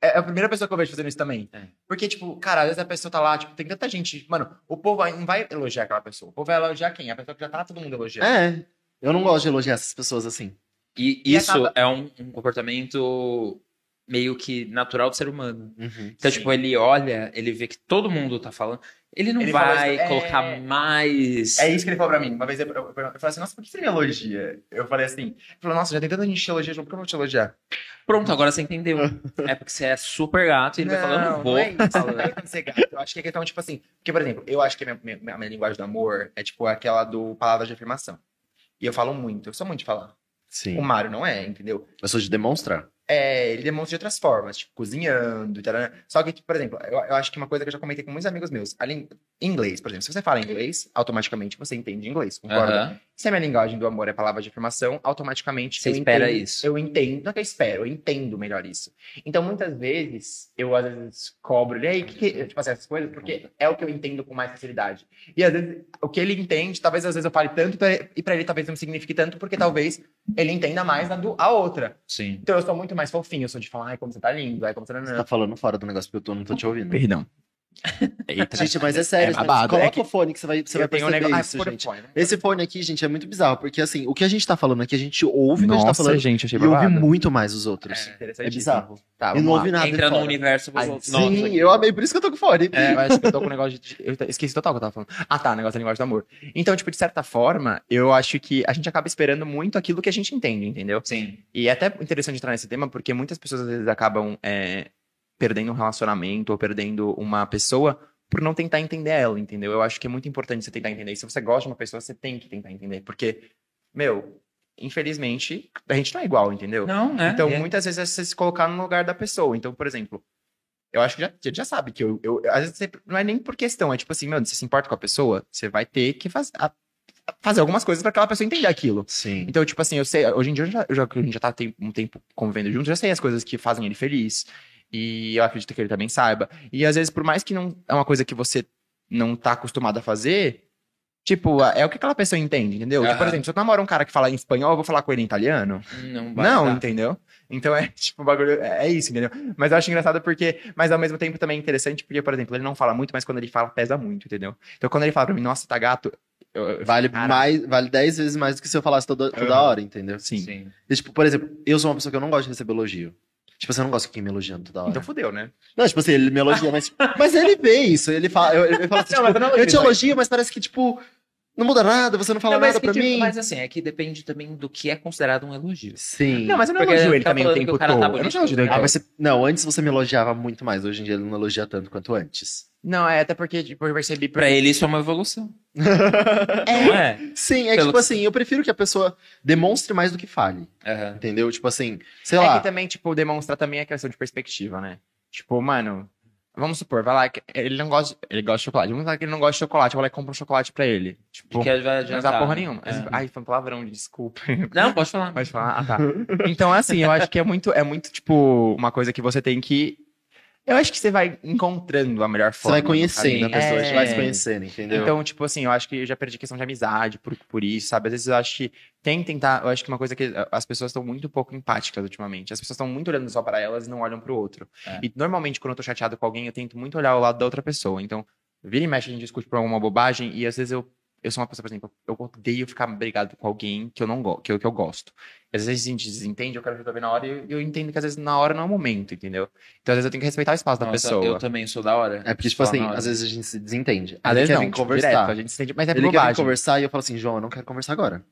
Speaker 2: É a primeira pessoa que eu vejo fazendo isso também.
Speaker 1: É.
Speaker 2: Porque, tipo, cara, às vezes a pessoa tá lá, tipo, tem tanta gente. Mano, o povo não vai elogiar aquela pessoa. O povo vai elogiar quem? A pessoa que já tá todo mundo elogiando.
Speaker 3: é. Eu não gosto de elogiar essas pessoas assim.
Speaker 1: E
Speaker 2: E
Speaker 1: isso
Speaker 2: acaba-
Speaker 1: é um, um comportamento meio que natural do ser humano.
Speaker 3: Uhum.
Speaker 1: Então, tipo, ele olha, ele vê que todo mundo tá falando, ele não
Speaker 2: Ele
Speaker 1: vai
Speaker 2: isso, é-
Speaker 1: colocar mais.
Speaker 2: É isso que ele falou pra mim. Uma vez eu, eu, eu, falei assim, nossa, por que você me elogia? Eu falei assim, ele falou, nossa, já tem tanta gente te elogia, João, por que eu vou te elogiar?
Speaker 1: Pronto, agora você entendeu. é porque você é super gato e ele vai falar, eu não vou.
Speaker 2: é isso, não é ser gato. Eu acho que é questão, tipo assim, porque, por exemplo, eu acho que a minha, minha, minha linguagem do amor é tipo aquela do palavras de afirmação. E eu falo muito, eu sou muito de falar.
Speaker 3: Sim.
Speaker 2: O Mário não é, entendeu?
Speaker 3: Eu sou de demonstrar.
Speaker 2: É, ele demonstra de outras formas, tipo, cozinhando e tal. Só que, por exemplo, eu, eu acho que uma coisa que eu já comentei com muitos amigos meus, ali, inglês, por exemplo, se você fala inglês, automaticamente você entende inglês, concorda?
Speaker 1: Aham.
Speaker 2: Se a minha linguagem do amor é palavra de afirmação, automaticamente
Speaker 1: Você
Speaker 2: eu
Speaker 1: espera
Speaker 2: entendo,
Speaker 1: isso.
Speaker 2: Eu entendo, não é que eu espero, eu entendo melhor isso. Então, muitas vezes, eu às vezes cobro ele, aí, que, que, tipo assim, essas coisas, porque é o que eu entendo com mais facilidade. E às vezes, o que ele entende, talvez às vezes eu fale tanto, e pra ele talvez não signifique tanto, porque talvez ele entenda mais a, do, a outra.
Speaker 1: Sim.
Speaker 2: Então, eu sou muito mais fofinho, eu sou de falar, ai, como você tá lindo, ai, como você tá...
Speaker 3: Você tá falando fora do negócio porque eu tô, não tô te ouvindo.
Speaker 2: Perdão. Eita,
Speaker 3: Gente, mas é sério.
Speaker 2: É
Speaker 3: mas
Speaker 2: babado,
Speaker 3: Coloca
Speaker 2: é que-
Speaker 3: o fone que você vai, você vai
Speaker 2: tenho um
Speaker 3: perceber
Speaker 2: negócio...
Speaker 3: isso,
Speaker 2: ah,
Speaker 3: gente.
Speaker 2: fone, né?
Speaker 3: Esse fone aqui, gente, é muito bizarro, porque assim, o que a gente tá falando aqui, a gente ouve o que a gente tá
Speaker 2: Nossa,
Speaker 3: falando
Speaker 2: gente, achei
Speaker 3: e ouve muito mais os outros.
Speaker 2: É,
Speaker 3: É, bizarro.
Speaker 2: Tá,
Speaker 3: e não ouve nada
Speaker 1: Entra no
Speaker 3: fora.
Speaker 1: universo dos
Speaker 2: Ai,
Speaker 1: outros.
Speaker 2: sim,
Speaker 1: Nossa,
Speaker 3: eu amei, por isso que eu tô com fone.
Speaker 2: É, eu acho que eu tô com um negócio de. Eu esqueci total o que eu tava falando. Ah, tá, negócio da linguagem do amor. Então, tipo, de certa forma, eu acho que a gente acaba esperando muito aquilo que a gente entende, entendeu?
Speaker 1: Sim.
Speaker 2: E é até interessante entrar nesse tema, porque muitas pessoas às vezes acabam é, perdendo um relacionamento ou perdendo uma pessoa por não tentar entender ela, entendeu? Eu acho que é muito importante você tentar entender. E se você gosta de uma pessoa, você tem que tentar entender. Porque, meu, infelizmente, a gente não é igual, entendeu?
Speaker 1: Não, né?
Speaker 2: Então,
Speaker 1: É.
Speaker 2: muitas vezes é você se colocar no lugar da pessoa. Então, por exemplo, eu acho que já, já, sabe que eu, eu. Às vezes você- não é nem por questão, é tipo assim, mano, você se importa com a pessoa, você vai ter que faz, a- fazer algumas coisas pra aquela pessoa entender aquilo.
Speaker 3: Sim.
Speaker 2: Então, tipo assim, eu sei, hoje em dia, eu já, eu já, que a gente já tá tem, um tempo convivendo junto, eu já sei as coisas que fazem ele feliz. E eu acredito que ele também saiba. E às vezes, por mais que não é uma coisa que você não tá acostumado a fazer, tipo, é o que aquela pessoa entende, entendeu? Tipo, por exemplo, se eu namoro um cara que fala em espanhol, eu vou falar com ele em italiano?
Speaker 1: Não, vai
Speaker 2: Não,
Speaker 1: dar.
Speaker 2: entendeu? Então é (laughs) tipo, o bagulho. É é isso, entendeu? Mas eu acho engraçado porque. Mas ao mesmo tempo também é interessante porque, por exemplo, ele não fala muito, mas quando ele fala, pesa muito, entendeu? Então quando ele fala pra mim, nossa, tá gato. Eu, eu-
Speaker 3: Vale
Speaker 2: cara,
Speaker 3: mais, vale 10 vezes mais do que se eu falasse toda, toda hora, entendeu?
Speaker 2: Sim.
Speaker 1: Sim.
Speaker 3: E, tipo, por exemplo, eu sou uma pessoa que eu não gosto de receber elogio. Tipo, você não gosta de quem me elogiando toda hora.
Speaker 2: Então fudeu, né?
Speaker 3: Não, tipo assim, ele me elogia, mas, mas ele vê isso. Ele fala, eu, ele fala assim,
Speaker 2: Não,
Speaker 3: tipo,
Speaker 2: não
Speaker 3: eu te
Speaker 2: elogio,
Speaker 3: mas parece que, tipo, não muda nada, você não fala
Speaker 1: Não,
Speaker 3: nada pra
Speaker 1: tipo,
Speaker 3: mim.
Speaker 1: mas assim, é que depende também do que é considerado um elogio.
Speaker 3: Sim.
Speaker 2: Não, mas eu não
Speaker 1: Porque
Speaker 2: elogio ele
Speaker 1: tá
Speaker 2: também o tempo
Speaker 1: o cara
Speaker 2: todo.
Speaker 1: tá
Speaker 2: eu não
Speaker 1: bonito.
Speaker 2: elogio ele.
Speaker 3: Ah, mas você... Não, antes você me elogiava muito mais. Hoje em dia ele não elogia tanto quanto antes.
Speaker 2: Não, é até porque, tipo, eu percebi.
Speaker 1: Pra ele isso é uma evolução. Não é?
Speaker 3: Sim, é
Speaker 1: Pelo
Speaker 3: tipo
Speaker 1: que-
Speaker 3: assim, eu prefiro que a pessoa demonstre mais do que fale.
Speaker 1: Aham.
Speaker 3: Entendeu? Tipo assim, sei
Speaker 2: É
Speaker 3: lá.
Speaker 2: que também, tipo, demonstrar também a questão de perspectiva, né? Tipo, mano, vamos supor, vai lá, que ele não gosta, ele gosta de chocolate. Vamos lá que ele não gosta de chocolate, vou lá e compro um chocolate pra ele. Tipo,
Speaker 1: Porque vai
Speaker 2: não
Speaker 1: adiantar.
Speaker 2: dá porra nenhuma.
Speaker 1: É.
Speaker 2: Ai, foi um palavrão, desculpa.
Speaker 1: Não, pode falar.
Speaker 2: Pode falar? Ah, tá. Então, assim, eu acho que é muito, é muito, tipo, uma coisa que você tem que. Eu acho que você vai encontrando a melhor
Speaker 3: Você
Speaker 2: forma.
Speaker 3: vai
Speaker 2: no
Speaker 3: conhecendo a pessoa, a gente vai se
Speaker 2: É.
Speaker 3: conhecendo, entendeu?
Speaker 2: Então, tipo assim, eu acho que eu já perdi questão de amizade por, por isso, sabe? Às vezes eu acho que tem tentar. Eu acho que uma coisa que as pessoas estão muito pouco empáticas ultimamente. As pessoas estão muito olhando só para elas e não olham pro outro.
Speaker 1: É.
Speaker 2: E normalmente, quando eu tô chateado com alguém, eu tento muito olhar o lado da outra pessoa. Então, vira e mexe, a gente discute por alguma bobagem e às vezes eu. Eu sou uma pessoa, por exemplo, eu odeio ficar brigado com alguém que eu não gosto, que eu, que eu gosto. Às vezes a gente desentende, eu quero resolver na hora e eu, entendo que às vezes na hora não é o momento, entendeu? Então às vezes eu tenho que respeitar o espaço da
Speaker 1: Nossa,
Speaker 2: pessoa.
Speaker 1: Eu também sou da hora.
Speaker 3: É porque, tipo assim, às vezes a gente se desentende.
Speaker 2: Às
Speaker 3: ele
Speaker 2: vezes
Speaker 3: quer
Speaker 2: não,
Speaker 3: vir conversar.
Speaker 2: direto, a gente se entende, mas é
Speaker 3: ele quer conversar e eu falo assim, João, eu não quero conversar agora.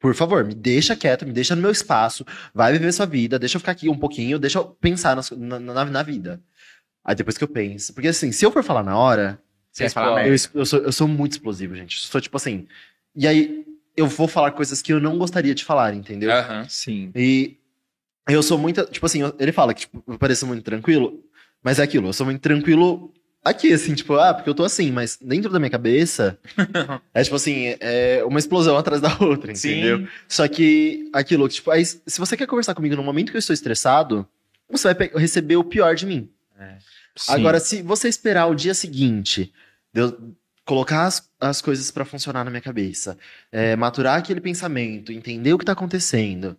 Speaker 3: Por favor, me deixa quieto, me deixa no meu espaço, vai viver sua vida, deixa eu ficar aqui um pouquinho, deixa eu pensar na, na, na vida. Aí depois que eu penso. Porque assim, se eu for falar na hora,
Speaker 5: Você vai falar
Speaker 3: eu, eu sou, eu sou muito explosivo, gente. Eu sou tipo assim. E aí eu vou falar coisas que eu não gostaria de falar, entendeu?
Speaker 1: Aham.
Speaker 5: Sim.
Speaker 3: E eu sou muito. Tipo assim, eu- ele fala que tipo, eu pareço muito tranquilo, mas é aquilo, eu sou muito tranquilo aqui, assim, tipo, ah, porque eu tô assim, mas dentro da minha cabeça (laughs) é tipo assim, é uma explosão atrás da outra, entendeu?
Speaker 1: Sim.
Speaker 3: Só que aquilo, tipo, aí, se você quer conversar comigo no momento que eu estou estressado, você vai pe- receber o pior de mim.
Speaker 5: Sim.
Speaker 3: Agora, se você esperar o dia seguinte, de eu colocar as, as coisas pra funcionar na minha cabeça, é, maturar aquele pensamento, entender o que tá acontecendo,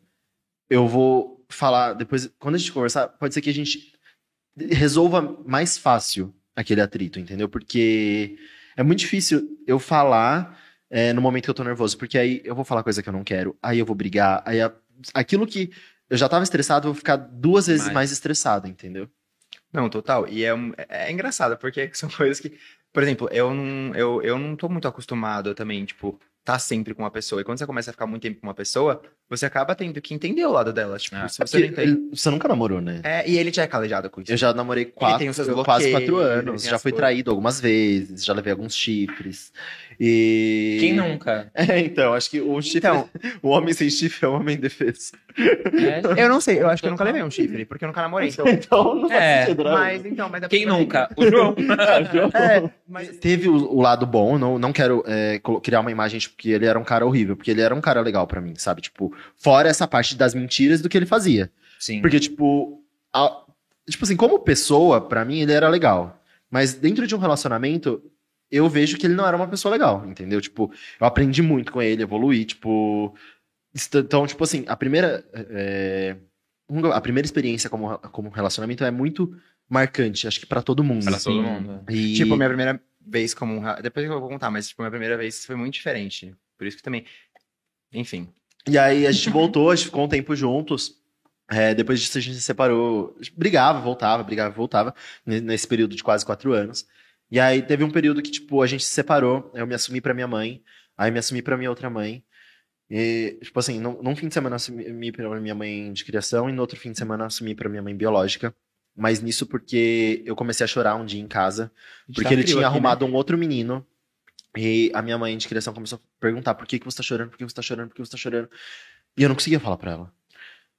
Speaker 3: eu vou falar depois, quando a gente conversar, pode ser que a gente resolva mais fácil aquele atrito, entendeu? Porque é muito difícil eu falar é, no momento que eu tô nervoso, porque aí eu vou falar coisa que eu não quero, aí eu vou brigar, aí a- aquilo que eu já tava estressado, eu vou ficar duas vezes
Speaker 1: Mais.
Speaker 3: mais estressado, entendeu?
Speaker 5: Não, total. E é, um- é engraçado, porque (laughs) são coisas que. Por exemplo, eu não, eu, eu não tô muito acostumado também, tipo, tá sempre com uma pessoa. E quando você começa a ficar muito tempo com uma pessoa, você acaba tendo que entender o lado dela. Tipo,
Speaker 1: Ah,
Speaker 5: se
Speaker 3: É
Speaker 5: você não
Speaker 3: você nunca namorou, né?
Speaker 5: É, e ele já é calejado com isso.
Speaker 3: Eu já namorei quatro, quase quatro anos. Já fui
Speaker 5: coisas.
Speaker 3: traído algumas vezes, já levei alguns chifres. E.
Speaker 1: Quem nunca? (laughs)
Speaker 3: É, então, acho que o chifre.
Speaker 5: Então, (laughs)
Speaker 3: o homem sem chifre é o homem indefeso.
Speaker 1: É.
Speaker 5: eu não sei, eu acho que eu nunca levei um chifre, porque eu nunca namorei. Então,
Speaker 3: Então, não faz
Speaker 1: É,
Speaker 3: sentido, né?
Speaker 5: mas então, mas é
Speaker 1: Quem nunca? (laughs) O João.
Speaker 5: É, mas
Speaker 3: Teve o, o lado bom, não, não quero é, criar uma imagem, tipo, que ele era um cara horrível, porque ele era um cara legal pra mim, sabe? Tipo, fora essa parte das mentiras do que ele fazia.
Speaker 1: Sim.
Speaker 3: Porque, tipo, a- tipo assim, como pessoa, pra mim, ele era legal. Mas dentro de um relacionamento, eu vejo que ele não era uma pessoa legal, entendeu? Tipo, eu aprendi muito com ele, evoluí, tipo. Então, tipo assim, a primeira. é, um- a primeira experiência como, como relacionamento é muito marcante, acho que pra todo mundo.
Speaker 1: Pra todo mundo.
Speaker 3: E-
Speaker 5: Tipo, minha primeira vez como Depois eu vou contar, mas tipo, minha primeira vez foi muito diferente. Por isso que também. Enfim.
Speaker 3: E aí a gente voltou, a gente ficou um tempo juntos. É, depois disso a gente se separou. Gente brigava, voltava, brigava, voltava. ne- Nesse período de quase quatro anos. E aí teve um período que, tipo, a gente se separou. Eu me assumi pra minha mãe. Aí me assumi pra minha outra mãe. E, tipo assim, num, num fim de semana eu assumi pra minha mãe de criação. E no outro fim de semana eu assumi pra minha mãe biológica. Mas nisso porque eu comecei a chorar um dia em casa. Porque
Speaker 5: tá
Speaker 3: ele tinha
Speaker 5: aqui,
Speaker 3: arrumado um outro menino. E a minha mãe de criação começou a perguntar por que, que você tá chorando, por que você tá chorando, por que você tá chorando. E eu não conseguia falar pra ela.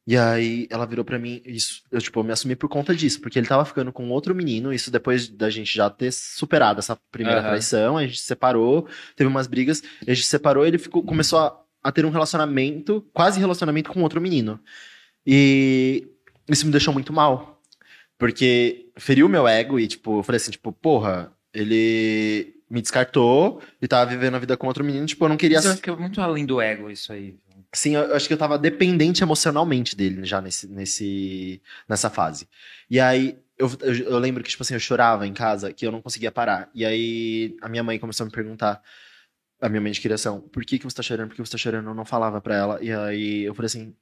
Speaker 3: E aí ela virou pra mim, isso, eu tipo, eu me assumi por conta disso, porque ele tava ficando com outro menino, isso depois da gente já ter superado essa primeira
Speaker 1: Aham.
Speaker 3: traição, a gente se separou, teve umas brigas, a gente se separou, ele ficou, começou a, a ter um relacionamento, quase relacionamento com outro menino. E isso me deixou muito mal. Porque feriu meu ego e, tipo, eu falei assim, tipo, porra, ele me descartou e tava vivendo a vida com outro menino, tipo, eu não queria.
Speaker 1: Acho que é muito além do ego isso aí.
Speaker 3: Sim, eu eu acho que eu tava dependente emocionalmente dele já nesse, nesse, nessa fase. E aí, eu, eu, eu lembro que, tipo assim, eu chorava em casa, que eu não conseguia parar. E aí, a minha mãe começou a me perguntar, a minha mãe de criação, por que que você tá chorando, por que você tá chorando? Eu não falava pra ela. E aí, eu falei assim,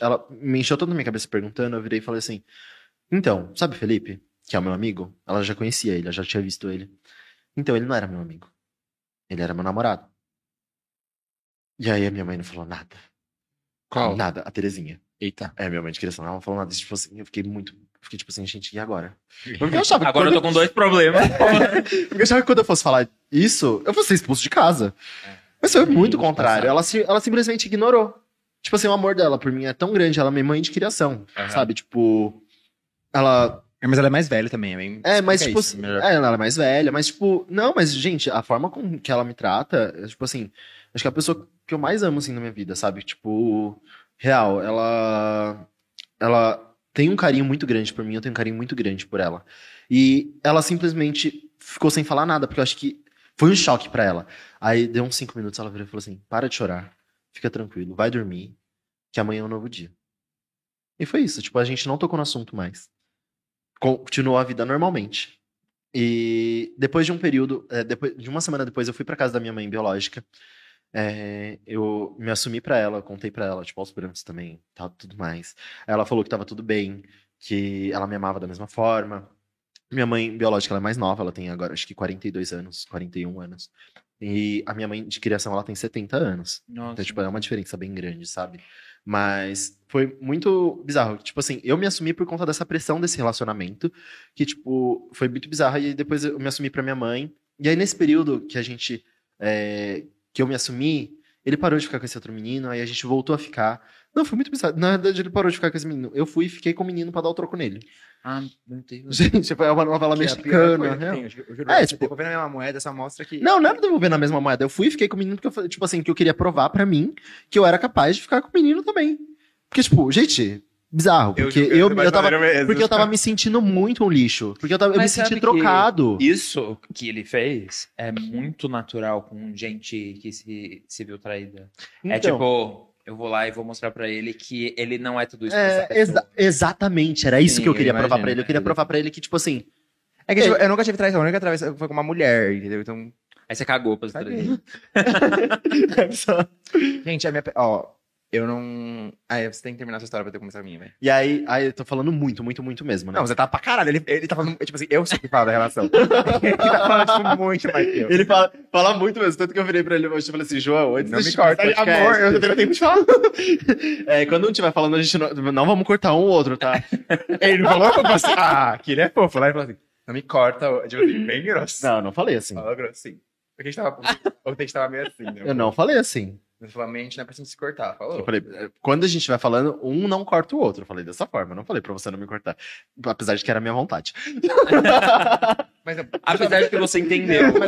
Speaker 3: ela me encheu toda a minha cabeça perguntando, eu virei e falei assim, então, sabe o Felipe, que é o meu amigo? Ela já conhecia ele, ela já tinha visto ele. Então, ele não era meu amigo. Ele era meu namorado. E aí, a minha mãe não falou nada.
Speaker 5: Qual?
Speaker 3: Nada, a Terezinha.
Speaker 5: Eita.
Speaker 3: É, minha mãe de criação. Ela não falou nada. Tipo assim, eu fiquei muito. Fiquei tipo assim, gente, e agora? (laughs) Porque eu achava que
Speaker 1: Agora eu tô com dois problemas. (laughs)
Speaker 3: Porque eu achava que quando eu fosse falar isso, eu fosse ser expulso de casa. Mas foi muito o contrário. Ela, se- ela simplesmente ignorou. Tipo assim, o amor dela por mim é tão grande. Ela é minha mãe de criação,
Speaker 1: Aham.
Speaker 3: sabe? Tipo. Ela.
Speaker 5: É, Mas ela é mais velha também, é bem.
Speaker 3: É, mas tipo.
Speaker 5: isso melhor.
Speaker 3: é, ela é mais velha, mas tipo. Não, mas gente, a forma com que ela me trata, é, tipo assim. Acho que é a pessoa que eu mais amo assim na minha vida, sabe? Tipo. Real, ela. Ela tem um carinho muito grande por mim, eu tenho um carinho muito grande por ela. E ela simplesmente ficou sem falar nada, porque eu acho que foi um choque pra ela. Aí deu uns cinco minutos, ela virou e falou assim: para de chorar, fica tranquilo, vai dormir, que amanhã é um novo dia. E foi isso, tipo, a gente não tocou no assunto mais. Continuou a vida normalmente. E depois de um período, é, depois de uma semana depois, eu fui pra casa da minha mãe biológica. É, eu me assumi pra ela, contei pra ela, tipo, aos brancos também, tal, tudo mais. Ela falou que tava tudo bem, que ela me amava da mesma forma. Minha mãe biológica, ela é mais nova, ela tem agora acho que 42 anos, 41 anos. E a minha mãe de criação, ela tem 70 anos.
Speaker 1: Nossa.
Speaker 3: Então, tipo, é uma diferença bem grande, sabe? Mas foi muito bizarro. Tipo assim, eu me assumi por conta dessa pressão desse relacionamento, que, tipo, foi muito bizarro. E depois eu me assumi pra minha mãe. E aí, nesse período que a gente. é, que eu me assumi, ele parou de ficar com esse outro menino, aí a gente voltou a ficar. Não, foi muito bizarro. Na verdade, ele parou de ficar com esse menino. Eu fui e fiquei com o menino pra dar o troco nele.
Speaker 1: Ah, meu Deus. (laughs)
Speaker 3: Gente, foi uma novela
Speaker 2: Que é
Speaker 3: mexicana. real.
Speaker 2: tem, eu juro- eu juro,
Speaker 3: É, tipo-
Speaker 2: devolvendo a mesma moeda, essa mostra que.
Speaker 3: Não, não era devolver na mesma moeda. Eu fui e fiquei com o menino porque eu falei, tipo assim, que eu queria provar pra mim que eu era capaz de ficar com o menino também. Porque, tipo, gente, bizarro. Porque eu, eu,
Speaker 2: mas
Speaker 3: tava. Porque eu tava me sentindo muito um lixo. Porque eu, tava, eu me senti
Speaker 1: que
Speaker 3: trocado.
Speaker 1: Isso que ele fez é muito natural com gente que se, se viu traída. é
Speaker 3: Então,
Speaker 1: tipo, eu vou lá e vou mostrar pra ele que ele não é tudo isso. pra
Speaker 3: é, exa- exatamente, era isso
Speaker 2: Sim,
Speaker 3: que eu
Speaker 2: eu
Speaker 3: queria provar
Speaker 2: imagino,
Speaker 3: pra ele. Eu queria
Speaker 2: né?
Speaker 3: provar pra ele que, tipo assim,
Speaker 2: É que tipo, eu nunca tive traição, a única traição foi com uma mulher, entendeu? Então.
Speaker 1: Aí você cagou pra
Speaker 2: Caguei. (laughs)
Speaker 3: só-
Speaker 2: Gente, a minha. Ó, eu não. Ah, você tem que terminar essa história pra eu começar a minha, velho.
Speaker 3: E aí, aí eu tô falando muito, muito, muito mesmo, né?
Speaker 2: Não, você tá pra caralho. Ele, ele tá falando. Tipo assim, eu sei que fala da relação. (laughs) ele tá falando, tipo, muito mais que eu.
Speaker 3: Ele fala, fala muito mesmo, tanto que eu virei pra ele hoje e falei assim, João, antes
Speaker 2: Não me corta, amor, eu tenho tempo de falar. (laughs)
Speaker 3: É, quando um estiver falando, a gente não, não vamos cortar um ou outro, tá? (laughs)
Speaker 2: Ele não falou pra você. Ah, que ele é fofo. Lá ele falou assim: não me corta. Tipo assim, bem grosso.
Speaker 3: Não, não falei assim.
Speaker 2: Falou grosso, sim. Porque a gente tava. Ontem a gente tava meio assim, né?
Speaker 3: Eu não falei assim.
Speaker 2: Você falou, mente não é pra se cortar. Falou.
Speaker 3: Eu falei, é, quando a gente estiver falando, um não corta o outro. Eu falei dessa forma, eu não falei pra você não me cortar. Apesar de que era a minha vontade. (laughs)
Speaker 2: Mas, (laughs)
Speaker 1: Apesar de que você entendeu. (laughs)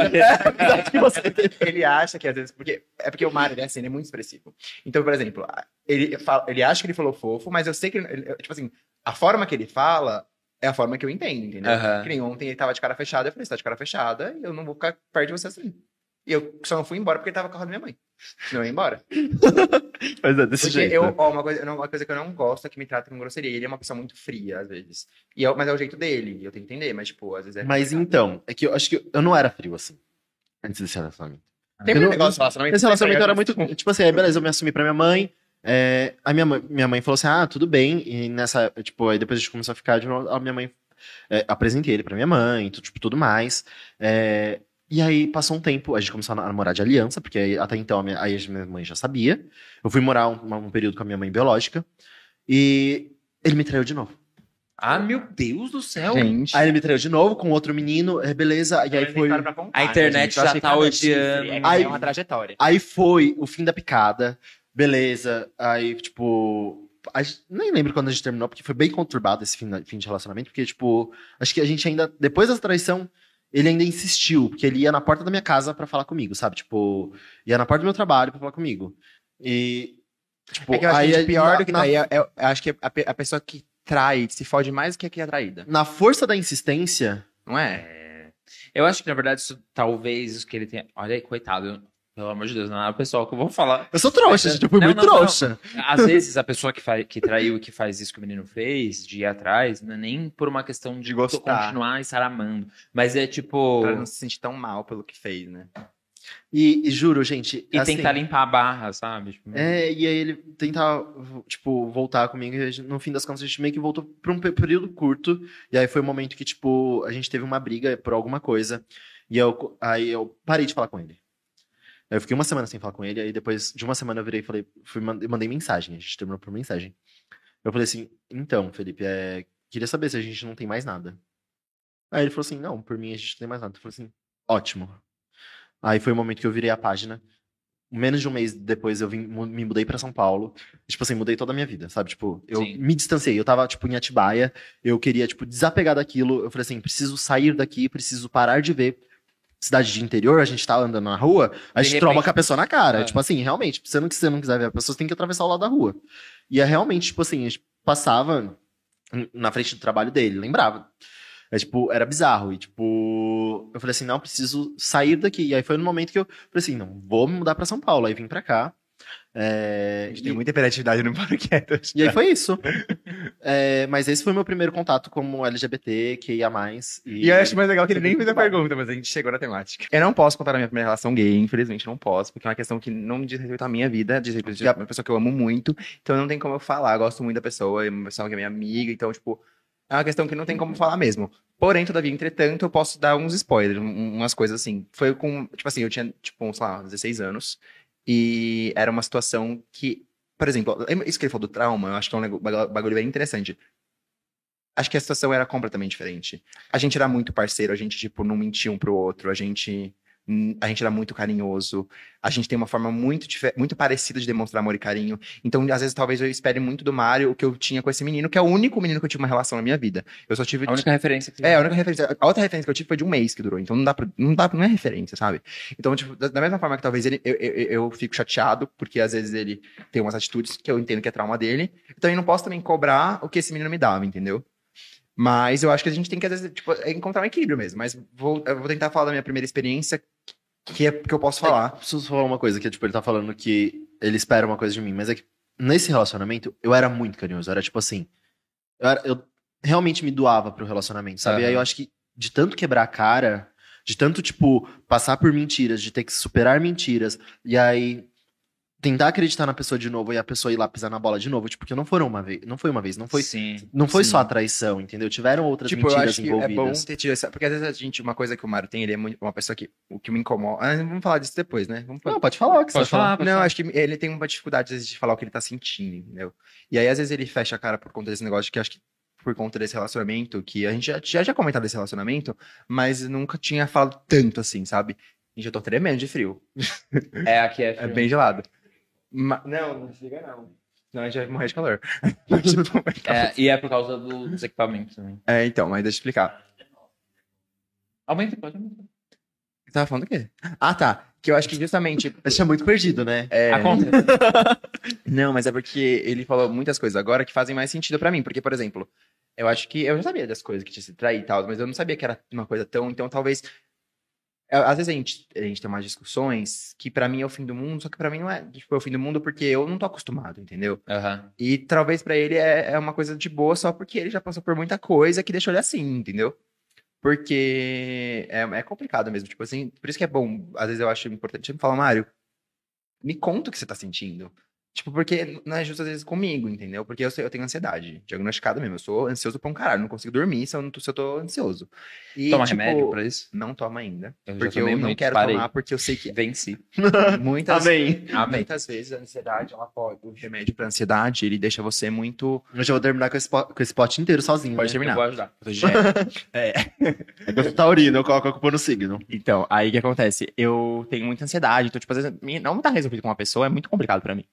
Speaker 3: Apesar de que você
Speaker 2: ele acha que às vezes. Porque, é porque o Mário, ele é assim, ele é muito expressivo. Então, por exemplo, ele, fala, ele acha que ele falou fofo, mas eu sei que. ele- tipo assim, a forma que ele fala é a forma que eu entendo, entendeu?
Speaker 1: Aham.
Speaker 2: Que nem ontem ele tava de cara fechada, eu falei, você tá de cara fechada e eu não vou ficar perto de você assim. E eu só não fui embora porque ele tava com a minha mãe. Não ia embora. (laughs)
Speaker 3: Mas é desse
Speaker 2: Porque
Speaker 3: jeito.
Speaker 2: eu, ó, uma, coisa, uma coisa que eu não gosto é que me trata com grosseria. Ele é uma pessoa muito fria, às vezes. E eu- mas é o jeito dele, eu tenho que entender, mas, tipo, às vezes é.
Speaker 3: Mas
Speaker 2: complicado.
Speaker 3: então, é que eu acho que eu não era frio assim. Antes desse relacionamento.
Speaker 2: Tem
Speaker 3: eu
Speaker 2: um negócio de relacionamento.
Speaker 3: Esse relacionamento era
Speaker 2: muito
Speaker 3: muito. Tipo assim, aí beleza, eu me assumi pra minha mãe. É, a minha mãe, minha mãe falou assim: ah, tudo bem. E nessa, tipo, aí depois a gente começou a ficar de novo. A minha mãe. é, apresentei ele pra minha mãe, tu- tipo, tudo mais. É, e aí passou um tempo, a gente começou a namorar de aliança, porque aí, até então a minha, aí a minha mãe já sabia. Eu fui morar um, um período com a minha mãe biológica. E ele me traiu de novo.
Speaker 1: ah, meu Deus do céu.
Speaker 2: Gente.
Speaker 3: Aí ele me traiu de novo com outro menino, é, beleza. E aí foi.
Speaker 1: A internet já tá odiando.
Speaker 3: Aí-
Speaker 2: É uma trajetória.
Speaker 3: Aí foi o fim da picada, beleza. Aí, tipo. gente- nem lembro quando a gente terminou, porque foi bem conturbado esse fim, fim de relacionamento, porque, tipo, acho que a gente ainda. Depois dessa traição, ele ainda insistiu, porque ele ia na porta da minha casa pra falar comigo, sabe? Tipo, ia na porta do meu trabalho pra falar comigo. E. Tipo,
Speaker 2: É que eu acho
Speaker 3: aí,
Speaker 2: que pior
Speaker 3: na-
Speaker 2: do que
Speaker 3: na,
Speaker 2: trair, é- é- eu acho que a, a pessoa que trai se fode mais do que a que é traída.
Speaker 3: na força da insistência.
Speaker 2: Não é?
Speaker 1: É. Eu acho que, na verdade, isso, talvez isso que ele tenha. Olha aí, coitado. Pelo amor de Deus, não é o pessoal que eu vou falar.
Speaker 3: Eu sou trouxa, gente, eu fui
Speaker 1: não,
Speaker 3: muito
Speaker 1: não, não.
Speaker 3: trouxa.
Speaker 1: Às vezes, a pessoa que, faz, que traiu e que faz isso que o menino fez, de ir atrás, não é nem por uma questão de,
Speaker 2: De gostar.
Speaker 1: continuar e estar amando. Mas é tipo.
Speaker 2: Pra não se sentir tão mal pelo que fez, né?
Speaker 3: E, e juro, gente.
Speaker 1: E
Speaker 3: assim,
Speaker 1: tentar limpar a barra, sabe? Tipo,
Speaker 3: É, e aí ele tentar, tipo, voltar comigo. e no fim das contas, a gente meio que voltou por um pe- período curto. E aí foi um momento que, tipo, a gente teve uma briga por alguma coisa. E eu, aí eu parei de falar com ele. Eu fiquei uma semana sem falar com ele. Aí depois de uma semana eu virei e falei, fui, mandei, mensagem. A gente terminou por mensagem. Eu falei assim: então, Felipe, é, queria saber se a gente não tem mais nada. Aí ele falou assim: não, por mim a gente não tem mais nada. Eu falei assim: ótimo. Aí foi o momento que eu virei a página menos de um mês depois eu vim, me mudei pra São Paulo. Tipo assim, mudei toda a minha vida, sabe? Tipo, eu
Speaker 1: Sim.
Speaker 3: me distanciei. Eu tava, tipo, em Atibaia. Eu queria, tipo, desapegar daquilo. Eu falei assim, preciso sair daqui, preciso parar de ver cidade de interior. A gente tá andando na rua, a
Speaker 1: De
Speaker 3: gente tromba
Speaker 1: repente-
Speaker 3: com a pessoa na cara.
Speaker 1: É.
Speaker 3: Tipo assim, realmente, se você não, quiser ver a pessoa, você tem que atravessar o lado da rua. E é realmente, tipo assim, a gente passava na frente do trabalho dele, lembrava. É, tipo, era bizarro. E, tipo, eu falei assim, não, preciso sair daqui. E aí foi no momento que eu falei assim, não, vou me mudar pra São Paulo. Aí vim pra cá. É,
Speaker 2: A gente
Speaker 3: e,
Speaker 2: tem muita hiperatividade no Paraquedas.
Speaker 3: e aí foi isso. (laughs) É, mas esse foi meu primeiro contato como LGBT, que ia mais. E,
Speaker 2: E eu acho mais legal que ele nem fez a pergunta, mas a gente chegou na temática. Eu não posso contar a minha primeira relação gay, infelizmente não posso, porque é uma questão que não diz respeito à minha vida, diz respeito a uma pessoa que eu amo muito, então não tem como eu falar, eu gosto muito da pessoa, é uma pessoa que é minha amiga, então, tipo, é uma questão que não tem como falar mesmo. Porém, todavia, entretanto, eu posso dar uns spoilers, um- umas coisas assim. Foi com, tipo assim, eu tinha, tipo, sei lá, 16 anos, e era uma situação que por exemplo, isso que ele falou do trauma, eu acho que é um bagulho bem interessante. Acho que a situação era completamente diferente. A gente era muito parceiro, a gente, tipo, não mentia um pro outro, a gente. Hum, A gente era muito carinhoso, a gente tem uma forma muito, muito parecida de demonstrar amor e carinho. Então, às vezes, talvez eu espere muito do Mário o que eu tinha com esse menino, que é o único menino que eu tive uma relação na minha vida. Eu só tive.
Speaker 1: A única referência que
Speaker 2: É, a única referência. A outra referência que eu tive foi de um mês que durou. Então não dá pra. Não, dá, não é referência, sabe? Então, tipo, da, da mesma forma que talvez ele. Eu, eu, eu fico chateado, porque às vezes ele tem umas atitudes que eu entendo que é trauma dele. Então eu não posso também cobrar o que esse menino me dava, entendeu? Mas eu acho que a gente tem que, às vezes, tipo, é encontrar um equilíbrio mesmo. Mas vou, eu vou tentar falar da minha primeira experiência, que é que eu posso falar.
Speaker 3: Preciso falar uma coisa, que tipo, ele tá falando que ele espera uma coisa de mim, mas é que nesse relacionamento eu era muito carinhoso. Era tipo assim. Eu, era- eu realmente me doava pro relacionamento, sabe?
Speaker 1: Aham.
Speaker 3: Aí eu acho que de tanto quebrar a cara, de tanto, tipo, passar por mentiras, de ter que superar mentiras, e aí tentar acreditar na pessoa de novo e a pessoa ir lá pisar na bola de novo, tipo, porque não foram uma vez, não foi uma vez, não foi,
Speaker 1: Sim.
Speaker 3: não foi
Speaker 2: Sim.
Speaker 3: só a traição, entendeu? Tiveram outras
Speaker 2: Tipo, eu
Speaker 3: mentiras
Speaker 2: acho que é bom
Speaker 3: envolvidas.
Speaker 2: ter tido essa. Porque às vezes a gente, uma coisa que o Mário tem, ele é muito- uma pessoa que. O que me incomoda. Ah, vamos falar disso depois, né? Vamos
Speaker 3: Não, pode falar o que você
Speaker 1: Pode
Speaker 3: vai
Speaker 1: falar, pode
Speaker 2: Não,
Speaker 1: falar.
Speaker 2: acho que ele tem uma dificuldade, às vezes, de falar o que ele tá sentindo, entendeu? E aí, às vezes, ele fecha a cara por conta desse negócio, que acho que por conta desse relacionamento, que a gente já, já tinha comentado desse relacionamento, mas nunca tinha falado tanto assim, sabe? Gente, eu tô tremendo de frio.
Speaker 1: É, aqui é, (laughs)
Speaker 2: É
Speaker 1: frio.
Speaker 2: bem gelado. Ma- Não, não chega não. Senão a gente vai morrer de calor. Mas, (laughs) (laughs) tipo,
Speaker 1: É, e é por causa do- dos equipamentos também.
Speaker 2: é, então, mas deixa eu explicar.
Speaker 1: Aumenta, pode aumentar.
Speaker 2: Você tava falando do quê? Ah, tá. Que eu acho que justamente. (laughs)
Speaker 3: Gente é muito perdido, né?
Speaker 2: É,
Speaker 1: Acontece.
Speaker 2: Não, mas é porque ele falou muitas coisas agora que fazem mais sentido pra mim. Porque, por exemplo, eu acho que eu já sabia das coisas que tinha se trair e tal, mas eu não sabia que era uma coisa tão. Então, talvez. É, Às vezes a gente, a gente tem umas discussões que pra mim é o fim do mundo, só que pra mim não é, tipo, é o fim do mundo porque eu não tô acostumado, entendeu?
Speaker 1: Aham.
Speaker 2: E talvez pra ele é, é uma coisa de boa só porque ele já passou por muita coisa que deixou ele assim, entendeu? Porque é, é complicado mesmo, tipo assim, por isso que é bom, às vezes eu acho importante sempre falar, Mário, me conta o que você tá sentindo. Tipo, porque não é justo às vezes comigo, entendeu? Porque eu, sei- eu tenho ansiedade, diagnosticada mesmo, eu sou ansioso pra um caralho, não consigo dormir se eu, não tô, se eu tô ansioso. E,
Speaker 1: Toma
Speaker 2: tipo,
Speaker 1: remédio pra isso?
Speaker 2: Não toma ainda,
Speaker 1: Eu
Speaker 2: porque eu não quero
Speaker 1: parei.
Speaker 2: tomar, porque eu sei que
Speaker 1: Venci. (laughs)
Speaker 2: muitas,
Speaker 3: Amém.
Speaker 2: muitas vezes a ansiedade, ela pode, o remédio pra ansiedade, ele deixa você muito...
Speaker 3: Eu já vou terminar com esse, po- com esse pote inteiro sozinho.
Speaker 2: Pode
Speaker 3: né?
Speaker 2: terminar.
Speaker 1: Eu vou ajudar. (laughs)
Speaker 2: É.
Speaker 3: É que eu sou taurino, eu coloco a culpa no signo.
Speaker 5: Então, aí o que acontece? Eu tenho muita ansiedade, então, tipo, às vezes, não tá resolvido com uma pessoa é muito complicado pra mim.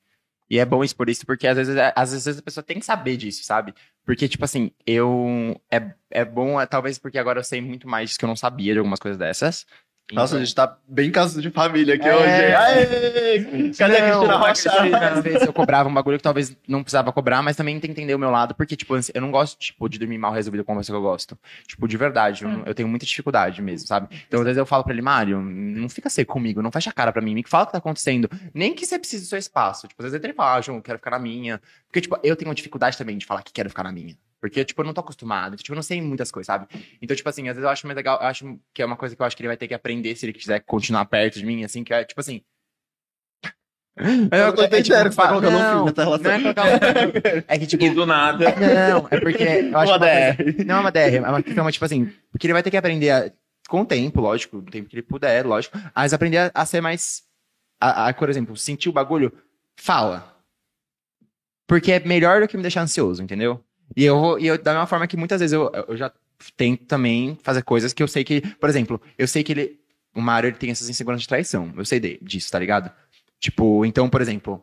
Speaker 5: E é bom isso por isso, porque às vezes, às vezes a pessoa tem que saber disso, sabe? Porque, tipo assim, eu. É, é bom, é, talvez porque agora eu sei muito mais que eu não sabia de algumas coisas dessas.
Speaker 3: Nossa,
Speaker 5: Então-
Speaker 3: a gente tá bem caso de família aqui
Speaker 2: É.
Speaker 3: hoje. Aê! Cadê a
Speaker 5: Não,
Speaker 3: Cristina
Speaker 5: mas
Speaker 3: Rocha?
Speaker 5: Às vezes eu cobrava um bagulho que talvez não precisava cobrar, mas também tem que entender o meu lado, porque, tipo, eu não gosto, tipo, de dormir mal resolvido com uma pessoa que eu gosto. Tipo, de verdade, eu, não- eu tenho muita dificuldade mesmo, sabe? Então, às vezes eu falo pra ele, Mário, não fica seco comigo, não fecha a cara pra mim, me fala o que tá acontecendo. Nem que você precise do seu espaço. Tipo, às vezes ele fala, ah, João, eu quero ficar na minha. Porque, tipo, eu tenho uma dificuldade também de falar que quero ficar na minha. Porque, tipo, eu não tô acostumado. Tipo, eu não sei muitas coisas, sabe? Então, tipo assim, às vezes eu acho mais legal, eu acho que é uma coisa que eu acho que ele vai ter que aprender se ele quiser continuar perto de mim, assim, que é, tipo assim.
Speaker 3: Eu tô entendendo que você tá colocando um fim nessa relação.
Speaker 5: Não é colocar um... (laughs) É que, tipo,
Speaker 1: E do nada. (laughs)
Speaker 5: não, é porque eu acho
Speaker 3: Uma
Speaker 5: que uma coisa- Não é uma DR, é uma questão, tipo assim, porque ele vai ter que aprender a- com o tempo, lógico, o tempo que ele puder, lógico, mas aprender a, a ser mais, a, a, por exemplo, sentir o bagulho, fala. Porque é melhor do que me deixar ansioso, entendeu? E eu vou, e eu, da mesma forma que muitas vezes eu, eu já tento também fazer coisas que eu sei que, por exemplo, eu sei que ele, o Mario, ele tem essas inseguranças de traição, eu sei de- disso, tá ligado? Tipo, então, por exemplo,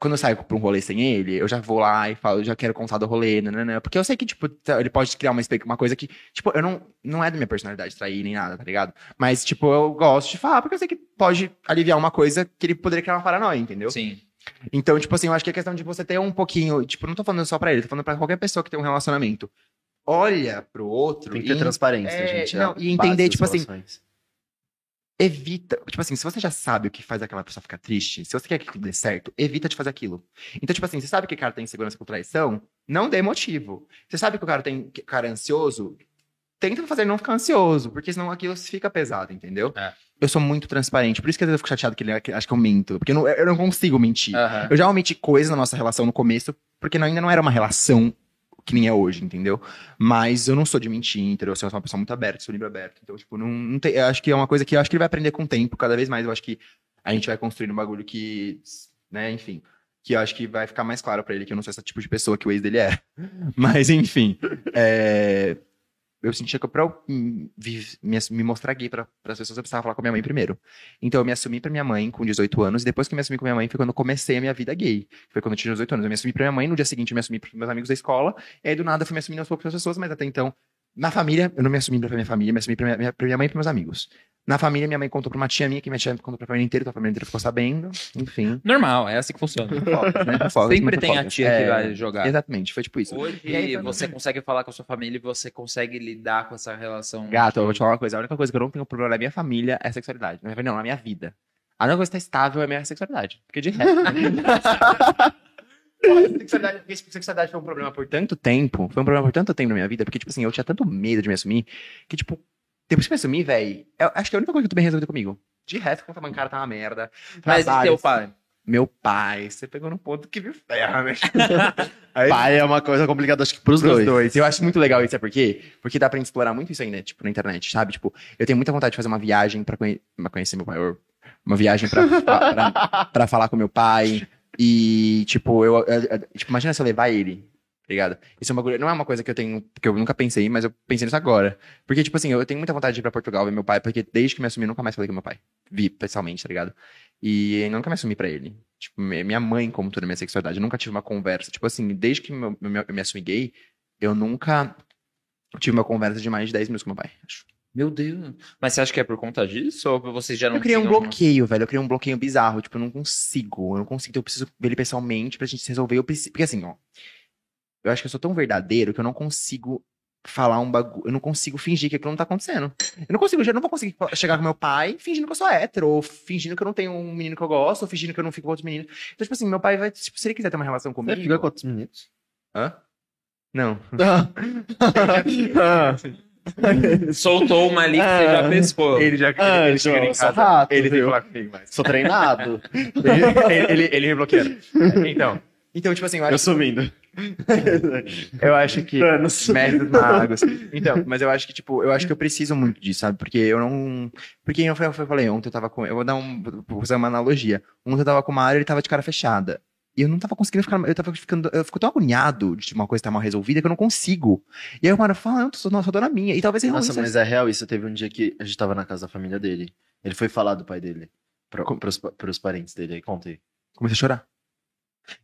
Speaker 5: quando eu saio pra um rolê sem ele, eu já vou lá e falo, já quero contar do rolê, nananã, porque eu sei que, tipo, tá- ele pode criar uma, uma coisa que, tipo, eu não, não é da minha personalidade trair nem nada, tá ligado? Mas, tipo, eu gosto de falar, porque eu sei que pode aliviar uma coisa que ele poderia criar uma paranoia, entendeu?
Speaker 1: Sim.
Speaker 2: Então, tipo assim, eu acho que é questão de você ter um pouquinho, tipo, não tô falando só pra ele, tô falando pra qualquer pessoa que tem um relacionamento. Olha pro outro
Speaker 3: Tem que ter
Speaker 2: e
Speaker 3: transparência,
Speaker 2: é,
Speaker 3: gente. é
Speaker 2: não,
Speaker 3: a
Speaker 2: e entender, tipo assim, evita. Tipo assim, se você já sabe o que faz aquela pessoa ficar triste, se você quer que aquilo dê certo, evita de fazer aquilo. Então, tipo assim, você sabe que o cara tem insegurança por traição, não dê motivo. Você sabe que o cara tem que o cara é ansioso, tenta fazer ele não ficar ansioso, porque senão aquilo fica pesado, entendeu?
Speaker 1: É.
Speaker 2: Eu sou muito transparente, por isso que às vezes eu fico chateado que ele que acha que eu minto, porque eu não, eu não consigo mentir.
Speaker 1: Aham.
Speaker 2: Eu já omiti coisas na nossa relação no começo, porque ainda não era uma relação que nem é hoje, entendeu? Mas eu não sou de mentir, entendeu? Eu sou uma pessoa muito aberta, sou livre aberto. Então, tipo, não, não tem, eu acho que é uma coisa que eu acho que ele vai aprender com o tempo, cada vez mais. Eu acho que a gente vai construindo um bagulho que, né, enfim. que eu acho que vai ficar mais claro pra ele que eu não sou esse tipo de pessoa que o ex dele é. (laughs) Mas, enfim. é, Eu sentia que pra eu hum, me, me mostrar gay para as pessoas, eu precisava falar com a minha mãe primeiro. Então, eu me assumi pra minha mãe com 18 anos, e depois que eu me assumi com minha mãe foi quando eu comecei a minha vida gay. Foi quando eu tinha 18 anos. Eu me assumi pra minha mãe, no dia seguinte eu me assumi pros meus amigos da escola, e aí do nada eu fui me assumindo aos poucos pras pessoas, mas até então, na família, eu não me assumi pra minha família, me assumi pra minha, pra minha mãe e pros meus amigos. Na família, minha mãe contou pra uma tia minha, que minha tia contou pra família inteira, então a família inteira ficou sabendo, enfim.
Speaker 1: Normal, é assim que funciona.
Speaker 2: Né?
Speaker 1: Sempre tem a tia que
Speaker 2: É,
Speaker 1: vai jogar.
Speaker 2: Exatamente, foi tipo isso.
Speaker 1: Hoje
Speaker 2: E aí,
Speaker 1: você consegue falar com a sua família e você consegue lidar com essa relação.
Speaker 2: Gato, eu vou te falar uma coisa. A única coisa que eu não tenho problema na minha família é sexualidade. Não, na minha vida. A única coisa que tá estável é a minha sexualidade. Porque de resto. (laughs) sexualidade, sexualidade foi um problema por tanto tempo. Foi um problema por tanto tempo na minha vida. Porque, tipo assim, eu tinha tanto medo de me assumir. Que, tipo, depois que eu me assumi, velho. Acho que é a única coisa que eu tô bem resolvida comigo. De resto, quando a bancada tá uma merda.
Speaker 1: Mas e teu pai?
Speaker 2: Meu pai, você pegou no ponto que me ferra, né? (laughs) Aí,
Speaker 3: Pai é uma coisa complicada, acho que pros,
Speaker 2: Pros
Speaker 3: dois.
Speaker 2: dois. Eu acho muito legal isso, sabe por quê? Porque dá pra gente explorar muito isso ainda, tipo, na internet, sabe? Tipo, eu tenho muita vontade de fazer uma viagem pra, conhe- pra conhecer meu pai, uma viagem pra, pra, pra falar com meu pai. E, tipo, eu, eu- eu- tipo, imagina se eu levar ele, tá ligado? Isso é uma, não é uma coisa que eu tenho, que eu nunca pensei, mas eu pensei nisso agora. Porque, tipo assim, eu tenho muita vontade de ir pra Portugal ver meu pai, porque desde que me assumi, eu nunca mais falei com meu pai. Vi, pessoalmente, tá ligado? E eu nunca me assumi pra ele. Tipo, mi- minha mãe, como toda a minha sexualidade, eu nunca tive uma conversa. Tipo assim, desde que eu me assumi gay, eu nunca tive uma conversa de mais de 10 minutos com meu pai, acho.
Speaker 1: Meu Deus. Mas você acha que é por conta disso? Ou vocês já não
Speaker 2: Eu criei um bloqueio, velho. Eu criei um bloqueio bizarro. Tipo, eu não consigo. Eu não consigo. Eu preciso ver ele pessoalmente pra gente se resolver. Eu preciso... Porque assim, ó. Eu acho que eu sou tão verdadeiro que eu não consigo falar um bagulho. Eu não consigo fingir que aquilo não tá acontecendo. Eu não consigo. Eu não vou conseguir chegar com meu pai fingindo que eu sou hétero. Ou fingindo que eu não tenho um menino que eu gosto. Ou fingindo que eu não fico com outros meninos. Então, tipo assim, meu pai vai. Tipo, se ele quiser ter uma relação comigo.
Speaker 3: Você fica com outros meninos?
Speaker 2: Hã? Não. (laughs) (laughs) (laughs) (laughs)
Speaker 1: Soltou uma ali que você já pescou.
Speaker 2: Ele já
Speaker 3: Ah,
Speaker 2: ele chega em casa.
Speaker 3: rato,
Speaker 2: ele tem que
Speaker 3: viu?
Speaker 2: falar comigo mais.
Speaker 3: Sou treinado.
Speaker 2: ele, ele, ele me bloqueia. Então. Então, tipo assim, eu
Speaker 3: eu
Speaker 2: acho,
Speaker 3: subindo. (laughs)
Speaker 2: eu acho que.
Speaker 3: Anos.
Speaker 2: Mestres magos. Então, mas eu acho que, tipo, eu acho que eu preciso muito disso, sabe? Porque eu não. Porque eu, eu falei, ontem eu tava com. Eu vou dar um. Vou usar uma analogia. Ontem eu tava com o Mário ele tava de cara fechada. E eu não tava conseguindo ficar. Eu tava ficando. Eu fico tão agoniado de uma coisa estar mal resolvida que eu não consigo. E aí o Mário fala, não, eu não, eu sou dona minha. E talvez ele não
Speaker 3: Nossa, mas é real isso. Teve um dia que a gente tava na casa da família dele. Ele foi falar do pai dele. Pro,
Speaker 2: Como?
Speaker 3: pros, pros parentes dele. Aí contei.
Speaker 2: Comecei a chorar.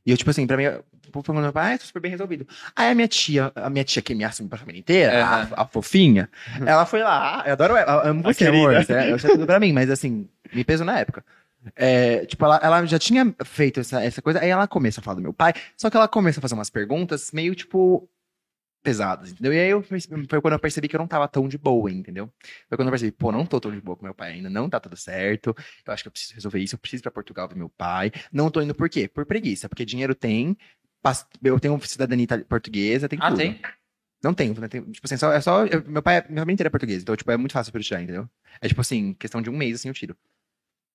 Speaker 2: E eu, tipo assim, pra mim, vou falando, meu pai, ah, tô super bem resolvido. Aí a minha tia, a minha tia que me assume pra família inteira,
Speaker 1: Aham.
Speaker 2: a, a fofinha, ela foi lá, eu adoro ela, eu amo você, amor, né? eu sei tudo pra mim, mas assim, me pesou na época. É, tipo, ela, ela já tinha feito essa, essa coisa, aí ela começa a falar do meu pai, só que ela começa a fazer umas perguntas meio, tipo, pesadas, entendeu? E aí eu, foi quando eu percebi que eu não tava tão de boa, entendeu? Foi quando eu percebi, pô, não tô tão de boa com meu pai ainda, não tá tudo certo, eu acho que eu preciso resolver isso, eu preciso ir pra Portugal ver meu pai. Não tô indo por quê? Por preguiça, porque dinheiro tem, eu tenho cidadania portuguesa, tem
Speaker 1: Ah,
Speaker 2: tudo.
Speaker 1: tem?
Speaker 2: Não tenho, né? Tem, tipo assim, só, é só. eu- meu pai, minha família inteira é portuguesa, então, tipo, é muito fácil pra eu tirar, entendeu? É tipo assim, questão de um mês, assim, eu tiro.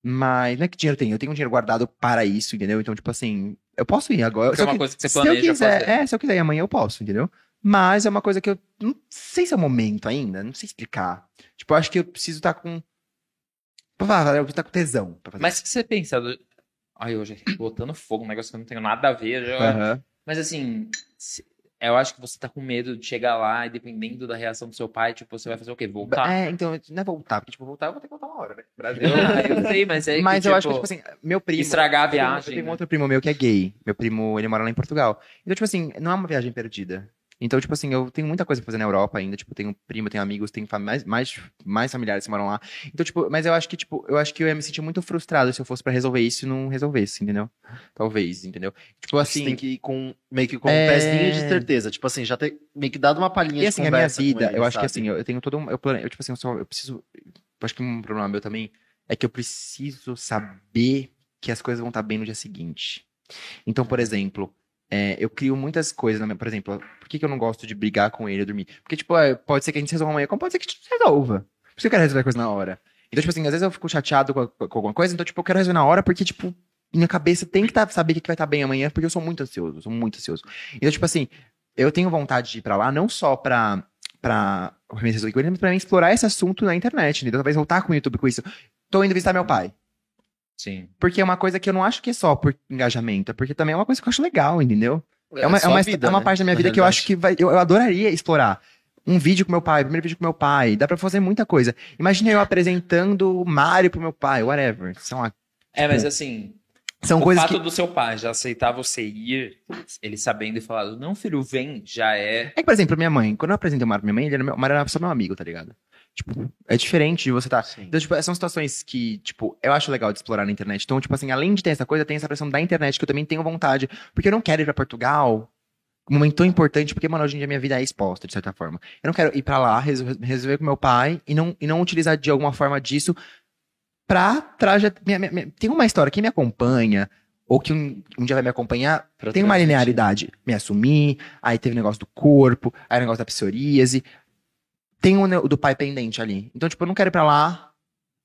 Speaker 2: Mas não é que dinheiro tem, eu tenho um dinheiro guardado para isso, entendeu? Então, tipo assim, eu posso ir agora.
Speaker 1: Porque é
Speaker 2: se eu
Speaker 1: uma coisa que você
Speaker 2: se eu
Speaker 1: planeja
Speaker 2: quiser,
Speaker 1: fazer.
Speaker 2: é, se eu quiser ir amanhã eu posso, entendeu? Mas é uma coisa que eu não sei se é o momento ainda, não sei explicar. Tipo, eu acho que eu preciso estar com. Pra falar, eu preciso estar com tesão.
Speaker 1: Mas que você pensa? Do... Ai, hoje botando fogo, um negócio que eu não tenho nada a ver. já-
Speaker 2: Aham.
Speaker 1: Mas assim, se- eu acho que você tá com medo de chegar lá e dependendo da reação do seu pai, tipo, você vai fazer o quê? Voltar?
Speaker 2: É, então, não é voltar, porque, tipo, voltar eu vou ter que voltar uma hora, né? Brasil.
Speaker 1: Eu, (laughs) eu sei, mas é (laughs)
Speaker 2: Mas
Speaker 1: que,
Speaker 2: eu
Speaker 1: tipo,
Speaker 2: acho que, tipo assim, meu primo.
Speaker 1: estragar a viagem.
Speaker 2: Eu tenho um
Speaker 1: né?
Speaker 2: outro primo meu que é gay. Meu primo, ele mora lá em Portugal. Então, tipo assim, não é uma viagem perdida. Então, tipo assim, eu tenho muita coisa pra fazer na Europa ainda. Tipo, tenho primo, tenho amigos, tenho mais, mais, mais familiares que moram lá. Então, tipo, mas eu acho que, tipo, eu acho que eu ia me sentir muito frustrado se eu fosse pra resolver isso e não resolvesse, entendeu? Talvez, entendeu? Tipo
Speaker 3: Assim,
Speaker 2: assim.
Speaker 3: tem que ir com meio que com
Speaker 2: É.
Speaker 3: um pezinho de certeza. Tipo assim, já ter meio que dado uma palhinha
Speaker 2: E
Speaker 3: de
Speaker 2: assim, a minha
Speaker 3: conversa com
Speaker 2: vida,
Speaker 3: ele,
Speaker 2: eu acho que assim, eu eu tenho todo um. Eu, plane... eu tipo assim, eu, só, eu preciso. Eu acho que um problema meu também é que eu preciso saber que as coisas vão estar bem no dia seguinte. Então, por exemplo, é, eu crio muitas coisas na minha. Por exemplo, por que, que eu não gosto de brigar com ele dormir? Porque, tipo, é, pode ser que a gente resolva amanhã, como pode ser que a gente resolva. Por isso que eu quero resolver a coisa na hora. Então, tipo assim, às vezes eu fico chateado com, com alguma coisa, então, tipo, eu quero resolver na hora porque, tipo, minha cabeça tem que tá, saber que que vai estar bem amanhã, porque eu sou muito ansioso, sou muito ansioso. Então, tipo assim, eu tenho vontade de ir pra lá, não só pra, pra resolver ele, mas pra mim explorar esse assunto na internet, entendeu? Talvez voltar com o YouTube com isso. Tô indo visitar meu pai.
Speaker 1: Sim.
Speaker 2: Porque é uma coisa que eu não acho que é só por engajamento, é porque também é uma coisa que eu acho legal, entendeu? É uma, é
Speaker 3: só
Speaker 2: uma,
Speaker 3: vida,
Speaker 2: é uma
Speaker 3: né?
Speaker 2: parte da minha
Speaker 3: Na
Speaker 2: vida que eu
Speaker 3: realidade.
Speaker 2: acho que vai, eu, eu adoraria explorar. Um vídeo com meu pai, primeiro vídeo com meu pai, dá pra fazer muita coisa. Imagina eu apresentando o Mario pro meu pai, whatever. São, a-
Speaker 1: É, mas assim,
Speaker 2: são
Speaker 1: o fato
Speaker 2: que.
Speaker 1: do seu pai já aceitar você ir, ele sabendo e falando, não, filho, vem, já é.
Speaker 2: É que, por exemplo, minha mãe, quando eu apresentei o Mario pra minha mãe, ele era meu, o Mario era só meu amigo, tá ligado? Tipo, é diferente de você tá.
Speaker 3: Sim.
Speaker 2: Então, tipo, são situações que, tipo, eu acho legal de explorar na internet. Então, tipo assim, além de ter essa coisa, tem essa pressão da internet que eu também tenho vontade. Porque eu não quero ir pra Portugal. Um momento tão importante, porque, mano, hoje em dia minha vida é exposta, de certa forma. Eu não quero ir pra lá, resol- resolver com meu pai e não, e não utilizar de alguma forma disso pra trajetória. Tem uma história, quem me acompanha, ou que um, um dia vai me acompanhar,
Speaker 3: Pra
Speaker 2: tem uma linearidade. Me assumir, aí teve o negócio do corpo, aí o negócio da psoríase. Tem o do pai pendente ali. Então, tipo, eu não quero ir pra lá.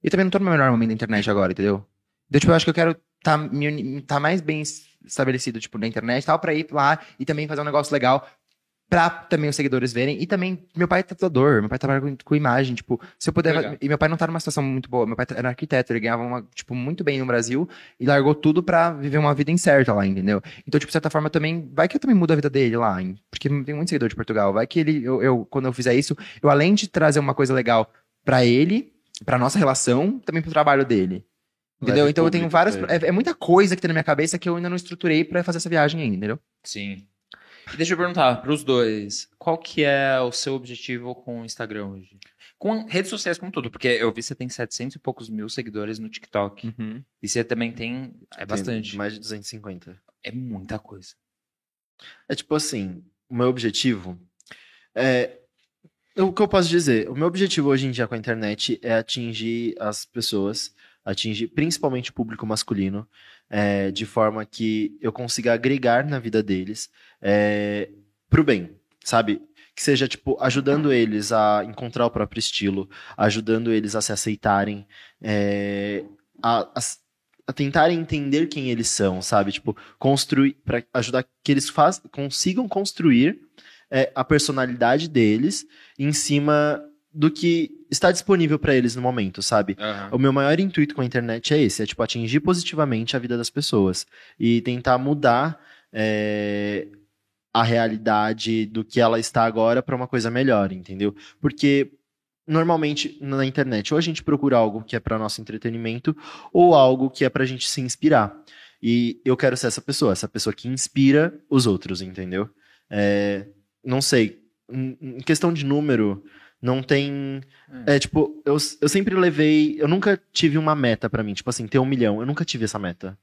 Speaker 2: E também não tô no meu melhor momento da internet agora, entendeu? Então, tipo, eu acho que eu quero tá, me tá mais bem es- estabelecido, tipo, na internet e tal, pra ir lá e também fazer um negócio legal pra também os seguidores verem. E também, meu pai é tatuador, meu pai trabalha com, com imagem, tipo, se eu puder.
Speaker 1: Legal.
Speaker 2: E meu pai não tá numa situação muito boa. Meu pai era arquiteto, ele ganhava, uma, tipo, muito bem no Brasil e largou tudo pra viver uma vida incerta lá, entendeu? Então, tipo, de certa forma, também. Vai que eu também mudo a vida dele lá? Porque tem muito seguidor de Portugal. Vai que ele, eu, eu- quando eu fizer isso, eu além de trazer uma coisa legal pra ele, pra nossa relação, também pro trabalho dele. Entendeu?
Speaker 3: Leve
Speaker 2: então eu tenho várias.
Speaker 3: ele.
Speaker 2: É, é muita coisa que tem na minha cabeça que eu ainda não estruturei pra fazer essa viagem ainda, entendeu?
Speaker 1: Sim. Deixa eu perguntar pros dois, qual que é o seu objetivo com o Instagram hoje? Com redes sociais como tudo, porque eu vi que você tem 700 e poucos mil seguidores no TikTok. E você também tem, é
Speaker 3: Tem
Speaker 1: bastante.
Speaker 3: Mais de 250.
Speaker 1: É muita coisa.
Speaker 3: É tipo assim, o meu objetivo é. O que eu posso dizer? O meu objetivo hoje em dia com a internet é atingir as pessoas, atingir principalmente o público masculino, é, de forma que eu consiga agregar na vida deles é, pro bem, sabe? Que seja, tipo, ajudando eles a encontrar o próprio estilo, ajudando eles a se aceitarem, é, a, a, a tentarem entender quem eles são, sabe? Tipo, construir, para ajudar que eles faz, consigam construir é, a personalidade deles em cima do que está disponível para eles no momento, sabe? O meu maior intuito com a internet é esse, é tipo atingir positivamente a vida das pessoas e tentar mudar é, a realidade do que ela está agora para uma coisa melhor, entendeu? Porque normalmente na internet ou a gente procura algo que é para nosso entretenimento ou algo que é para a gente se inspirar. E eu quero ser essa pessoa, essa pessoa que inspira os outros, entendeu? É, não sei, em questão de número, não tem. É tipo, eu, eu sempre levei. Eu nunca tive uma meta pra mim, tipo assim, ter um milhão. Eu nunca tive essa meta.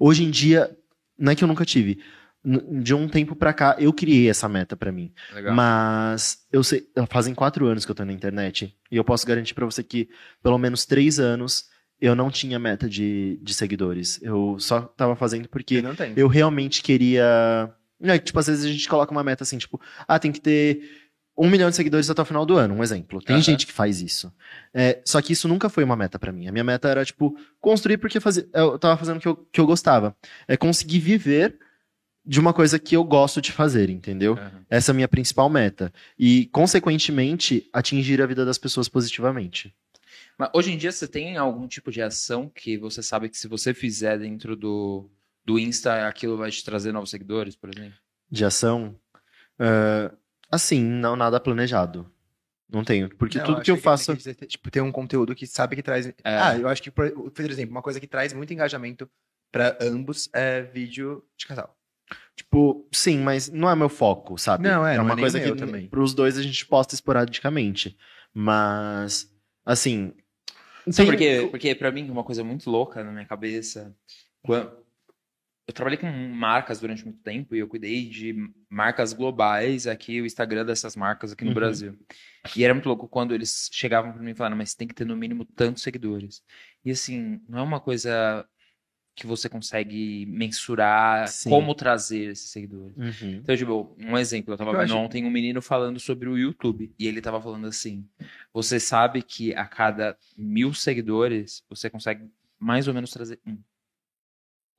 Speaker 3: Hoje em dia, não é que eu nunca tive. De um tempo pra cá, eu criei essa meta pra mim.
Speaker 1: Legal.
Speaker 3: Mas eu sei, fazem quatro anos que eu tô na internet e eu posso garantir pra você que pelo menos três anos eu não tinha meta de, de seguidores. Eu só tava fazendo porque
Speaker 2: não tem.
Speaker 3: eu realmente queria. É, tipo, às vezes a gente coloca uma meta assim, tipo, ah, tem que ter um milhão de seguidores até o final do ano, um exemplo. Tem
Speaker 1: Aham.
Speaker 3: gente que faz isso. É, só que isso nunca foi uma meta pra mim. A minha meta era, tipo, construir porque fazer, eu tava fazendo o que eu, que eu gostava. É conseguir viver de uma coisa que eu gosto de fazer, entendeu?
Speaker 1: Aham.
Speaker 3: Essa é a minha principal meta. E, consequentemente, atingir a vida das pessoas positivamente.
Speaker 1: Mas hoje em dia você tem algum tipo de ação que você sabe que se você fizer dentro do, do Insta, aquilo vai te trazer novos seguidores, por exemplo?
Speaker 3: De ação. ah, assim, não nada planejado. Não tenho. Porque
Speaker 2: Não,
Speaker 3: tudo que eu faço.
Speaker 2: tem que, tipo, ter um conteúdo que sabe que traz. Ah, eu acho que, por, exemplo, uma coisa que traz muito engajamento pra ambos é vídeo de casal.
Speaker 3: Tipo, sim, mas não é meu foco, sabe?
Speaker 2: Não, é, não
Speaker 3: uma
Speaker 2: é nem
Speaker 3: coisa
Speaker 2: meu
Speaker 3: que
Speaker 2: também.
Speaker 3: pros dois a gente posta esporadicamente. Mas, assim.
Speaker 1: Por
Speaker 3: tem-
Speaker 1: quê? Porque pra mim, uma coisa muito louca na minha cabeça. Quando... Eu trabalhei com marcas durante muito tempo e eu cuidei de marcas globais aqui, o Instagram dessas marcas aqui no
Speaker 3: Uhum.
Speaker 1: Brasil. E era muito louco quando eles chegavam pra mim e falaram, mas tem que ter no mínimo tantos seguidores. E assim, não é uma coisa que você consegue mensurar
Speaker 3: Sim.
Speaker 1: como trazer esses seguidores.
Speaker 3: Uhum.
Speaker 1: Então, tipo, um exemplo, eu tava
Speaker 2: Eu
Speaker 1: vendo
Speaker 2: acho-
Speaker 1: ontem um menino falando sobre o YouTube, e ele tava falando assim, você sabe que a cada mil seguidores, você consegue mais ou menos trazer um.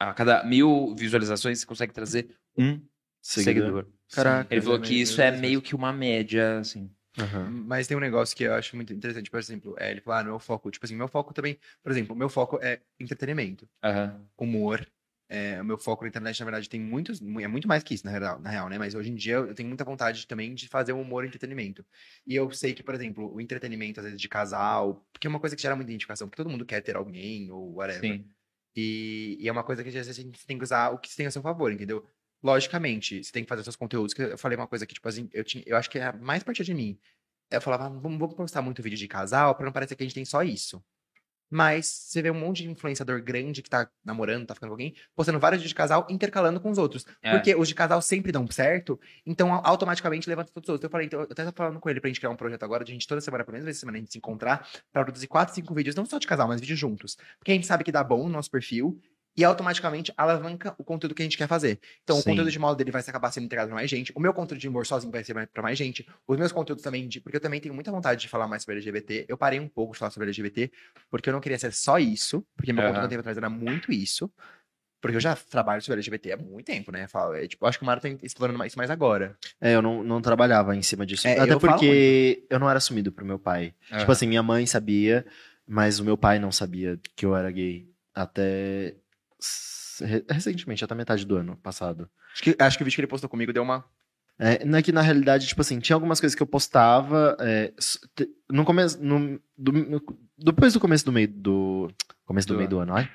Speaker 1: A cada mil visualizações, você consegue trazer um seguidor.
Speaker 3: Caraca.
Speaker 1: Ele falou
Speaker 2: é
Speaker 1: que isso é meio que uma média, assim.
Speaker 3: Aham.
Speaker 2: Mas tem um negócio que eu acho muito interessante, por exemplo, é, ele fala, ah, meu foco, tipo assim, meu foco também, por exemplo, o meu foco é entretenimento,
Speaker 1: Aham.
Speaker 2: humor. É, o meu foco na internet, na verdade, tem muitos, mu- é muito mais que isso, na real, na real, né? Mas hoje em dia eu tenho muita vontade também de fazer um humor e entretenimento. E eu sei que, por exemplo, o entretenimento, às vezes, de casal, porque é uma coisa que gera muita identificação, porque todo mundo quer ter alguém ou whatever.
Speaker 1: Sim.
Speaker 2: E, e é uma coisa que às vezes a gente tem que usar o que tem a seu favor, entendeu? Logicamente, você tem que fazer seus conteúdos, eu falei uma coisa que, tipo assim, eu, tinha, eu acho que é mais partir de mim. Eu falava, "Ah, vamos, vamos postar muito vídeo de casal pra não parecer que a gente tem só isso. Mas você vê um monte de influenciador grande que tá namorando, tá ficando com alguém, postando vários vídeos de casal, intercalando com os outros.
Speaker 1: É.
Speaker 2: Porque os de casal sempre dão certo, então au- automaticamente levanta todos os outros. Eu falei, então, eu até tava falando com ele pra gente criar um projeto agora, de a gente toda semana, pelo menos vezes semana, a gente se encontrar, pra produzir quatro, cinco vídeos, não só de casal, mas vídeos juntos. Porque a gente sabe que dá bom no nosso perfil e automaticamente alavanca o conteúdo que a gente quer fazer. Então, o
Speaker 3: Sim.
Speaker 2: conteúdo de moda dele vai acabar sendo integrado pra mais gente. O meu conteúdo de humor sozinho vai ser pra mais gente. Os meus conteúdos também, de, porque eu também tenho muita vontade de falar mais sobre LGBT. Eu parei um pouco de falar sobre LGBT, porque eu não queria ser só isso, porque meu
Speaker 1: Aham.
Speaker 2: conteúdo tempo atrás era muito isso. Porque eu já trabalho sobre LGBT há muito tempo, né? Falo, é, tipo, eu acho que o Mara tá explorando isso mais agora.
Speaker 3: É, eu não, não trabalhava em cima disso.
Speaker 2: É,
Speaker 3: Até
Speaker 2: eu
Speaker 3: porque eu não era assumido pro meu pai.
Speaker 1: Aham.
Speaker 3: Tipo assim, minha mãe sabia, mas o meu pai não sabia que eu era gay. Até recentemente, até metade do ano passado.
Speaker 2: Acho que, acho que o vídeo que ele postou comigo deu uma.
Speaker 3: É, não é que na realidade, tipo assim, tinha algumas coisas que eu postava. é, no começo. No, do- no- depois do começo do meio do. Começo do,
Speaker 1: Do
Speaker 3: meio do ano, ai.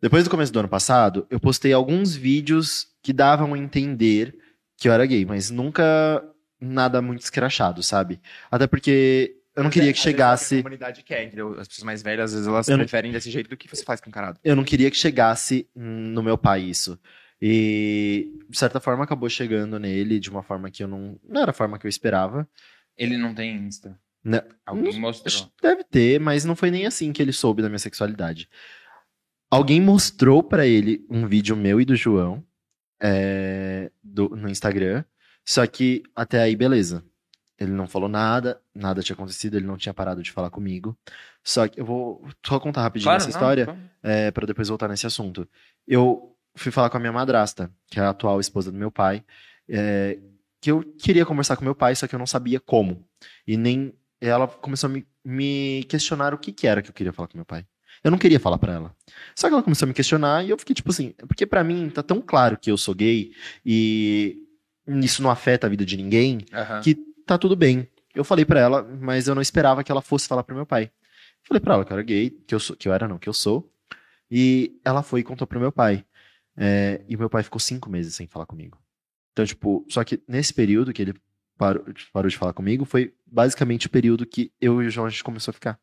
Speaker 3: Depois do começo do ano passado, eu postei alguns vídeos que davam a entender que eu era gay, mas nunca nada muito escrachado, sabe? Até porque eu não queria que
Speaker 2: é o A
Speaker 3: chegasse.
Speaker 2: comunidade quer, entendeu? As pessoas mais velhas, às vezes, elas
Speaker 3: Eu não-
Speaker 2: preferem desse jeito do que você faz com carado.
Speaker 3: eu não queria que chegasse no meu pai isso. E, de certa forma, acabou chegando nele de uma forma que eu não. Não era a forma que eu esperava.
Speaker 1: Ele não tem Insta.
Speaker 3: Não-
Speaker 1: Alguém mostrou.
Speaker 3: Deve ter, mas não foi nem assim que ele soube da minha sexualidade. Alguém mostrou pra ele um vídeo meu e do João é, do- no Instagram. Só que até aí, beleza. Ele não falou nada, nada tinha acontecido, ele não tinha parado de falar comigo. Só que eu vou só contar rapidinho
Speaker 1: Claro,
Speaker 3: essa
Speaker 1: não,
Speaker 3: história
Speaker 1: claro.
Speaker 3: é, para depois voltar nesse assunto. Eu fui falar com a minha madrasta, que é a atual esposa do meu pai, é, que eu queria conversar com meu pai, só que eu não sabia como. E nem ela começou a me, me questionar o que, que era que eu queria falar com meu pai. Eu não queria falar pra ela. Só que ela começou a me questionar e eu fiquei tipo assim, porque pra mim tá tão claro que eu sou gay e isso não afeta a vida de ninguém,
Speaker 1: Aham.
Speaker 3: que tá tudo bem. Eu falei pra ela, mas eu não esperava que ela fosse falar pro meu pai. Falei pra ela que eu era gay, que eu sou, que eu era não, que eu sou. E ela foi e contou pro meu pai. É, e meu pai ficou cinco meses sem falar comigo. Então, tipo, só que nesse período que ele parou, parou de falar comigo, foi basicamente o período que eu e o João a gente começou a ficar.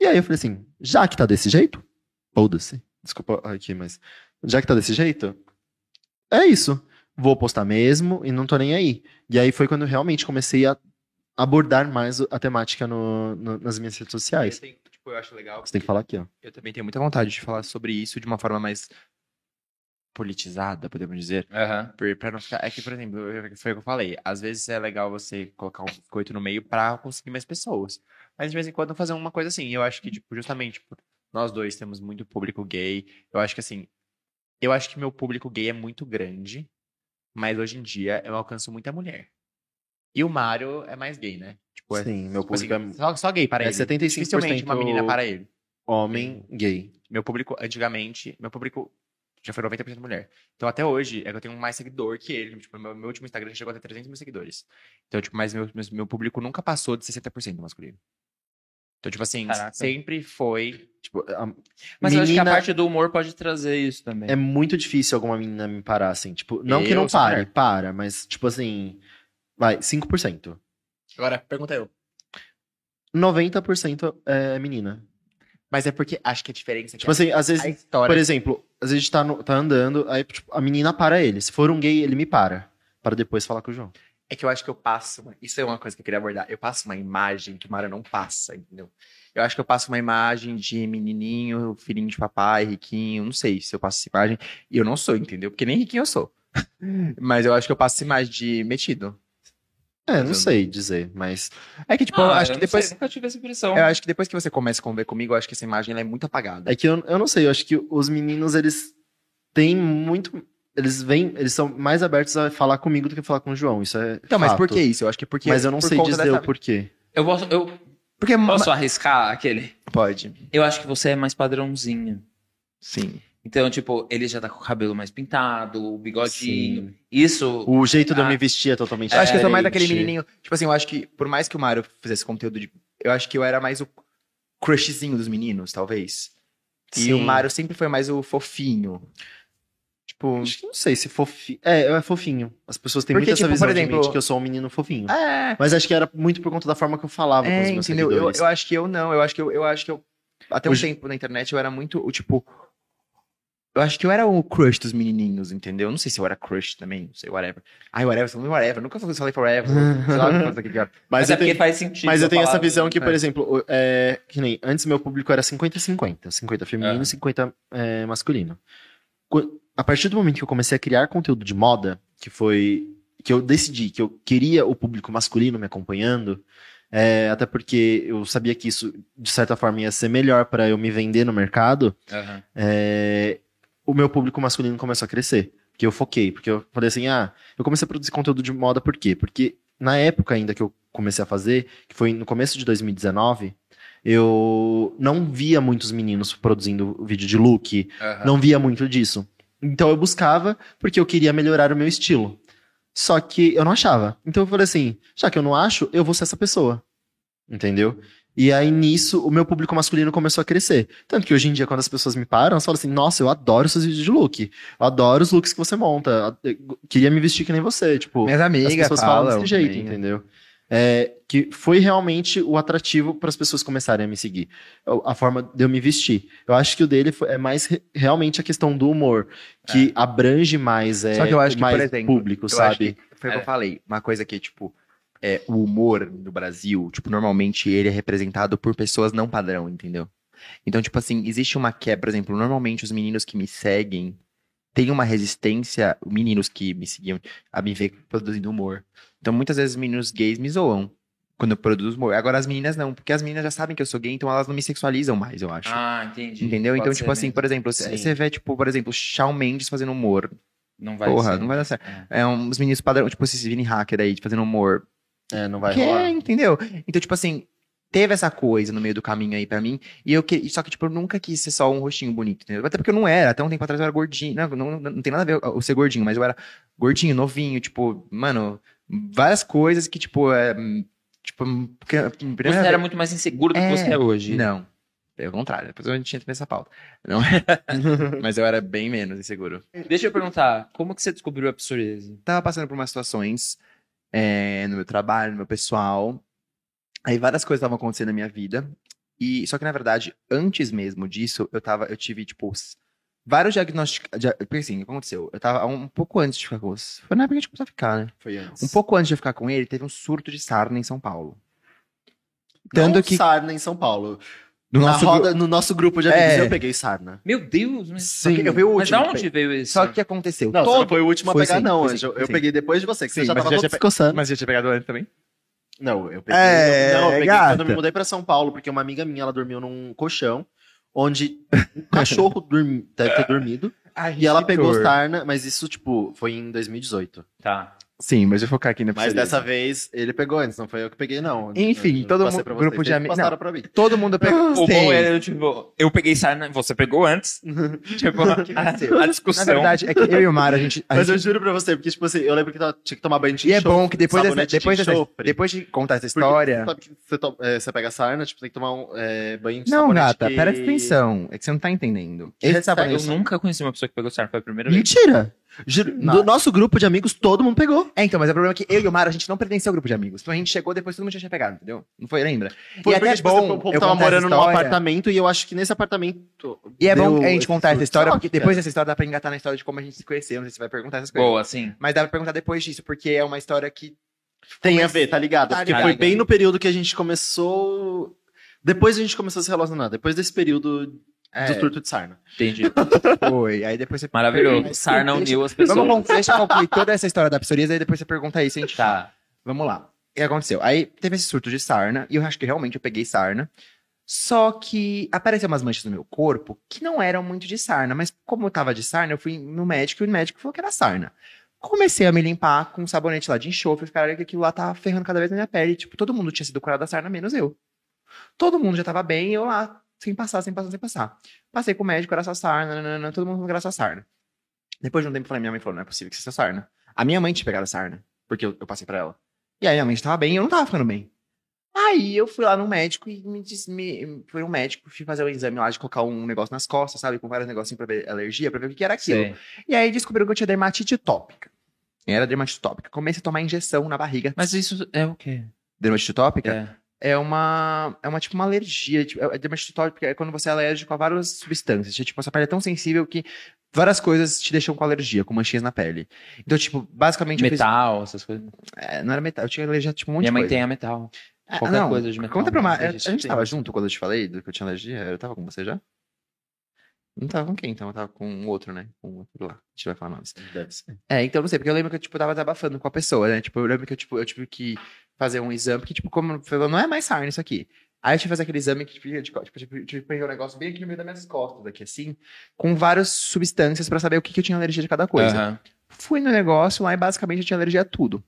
Speaker 3: E aí eu falei assim, já que tá desse jeito, foda-se. Desculpa aqui, mas já que tá desse jeito, é isso. Vou postar mesmo e não tô nem aí. E aí foi quando eu realmente comecei a abordar mais a temática no- no- nas minhas redes sociais.
Speaker 2: Eu tenho- tipo, eu acho legal.
Speaker 3: Você tem que falar aqui, ó.
Speaker 2: Eu também tenho muita vontade de falar sobre isso de uma forma mais politizada, podemos dizer. Por- Pra não ficar. É que, por exemplo, foi o que eu falei. Às vezes é legal você colocar um biscoito no meio pra conseguir mais pessoas. Mas de vez em quando fazer uma coisa assim. Eu acho que, tipo, justamente por nós dois temos muito público gay. Eu acho que assim. Eu acho que meu público gay é muito grande. Mas hoje em dia eu alcanço muita mulher. E o Mário é mais gay, né? Tipo, é,
Speaker 3: Sim, meu
Speaker 2: tipo assim,
Speaker 3: público
Speaker 2: só, só gay para
Speaker 3: é, é
Speaker 2: ele.
Speaker 3: 75%
Speaker 2: Dificilmente uma menina para ele.
Speaker 3: homem gay.
Speaker 2: Meu público, antigamente, meu público já foi 90% mulher. Então, até hoje, é que eu tenho mais seguidor que ele. Tipo, meu, meu último Instagram chegou a ter 300 mil seguidores. Então, tipo, mas meu, meu, meu público nunca passou de 60% masculino. Então, tipo assim,
Speaker 1: Caraca.
Speaker 2: sempre foi...
Speaker 3: Tipo, a-
Speaker 1: Mas eu acho que a
Speaker 3: menina-
Speaker 1: parte do humor pode trazer isso também.
Speaker 3: É muito difícil alguma menina me parar, assim. Tipo, não que
Speaker 2: Eu
Speaker 3: não
Speaker 2: sou
Speaker 3: pare,
Speaker 2: mulher.
Speaker 3: para, mas, tipo assim, vai, 5%.
Speaker 2: Agora, pergunta eu.
Speaker 3: 90% é menina.
Speaker 2: Mas é porque acho que a diferença é que
Speaker 3: Tipo assim, às vezes,
Speaker 2: a história...
Speaker 3: por exemplo, às vezes a gente tá, no- tá andando, aí tipo, a menina para ele. Se for um gay, ele me para. Para depois falar com o João.
Speaker 2: É que eu acho que eu passo. uma- Isso é uma coisa que eu queria abordar. Eu passo uma imagem que o Mário não passa, entendeu? Eu acho que eu passo uma imagem de menininho, filhinho de papai, riquinho. Não sei se eu passo essa imagem. E eu não sou, entendeu? Porque nem riquinho eu sou. (laughs) Mas eu acho que eu passo essa imagem de metido.
Speaker 3: É,
Speaker 2: eu-
Speaker 3: não sei dizer, mas.
Speaker 2: É que, tipo, eu
Speaker 1: Ah,
Speaker 2: acho
Speaker 1: eu
Speaker 2: que
Speaker 1: não
Speaker 2: depois.
Speaker 1: sei, nunca tive essa impressão.
Speaker 2: Eu acho que depois que você começa a conviver comigo, eu acho que essa imagem ela é muito apagada.
Speaker 3: É que eu, eu não sei, eu acho que os meninos, eles têm muito eles vêm, eles são mais abertos a falar comigo do que falar com o João. Isso é
Speaker 2: Então, mas
Speaker 3: fato.
Speaker 2: por que isso? Eu acho que porque.
Speaker 3: Mas eu não
Speaker 2: por
Speaker 3: sei dizer
Speaker 2: dessa-
Speaker 3: o porquê.
Speaker 1: Eu posso, eu
Speaker 2: Porque.
Speaker 1: posso arriscar aquele?
Speaker 2: Pode.
Speaker 1: Eu acho que você é mais padrãozinho.
Speaker 2: Sim.
Speaker 1: Então, tipo, ele já tá com o cabelo mais pintado, o bigodinho. Isso.
Speaker 3: O jeito de eu me vestir é totalmente
Speaker 2: Eu acho que eu sou mais daquele menininho. Tipo assim, eu acho que, por mais que o Mario fizesse conteúdo de. Eu acho que eu era mais o crushzinho dos meninos, talvez. E
Speaker 3: Sim.
Speaker 2: o Mario sempre foi mais o fofinho. Tipo.
Speaker 3: Acho que não sei se fofinho. É, é fofinho. As pessoas têm
Speaker 2: Porque,
Speaker 3: muito essa
Speaker 2: tipo,
Speaker 3: visão
Speaker 2: por
Speaker 3: de mim
Speaker 2: exemplo-
Speaker 3: que eu sou um menino fofinho.
Speaker 2: É.
Speaker 3: Mas acho que era muito por conta da forma que eu falava com
Speaker 2: É,
Speaker 3: os meus
Speaker 2: entendeu? Eu, eu acho que eu não. Eu acho que eu, eu acho que eu. Até um
Speaker 3: Hoje-
Speaker 2: tempo na internet eu era muito o tipo. Eu acho que eu era o crush dos menininhos, entendeu? Não sei se eu era crush também, não sei, whatever. Ai, whatever, muito whatever. Nunca falei forever. sei lá. (laughs)
Speaker 1: Mas,
Speaker 3: Mas,
Speaker 1: é porque
Speaker 3: tenho,
Speaker 1: faz sentido.
Speaker 3: mas eu tenho essa visão
Speaker 1: né?
Speaker 3: que, por exemplo, o- é, que nem antes meu público era 50-50. 50 feminino
Speaker 1: Ah.
Speaker 3: e 50 é, masculino. Qu- A partir do momento que eu comecei a criar conteúdo de moda, que foi que eu decidi que eu queria o público masculino me acompanhando, é, até porque eu sabia que isso, de certa forma, ia ser melhor para eu me vender no mercado,
Speaker 1: Aham.
Speaker 3: é, o meu público masculino começou a crescer. Porque eu foquei, porque eu falei assim, ah, eu comecei a produzir conteúdo de moda por quê? Porque na época ainda que eu comecei a fazer, que foi no começo de 2019, eu não via muitos meninos produzindo vídeo de look,
Speaker 1: Aham.
Speaker 3: não via muito disso. Então eu buscava porque eu queria melhorar o meu estilo. Só que eu não achava. Então eu falei assim, já que eu não acho, eu vou ser essa pessoa. Entendeu? E aí nisso o meu público masculino começou a crescer. Tanto que hoje em dia, quando as pessoas me param, elas falam assim: Nossa, eu adoro seus vídeos de look. Eu adoro os looks que você monta. Eu queria me vestir que nem você. Tipo,
Speaker 2: Minhas
Speaker 3: as
Speaker 2: amigas
Speaker 3: pessoas falam
Speaker 2: falam
Speaker 3: desse jeito,
Speaker 2: também, né?
Speaker 3: É, que foi realmente o atrativo para as pessoas começarem a me seguir. A forma de eu me vestir. Eu acho que o dele foi- é mais re- realmente a questão do humor, que abrange mais, é,
Speaker 2: Só que eu acho que,
Speaker 3: mais
Speaker 2: exemplo,
Speaker 3: público, sabe?
Speaker 2: foi o que
Speaker 1: É.
Speaker 2: eu falei. Uma coisa que, tipo, é, o humor no Brasil, tipo, normalmente ele é representado por pessoas não padrão, entendeu? Então, tipo assim, existe uma quebra, por exemplo, normalmente os meninos que me seguem têm uma resistência, meninos que me seguiam, a me ver produzindo humor. Então, muitas vezes meninos gays me zoam quando eu produzo humor. Agora, as meninas não, porque as meninas já sabem que eu sou gay, então elas não me sexualizam mais, eu acho.
Speaker 1: Ah, entendi.
Speaker 2: Entendeu?
Speaker 1: Pode
Speaker 2: então, tipo assim,
Speaker 1: mesmo.
Speaker 2: por exemplo,
Speaker 3: Sim.
Speaker 2: você vê, tipo, por exemplo, Shawn Mendes fazendo humor.
Speaker 1: Não vai
Speaker 2: Porra,
Speaker 1: ser.
Speaker 2: não vai dar certo.
Speaker 1: É.
Speaker 2: É uns meninos padrão, tipo esses Vini Hacker aí, fazendo humor.
Speaker 3: É, não vai
Speaker 2: que
Speaker 3: rolar.
Speaker 2: entendeu? Então, tipo assim, teve essa coisa no meio do caminho aí pra mim. E eu que... Só que, tipo, eu nunca quis ser só um rostinho bonito, entendeu? Até porque eu não era. Até um tempo atrás eu era gordinho. Não, não, não tem nada a ver eu ser gordinho, mas eu era gordinho, novinho, tipo, mano, várias coisas que, tipo, é. Tipo, porque,
Speaker 1: Você era muito mais inseguro do que
Speaker 2: É.
Speaker 1: você é hoje.
Speaker 2: Não. Pelo contrário, depois a gente entra nessa pauta. Não. (laughs) mas eu era bem menos inseguro.
Speaker 1: Deixa eu perguntar, como que você descobriu a psoríase?
Speaker 2: tava passando por umas situações é, no meu trabalho, no meu pessoal. Aí várias coisas estavam acontecendo na minha vida. E só que na verdade, antes mesmo disso, eu tava, eu tive tipo vários diagnósticos, dia- porque assim, o que aconteceu? Eu tava um pouco antes de ficar com os, foi na época que a gente começou a ficar, né?
Speaker 3: Foi antes.
Speaker 2: Um pouco antes de eu ficar com ele, teve um surto de sarna em São Paulo.
Speaker 3: Tanto
Speaker 2: Tanto que
Speaker 3: sarna em São Paulo.
Speaker 2: no
Speaker 3: Na
Speaker 2: nosso
Speaker 3: roda- no nosso grupo de amigos
Speaker 2: É.
Speaker 3: eu peguei sarna.
Speaker 1: Meu Deus, mas,
Speaker 2: Sim, eu vi o
Speaker 1: mas
Speaker 2: último.
Speaker 1: da onde veio isso?
Speaker 2: Só que o que aconteceu?
Speaker 3: Não, você não foi o último a
Speaker 2: Foi
Speaker 3: pegar,
Speaker 2: sim,
Speaker 3: não,
Speaker 2: foi
Speaker 3: Anjo. Eu
Speaker 2: sim.
Speaker 3: peguei depois de você, que
Speaker 2: Sim,
Speaker 3: você já
Speaker 2: mas
Speaker 3: tava
Speaker 2: já
Speaker 3: todo
Speaker 2: tinha pe-. Mas já tinha pegado antes também?
Speaker 3: Não, eu peguei.
Speaker 2: É,
Speaker 3: não, eu peguei
Speaker 2: gata.
Speaker 3: quando eu me mudei pra São Paulo, porque uma amiga minha, ela dormiu num colchão, onde um cachorro dormi- deve ter dormido, e ela pegou sarna, mas isso, tipo, foi em 2018.
Speaker 1: Tá.
Speaker 2: Sim, mas eu vou focar aqui na
Speaker 3: Mas
Speaker 2: psoríase.
Speaker 3: dessa vez, ele pegou antes, não foi eu que peguei, não.
Speaker 2: Enfim,
Speaker 3: Eu
Speaker 2: todo mundo- grupo de amigos-
Speaker 3: passaram pra mim.
Speaker 2: Todo mundo pegou.
Speaker 1: O bom é, tipo, eu peguei sarna, você pegou antes. (laughs) tipo, a, a discussão.
Speaker 2: Na verdade, é que eu e o Mário, a gente. a
Speaker 3: Mas eu
Speaker 2: gente-
Speaker 3: juro pra você, porque, tipo assim, eu lembro que tava- tinha que tomar banho de
Speaker 2: E é bom que depois, dessa,
Speaker 3: sabonete de
Speaker 2: depois, dessa, depois de contar essa história.
Speaker 3: Você, to- é, você pega sarna, tipo, tem que tomar um é, banho de
Speaker 2: Não, gata,
Speaker 3: que-
Speaker 2: presta atenção. É que você não tá entendendo.
Speaker 3: Que
Speaker 2: Esse sabonete.
Speaker 1: Eu nunca conheci uma pessoa que pegou sarna, foi a primeira vez.
Speaker 3: Mentira! Do nosso grupo de amigos, todo mundo pegou.
Speaker 2: É, então, mas o problema é que eu e o Mário, a gente não pertencia ao grupo de amigos. Então a gente chegou depois todo mundo já tinha pegado, entendeu? Não foi, lembra?
Speaker 3: Foi
Speaker 2: e até é bom
Speaker 3: o povo
Speaker 2: eu
Speaker 3: tava morando num apartamento e eu acho que nesse apartamento.
Speaker 2: E é bom a gente contar essa história, porque
Speaker 3: que,
Speaker 2: depois dessa história dá pra engatar na história de como a gente se conheceu. Não sei se você vai perguntar essas coisas.
Speaker 1: Boa, sim.
Speaker 2: Mas dá pra perguntar depois disso, porque é uma história que.
Speaker 3: Tem a ver, tá ligado?
Speaker 2: Tá
Speaker 3: Porque
Speaker 2: ligado.
Speaker 3: foi bem no período que a gente começou. Depois a gente começou a se relacionar. Depois desse período
Speaker 2: É,
Speaker 3: do surto de sarna.
Speaker 1: Entendi. (laughs)
Speaker 2: foi. Aí depois você.
Speaker 1: Maravilhoso. Sarna uniu as pessoas.
Speaker 2: Vamos, con- deixa eu concluir toda essa história da psoríase, aí depois você pergunta isso, a gente
Speaker 1: Tá.
Speaker 2: Vamos lá. O que aconteceu? Aí teve esse surto de sarna, e eu acho que realmente eu peguei sarna. Só que apareceu umas manchas no meu corpo que não eram muito de sarna, mas como eu tava de sarna, eu fui no médico e o médico falou que era sarna. Comecei a me limpar com um sabonete lá de enxofre, cara, que aquilo lá tava ferrando cada vez na minha pele. Tipo, todo mundo tinha sido curado da sarna, menos eu. Todo mundo já tava bem, eu lá, sem passar, sem passar, sem passar. Passei com o médico, era só sarna, nanana, todo mundo era só sarna. Depois de um tempo, eu falei, minha mãe falou, não é possível que seja sarna. A minha mãe tinha pegado sarna, porque eu, eu passei pra ela. E aí minha mãe tava bem e eu não tava ficando bem. Aí eu fui lá no médico e me disse, me, fui no médico, fui fazer um exame lá de colocar um negócio nas costas, sabe? Com vários negocinhos pra ver alergia, pra ver o que era aquilo.
Speaker 1: Sei.
Speaker 2: E aí descobriram que eu tinha dermatite tópica. Era dermatite tópica. Comecei a tomar injeção na barriga.
Speaker 1: Mas isso é o quê?
Speaker 2: Dermatite tópica
Speaker 1: É.
Speaker 2: é, uma. É uma tipo uma alergia. Tipo, é, dermatite tópica é quando você é alérgico a várias substâncias. Tipo, a sua pele é tão sensível que várias coisas te deixam com alergia, com manchinhas na pele. Então, tipo, basicamente.
Speaker 1: Metal, essas coisas.
Speaker 2: é, não era metal. Eu tinha alergia a tipo, um monte
Speaker 1: Minha
Speaker 2: de
Speaker 1: mãe
Speaker 2: coisa.
Speaker 1: tem a metal.
Speaker 2: Ah,
Speaker 1: qualquer
Speaker 2: não,
Speaker 1: coisa de metal.
Speaker 2: Conta pra uma.
Speaker 1: Mas
Speaker 2: A gente tava junto quando eu te falei do que eu tinha alergia? Eu tava com você já? Não tava com quem? Então eu tava com um outro, né? Com um outro lá. A gente vai falar nomes.
Speaker 3: Deve ser.
Speaker 2: É, então não sei, porque eu lembro que eu, tipo, tava desabafando com a pessoa, né? Tipo, eu lembro que eu, tipo, eu tive que fazer um exame, porque, tipo, como falou, não é mais sarna isso aqui. Aí eu tive que fazer aquele exame que, tipo, eu tipo, tipo, eu tive que pegar um negócio bem aqui no meio das minhas costas, aqui, assim, com várias substâncias pra saber o que, que eu tinha alergia de cada coisa.
Speaker 1: Aham.
Speaker 2: Fui no negócio lá e basicamente eu tinha alergia a tudo.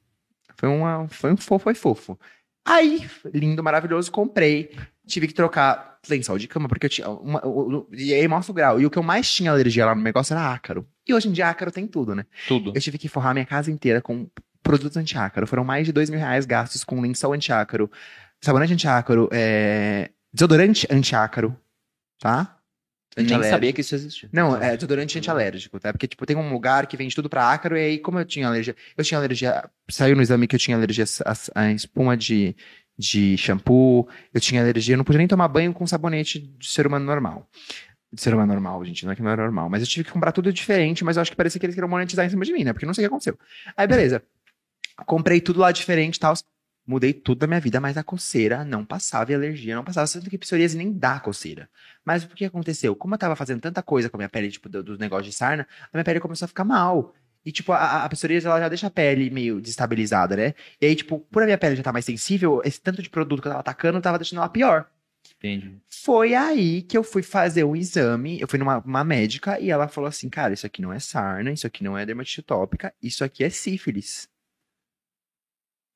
Speaker 2: Foi, uma, foi um fofo, foi fofo. Aí, lindo, maravilhoso, comprei. Tive que trocar lençol de cama, porque eu tinha. Uma, o- e aí mostra o grau. E o que eu mais tinha alergia lá no negócio era ácaro. E hoje em dia ácaro tem tudo, né?
Speaker 1: Tudo.
Speaker 2: Eu tive que forrar minha casa inteira com produtos anti-ácaro. Foram mais de dois mil reais gastos com lençol anti-ácaro, sabonete anti-ácaro, é, desodorante anti-ácaro, tá?
Speaker 1: Eu nem sabia que isso existia.
Speaker 2: Não, é desodorante antialérgico, tá? Porque, tipo, tem um lugar que vende tudo pra ácaro, e aí, como eu tinha alergia. Eu tinha alergia. Saiu no exame que eu tinha alergia a, a espuma de, de shampoo, eu tinha alergia, eu não podia nem tomar banho com sabonete de ser humano normal. De ser humano normal, gente, não é que não era normal. Mas eu tive que comprar tudo diferente, mas eu acho que parecia que eles queriam monetizar em cima de mim, né? Porque não sei o que aconteceu. Aí, beleza. Comprei tudo lá diferente e tal. Mudei tudo da minha vida, mas a coceira não passava e a alergia não passava. Sendo que psoríase nem dá coceira. Mas o que aconteceu? Como eu tava fazendo tanta coisa com a minha pele, tipo, do, do negócio de sarna, a minha pele começou a ficar mal. E, tipo, a, a psoríase, ela já deixa a pele meio destabilizada, né? E aí, tipo, por a minha pele já tá mais sensível, esse tanto de produto que eu tava atacando tava deixando ela pior.
Speaker 1: Entendi.
Speaker 2: Foi aí que eu fui fazer o exame, eu fui numa uma médica e ela falou assim, cara, isso aqui não é sarna, isso aqui não é dermatite tópica, isso aqui é sífilis.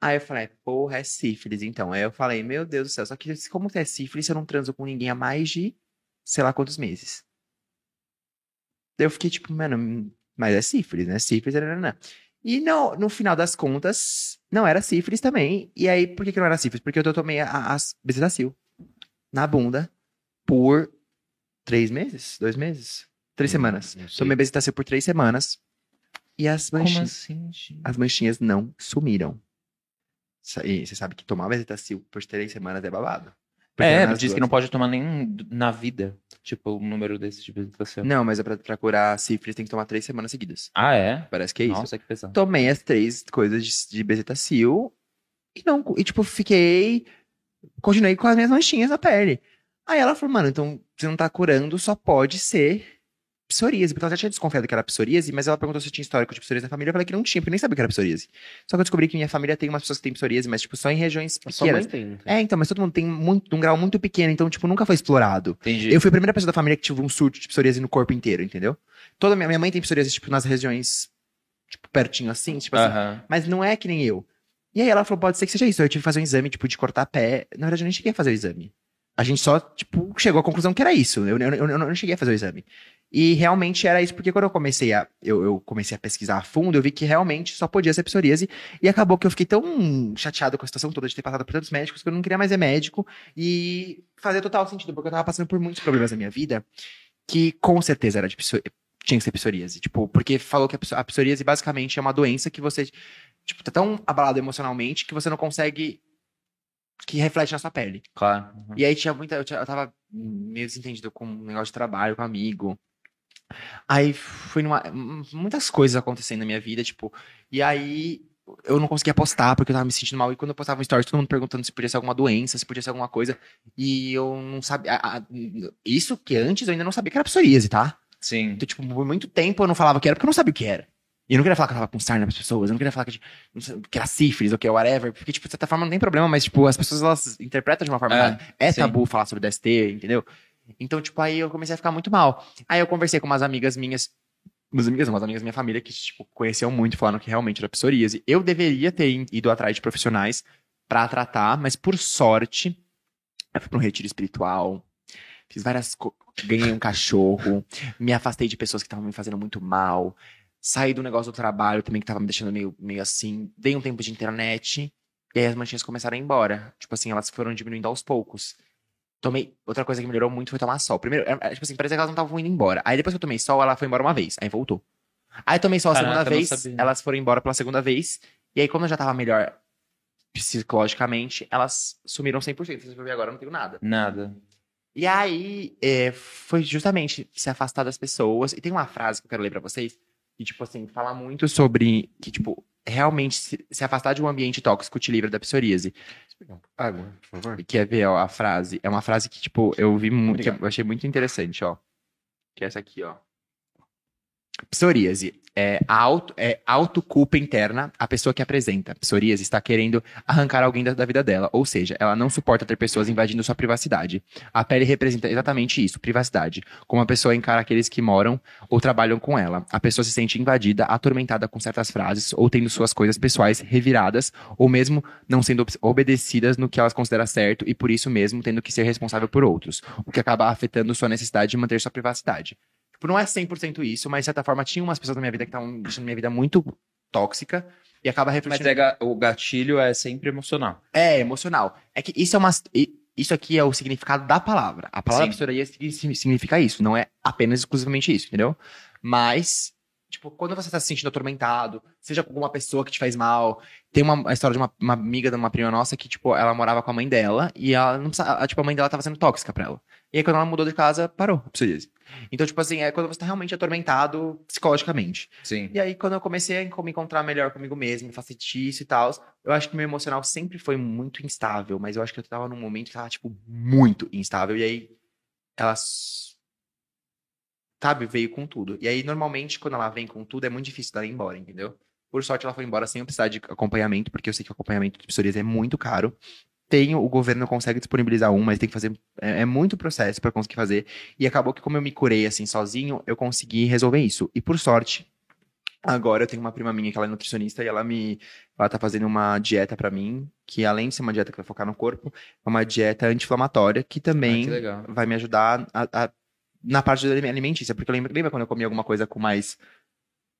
Speaker 2: Aí eu falei, porra, é sífilis, então. Aí eu falei, meu Deus do céu, só que como é sífilis, eu não transo com ninguém há mais de sei lá quantos meses. Eu fiquei tipo, mano, mas é sífilis, né? Sífilis, nananã. E no, no final das contas, não era sífilis também. E aí, por que, que não era sífilis? Porque eu tomei a- as bezetacil na bunda por três meses? Dois meses? Três semanas.
Speaker 3: Não sei.
Speaker 2: Tomei bezetacil por três semanas. E as
Speaker 1: Como
Speaker 2: manchinhas,
Speaker 1: assim,
Speaker 2: as manchinhas não sumiram. E você sabe que tomar bezetacil por três semanas é babado.
Speaker 1: É,
Speaker 2: nas
Speaker 1: diz que
Speaker 2: duas-
Speaker 1: não pode tomar nem na vida. Tipo, o número desse tipo de situação.
Speaker 2: Não, mas é pra, pra curar sífilis tem que tomar três semanas seguidas.
Speaker 1: Ah, é?
Speaker 2: Parece que é isso.
Speaker 1: Nossa, que pesado.
Speaker 2: tomei as três coisas de, de bezetacil e não, e tipo, fiquei, continuei com as minhas manchinhas na pele. Aí ela falou, mano, então você não tá curando, só pode ser psoríase, porque ela já tinha desconfiado que era psoríase, mas ela perguntou se eu tinha histórico de psoríase na família, eu falei que não tinha, porque eu nem sabia que era psoríase. Só que eu descobri que minha família tem umas pessoas que têm psoríase, mas tipo, só em regiões
Speaker 3: Sua mãe
Speaker 2: pequenas.
Speaker 3: tem, tem?
Speaker 2: É, então, mas todo mundo tem muito, um grau muito pequeno, então, tipo, nunca foi explorado.
Speaker 1: Entendi.
Speaker 2: Eu fui a primeira pessoa da família que tive um surto de psoríase no corpo inteiro, entendeu? Toda minha, minha mãe tem psoríase, tipo, nas regiões, tipo, pertinho assim, tipo assim.
Speaker 1: Aham.
Speaker 2: Mas não é que nem eu. E aí ela falou, pode ser que seja isso. Eu tive que fazer um exame, tipo, de cortar pé. Na verdade, eu nem cheguei a fazer o exame. A gente só, tipo, chegou à conclusão que era isso. Eu, eu, eu, eu não cheguei a fazer o exame. E realmente era isso, porque quando eu comecei a. Eu, eu comecei a pesquisar a fundo, eu vi que realmente só podia ser psoríase. E acabou que eu fiquei tão chateado com a situação toda de ter passado por tantos médicos que eu não queria mais ser médico. E fazia total sentido, porque eu tava passando por muitos problemas na minha vida que com certeza era de tinha que ser psoríase. Tipo, porque falou que a pso- a psoríase basicamente é uma doença que você, tipo, tá tão abalado emocionalmente que você não consegue. que reflete na sua pele.
Speaker 1: Claro. Uhum.
Speaker 2: E aí tinha muita. Eu, eu tava meio desentendido com um negócio de trabalho, com um amigo. Aí fui numa. Muitas coisas acontecendo na minha vida, tipo. E aí eu não conseguia postar porque eu tava me sentindo mal. E quando eu postava um story, todo mundo perguntando se podia ser alguma doença, se podia ser alguma coisa. E eu não sabia. a- a- isso que antes eu ainda não sabia que era psoríase, tá?
Speaker 1: Sim.
Speaker 2: Então, tipo, por muito tempo eu não falava que era porque eu não sabia o que era. E eu não queria falar que eu tava com sarna pras pessoas, eu não queria falar que, que era sífilis ou que é whatever, porque, tipo, de certa forma não tem problema, mas, tipo, as pessoas, elas interpretam de uma forma
Speaker 1: É,
Speaker 2: errada. É
Speaker 1: sim.
Speaker 2: tabu falar sobre DST, entendeu? Então, tipo, aí eu comecei a ficar muito mal. Aí eu conversei com umas amigas minhas, umas amigas, umas amigas da minha família que, tipo, conheciam muito, falaram que realmente era psoríase. Eu deveria ter ido atrás de profissionais pra tratar, mas por sorte, eu fui pra um retiro espiritual, fiz várias ganhei um cachorro, me afastei de pessoas que estavam me fazendo muito mal, saí do negócio do trabalho também que tava me deixando meio, meio assim, dei um tempo de internet, e aí as manchinhas começaram a ir embora. Tipo assim, elas foram diminuindo aos poucos. Tomei. Outra coisa que melhorou muito foi tomar sol. Primeiro, é- é, tipo assim, parecia que elas não estavam indo embora. Aí depois que eu tomei sol, ela foi embora uma vez. Aí voltou. Aí tomei sol a
Speaker 1: Caraca,
Speaker 2: segunda vez, elas foram embora pela segunda vez. E aí, como eu já tava melhor psicologicamente, elas sumiram 100%. Se você for ver agora, eu não tenho nada.
Speaker 1: Nada.
Speaker 2: E aí, é, foi justamente se afastar das pessoas. E tem uma frase que eu quero ler pra vocês, que, tipo assim, fala muito sobre que, tipo, realmente se, se afastar de um ambiente tóxico te livra da psoríase.
Speaker 3: Água, por favor.
Speaker 2: Quer ver, ó, a frase? É uma frase que, tipo, eu vi muito, eu achei muito interessante, ó. Que é essa aqui, ó. Psoríase é, a auto, é autoculpa interna a pessoa que apresenta. Psoríase está querendo arrancar alguém da, da vida dela, ou seja, ela não suporta ter pessoas invadindo sua privacidade. A pele representa exatamente isso, privacidade. Como a pessoa encara aqueles que moram ou trabalham com ela. A pessoa se sente invadida, atormentada com certas frases, ou tendo suas coisas pessoais reviradas, ou mesmo não sendo obedecidas no que elas consideram certo e por isso mesmo tendo que ser responsável por outros, o que acaba afetando sua necessidade de manter sua privacidade. Tipo, não é 100% isso, mas de certa forma tinha umas pessoas na minha vida que estavam deixando minha vida muito tóxica e acaba
Speaker 1: Mas
Speaker 2: refletindo.
Speaker 1: é ga- o gatilho é sempre emocional.
Speaker 2: É, emocional. É que isso é uma. Isso aqui é o significado da palavra. A palavra signi- significa isso, não é apenas exclusivamente isso, entendeu? Mas, tipo, quando você tá se sentindo atormentado, seja com alguma pessoa que te faz mal. Tem uma a história de uma, uma amiga de uma prima nossa que, tipo, ela morava com a mãe dela e ela não precisava, tipo, a mãe dela tava sendo tóxica pra ela. E aí, quando ela mudou de casa, parou a psoríase. Então, tipo assim, é quando você tá realmente atormentado psicologicamente.
Speaker 1: Sim.
Speaker 2: E aí, quando eu comecei a me encontrar melhor comigo mesmo, me fazer disso e tal, eu acho que meu emocional sempre foi muito instável, mas eu acho que eu tava num momento que tava, tipo, muito instável. E aí, ela. Sabe, veio com tudo. E aí, normalmente, quando ela vem com tudo, é muito difícil dela ir embora, entendeu? Por sorte, ela foi embora sem eu precisar de acompanhamento, porque eu sei que o acompanhamento de psoríase é muito caro. Tem, o governo consegue disponibilizar um, mas tem que fazer. É, é muito processo pra conseguir fazer. E acabou que, como eu me curei assim sozinho, eu consegui resolver isso. E por sorte, agora eu tenho uma prima minha que ela é nutricionista e ela me. Ela tá fazendo uma dieta pra mim, que além de ser uma dieta que vai focar no corpo, é uma dieta anti-inflamatória que
Speaker 1: Ah,
Speaker 2: também
Speaker 1: que legal.
Speaker 2: vai me ajudar a- a- na parte da alimentícia. Porque eu lembro, lembra quando eu comia alguma coisa com mais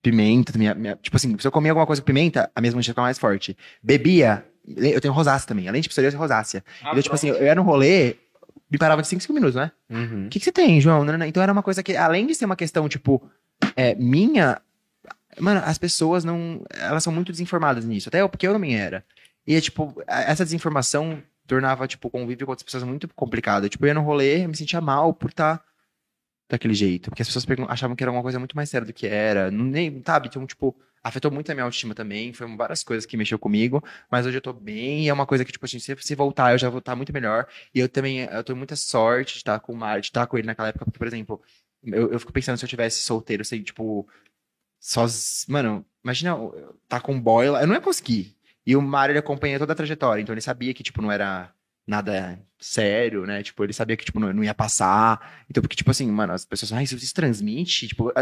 Speaker 2: pimenta? Minha, minha- tipo assim, se eu comia alguma coisa com pimenta, a minha mancha fica mais forte. Bebia, eu tenho rosácea também. Além de psoríase, rosácea. então, tipo assim, eu ia no rolê, me parava de 5, 5 minutos, né?
Speaker 3: Uhum.
Speaker 2: O que, que você tem, João? Então era uma coisa que, além de ser uma questão, tipo, é, minha. Mano, as pessoas não. Elas são muito desinformadas nisso. Até eu, porque eu também era. E, tipo, essa desinformação tornava, tipo, o convívio com outras pessoas muito complicado. Tipo, eu ia no rolê, eu me sentia mal por estar daquele jeito. Porque as pessoas achavam que era uma coisa muito mais séria do que era. Não, nem, sabe? Então, tipo, afetou muito a minha autoestima também. Foi várias coisas que mexeu comigo. Mas hoje eu tô bem. E é uma coisa que, tipo, assim, se, se voltar, eu já vou estar muito melhor. E eu também, eu tenho muita sorte de estar com o Mário, de estar com ele naquela época. Porque, por exemplo, eu, eu fico pensando se eu tivesse solteiro, sei, tipo, soz... Mano, imagina tá com um boy lá. Eu não ia conseguir. E o Mário, ele acompanha toda a trajetória. Então, ele sabia que, tipo, não era nada sério, né? Tipo, ele sabia que, tipo, não, não ia passar. Então, porque, tipo assim, mano, as pessoas, ai, isso transmite? Tipo,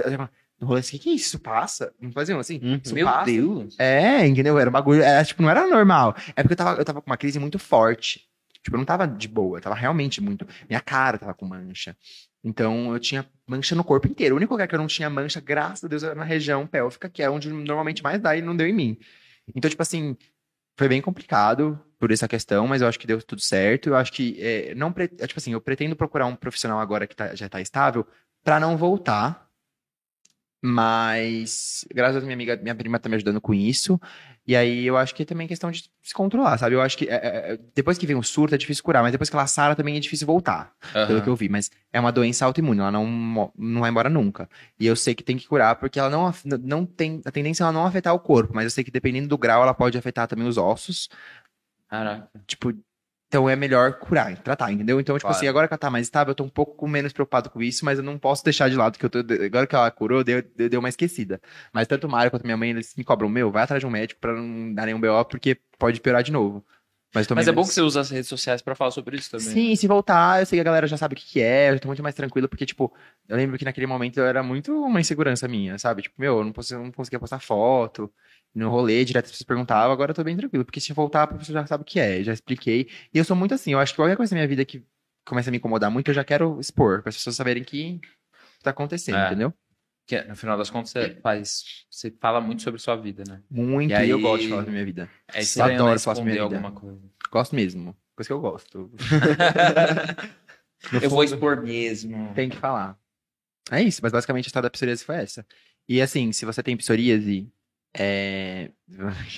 Speaker 2: rolê assim, o que é isso? Passa? Não faziam assim?
Speaker 3: Uhum.
Speaker 2: Isso
Speaker 1: Meu
Speaker 2: passa?
Speaker 1: Deus.
Speaker 2: É, entendeu? Era um bagulho, era, tipo, não era normal. É porque eu tava, eu tava com uma crise muito forte. Tipo, eu não tava de boa, eu tava realmente muito. Minha cara tava com mancha. Então, eu tinha mancha no corpo inteiro. O único lugar que eu não tinha mancha, graças a Deus, era na região pélvica, que é onde normalmente mais dá e não deu em mim. Então, tipo assim, foi bem complicado por essa questão, mas eu acho que deu tudo certo. Eu acho que, é, não pre- é, tipo assim, eu pretendo procurar um profissional agora que tá- já tá estável pra não voltar. Mas, graças a Deus, minha amiga, minha prima tá me ajudando com isso. E aí eu acho que é também questão de se controlar, sabe? Eu acho que é, é, é, depois que vem o surto é difícil curar, mas depois que ela sara também é difícil voltar, pelo
Speaker 1: Aham.
Speaker 2: que eu vi. Mas é uma doença autoimune, ela não, não vai embora nunca. E eu sei que tem que curar, porque ela não, não tem. A tendência é ela não afetar o corpo, mas eu sei que dependendo do grau, ela pode afetar também os ossos.
Speaker 1: Caraca.
Speaker 2: Tipo, Então é melhor curar, tratar, entendeu? Então, tipo
Speaker 1: Claro.
Speaker 2: assim, agora que ela tá mais estável, eu tô um pouco menos preocupado com isso, mas eu não posso deixar de lado que eu tô. Agora que ela curou, deu, deu, deu uma esquecida. Mas tanto o Mário quanto minha mãe, eles me cobram, meu, vai atrás de um médico pra não dar nenhum BO, porque pode piorar de novo. Mas,
Speaker 1: Mas é bom que você usa as redes sociais pra falar sobre isso também.
Speaker 2: Sim, se voltar, eu sei que a galera já sabe o que, que é, eu tô muito mais tranquilo, porque, tipo, eu lembro que naquele momento eu era muito uma insegurança minha, sabe? Tipo, meu, eu não, posso, eu não conseguia postar foto, no rolê, direto as pessoas perguntavam, agora eu tô bem tranquilo, porque se voltar, a pessoa já sabe o que é, já expliquei. E eu sou muito assim, eu acho que qualquer coisa na minha vida que começa a me incomodar muito, eu já quero expor, para as pessoas saberem que tá acontecendo,
Speaker 1: É.
Speaker 2: entendeu?
Speaker 1: Que no final das contas você faz. Você fala muito sobre sua vida, né?
Speaker 2: Muito,
Speaker 1: E aí-
Speaker 2: eu gosto de falar da minha vida.
Speaker 1: É
Speaker 2: Eu
Speaker 1: estranho
Speaker 2: adoro
Speaker 1: né,
Speaker 2: falar sobre
Speaker 1: esconder
Speaker 2: minha vida.
Speaker 1: alguma coisa.
Speaker 2: Gosto mesmo, coisa que eu gosto. (laughs)
Speaker 1: Eu vou expor mesmo.
Speaker 2: Tem que falar. É isso, mas basicamente a história da psoríase foi essa. E assim, se você tem psoríase, é... (laughs)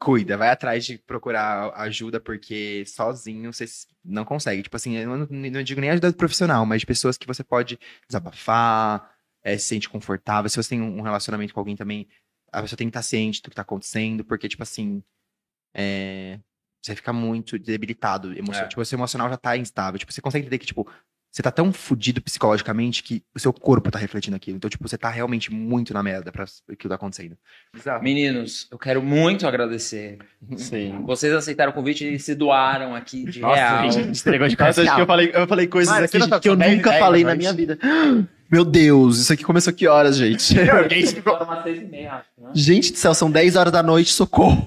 Speaker 2: cuida, vai atrás de procurar ajuda, porque sozinho você não consegue. Tipo assim, eu não, não digo nem ajuda profissional, mas de pessoas que você pode desabafar, é, se sente confortável. Se você tem um relacionamento com alguém também, a pessoa tem que estar ciente do que tá acontecendo, porque, tipo assim, é, você fica muito debilitado. Emocio...
Speaker 1: É.
Speaker 2: Tipo, seu emocional já tá instável. Tipo, você consegue entender que, tipo, você tá tão fudido psicologicamente que o seu corpo tá refletindo aquilo. Então, tipo, você tá realmente muito na merda pra o que tá acontecendo. Bizarro.
Speaker 1: Meninos, eu quero muito agradecer.
Speaker 3: Sim.
Speaker 1: Vocês aceitaram o convite e se doaram aqui de
Speaker 2: Nossa,
Speaker 1: real.
Speaker 2: a gente entregou de
Speaker 3: que eu falei, eu falei coisas aqui gente,
Speaker 2: tá
Speaker 3: que eu
Speaker 2: com 10
Speaker 3: nunca falei na minha vida. (gasps) Meu Deus, isso aqui começou que horas, gente? (laughs)
Speaker 2: Alguém ficou...
Speaker 1: Foram umas seis e meia, acho, né?
Speaker 3: gente do céu, são 10 horas da noite, socorro.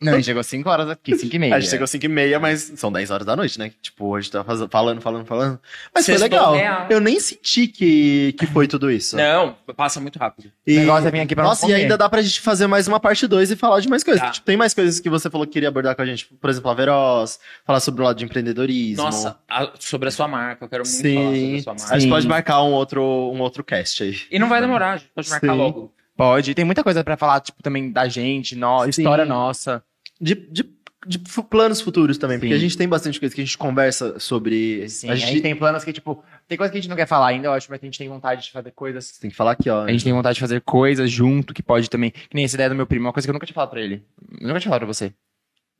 Speaker 2: Não, a gente chegou 5 horas aqui, 5 e meia.
Speaker 3: A gente chegou 5 e meia, mas são 10 horas da noite, né? Tipo, a gente tá falando, falando, falando. Mas foi
Speaker 1: Sextou
Speaker 3: legal.
Speaker 1: real.
Speaker 3: Eu nem senti que, que foi tudo isso.
Speaker 1: Não, passa muito rápido.
Speaker 3: E-
Speaker 2: O negócio é vir aqui pra
Speaker 3: Nossa, e ainda dá pra gente fazer mais uma parte 2 e falar de mais coisas.
Speaker 1: Tá.
Speaker 3: Tipo, tem mais coisas que você falou que queria abordar com a gente. Por exemplo, a Veroz, falar sobre o lado de empreendedorismo.
Speaker 1: Nossa, a- sobre a sua marca, eu quero muito
Speaker 3: Sim.
Speaker 1: falar sobre a sua marca.
Speaker 3: A gente
Speaker 2: Sim.
Speaker 3: pode marcar um outro, um outro cast aí.
Speaker 1: E não vai demorar, a gente pode marcar
Speaker 3: Sim.
Speaker 1: logo.
Speaker 2: Pode, tem muita coisa pra falar, tipo, também da gente, no...
Speaker 3: Sim.
Speaker 2: história nossa.
Speaker 3: De, de, de planos futuros também, porque
Speaker 2: Sim.
Speaker 3: a gente tem bastante coisa que a gente conversa sobre.
Speaker 2: Sim,
Speaker 3: a
Speaker 2: a
Speaker 3: gente
Speaker 2: gente tem planos que, tipo, tem coisa que a gente não quer falar ainda, eu acho, mas a gente tem vontade de fazer coisas.
Speaker 3: tem que falar aqui, ó.
Speaker 2: A gente tem vontade de fazer coisas junto, que pode também. Que nem essa ideia do meu primo, uma coisa que eu nunca tinha falado pra ele. Eu nunca tinha falado pra você.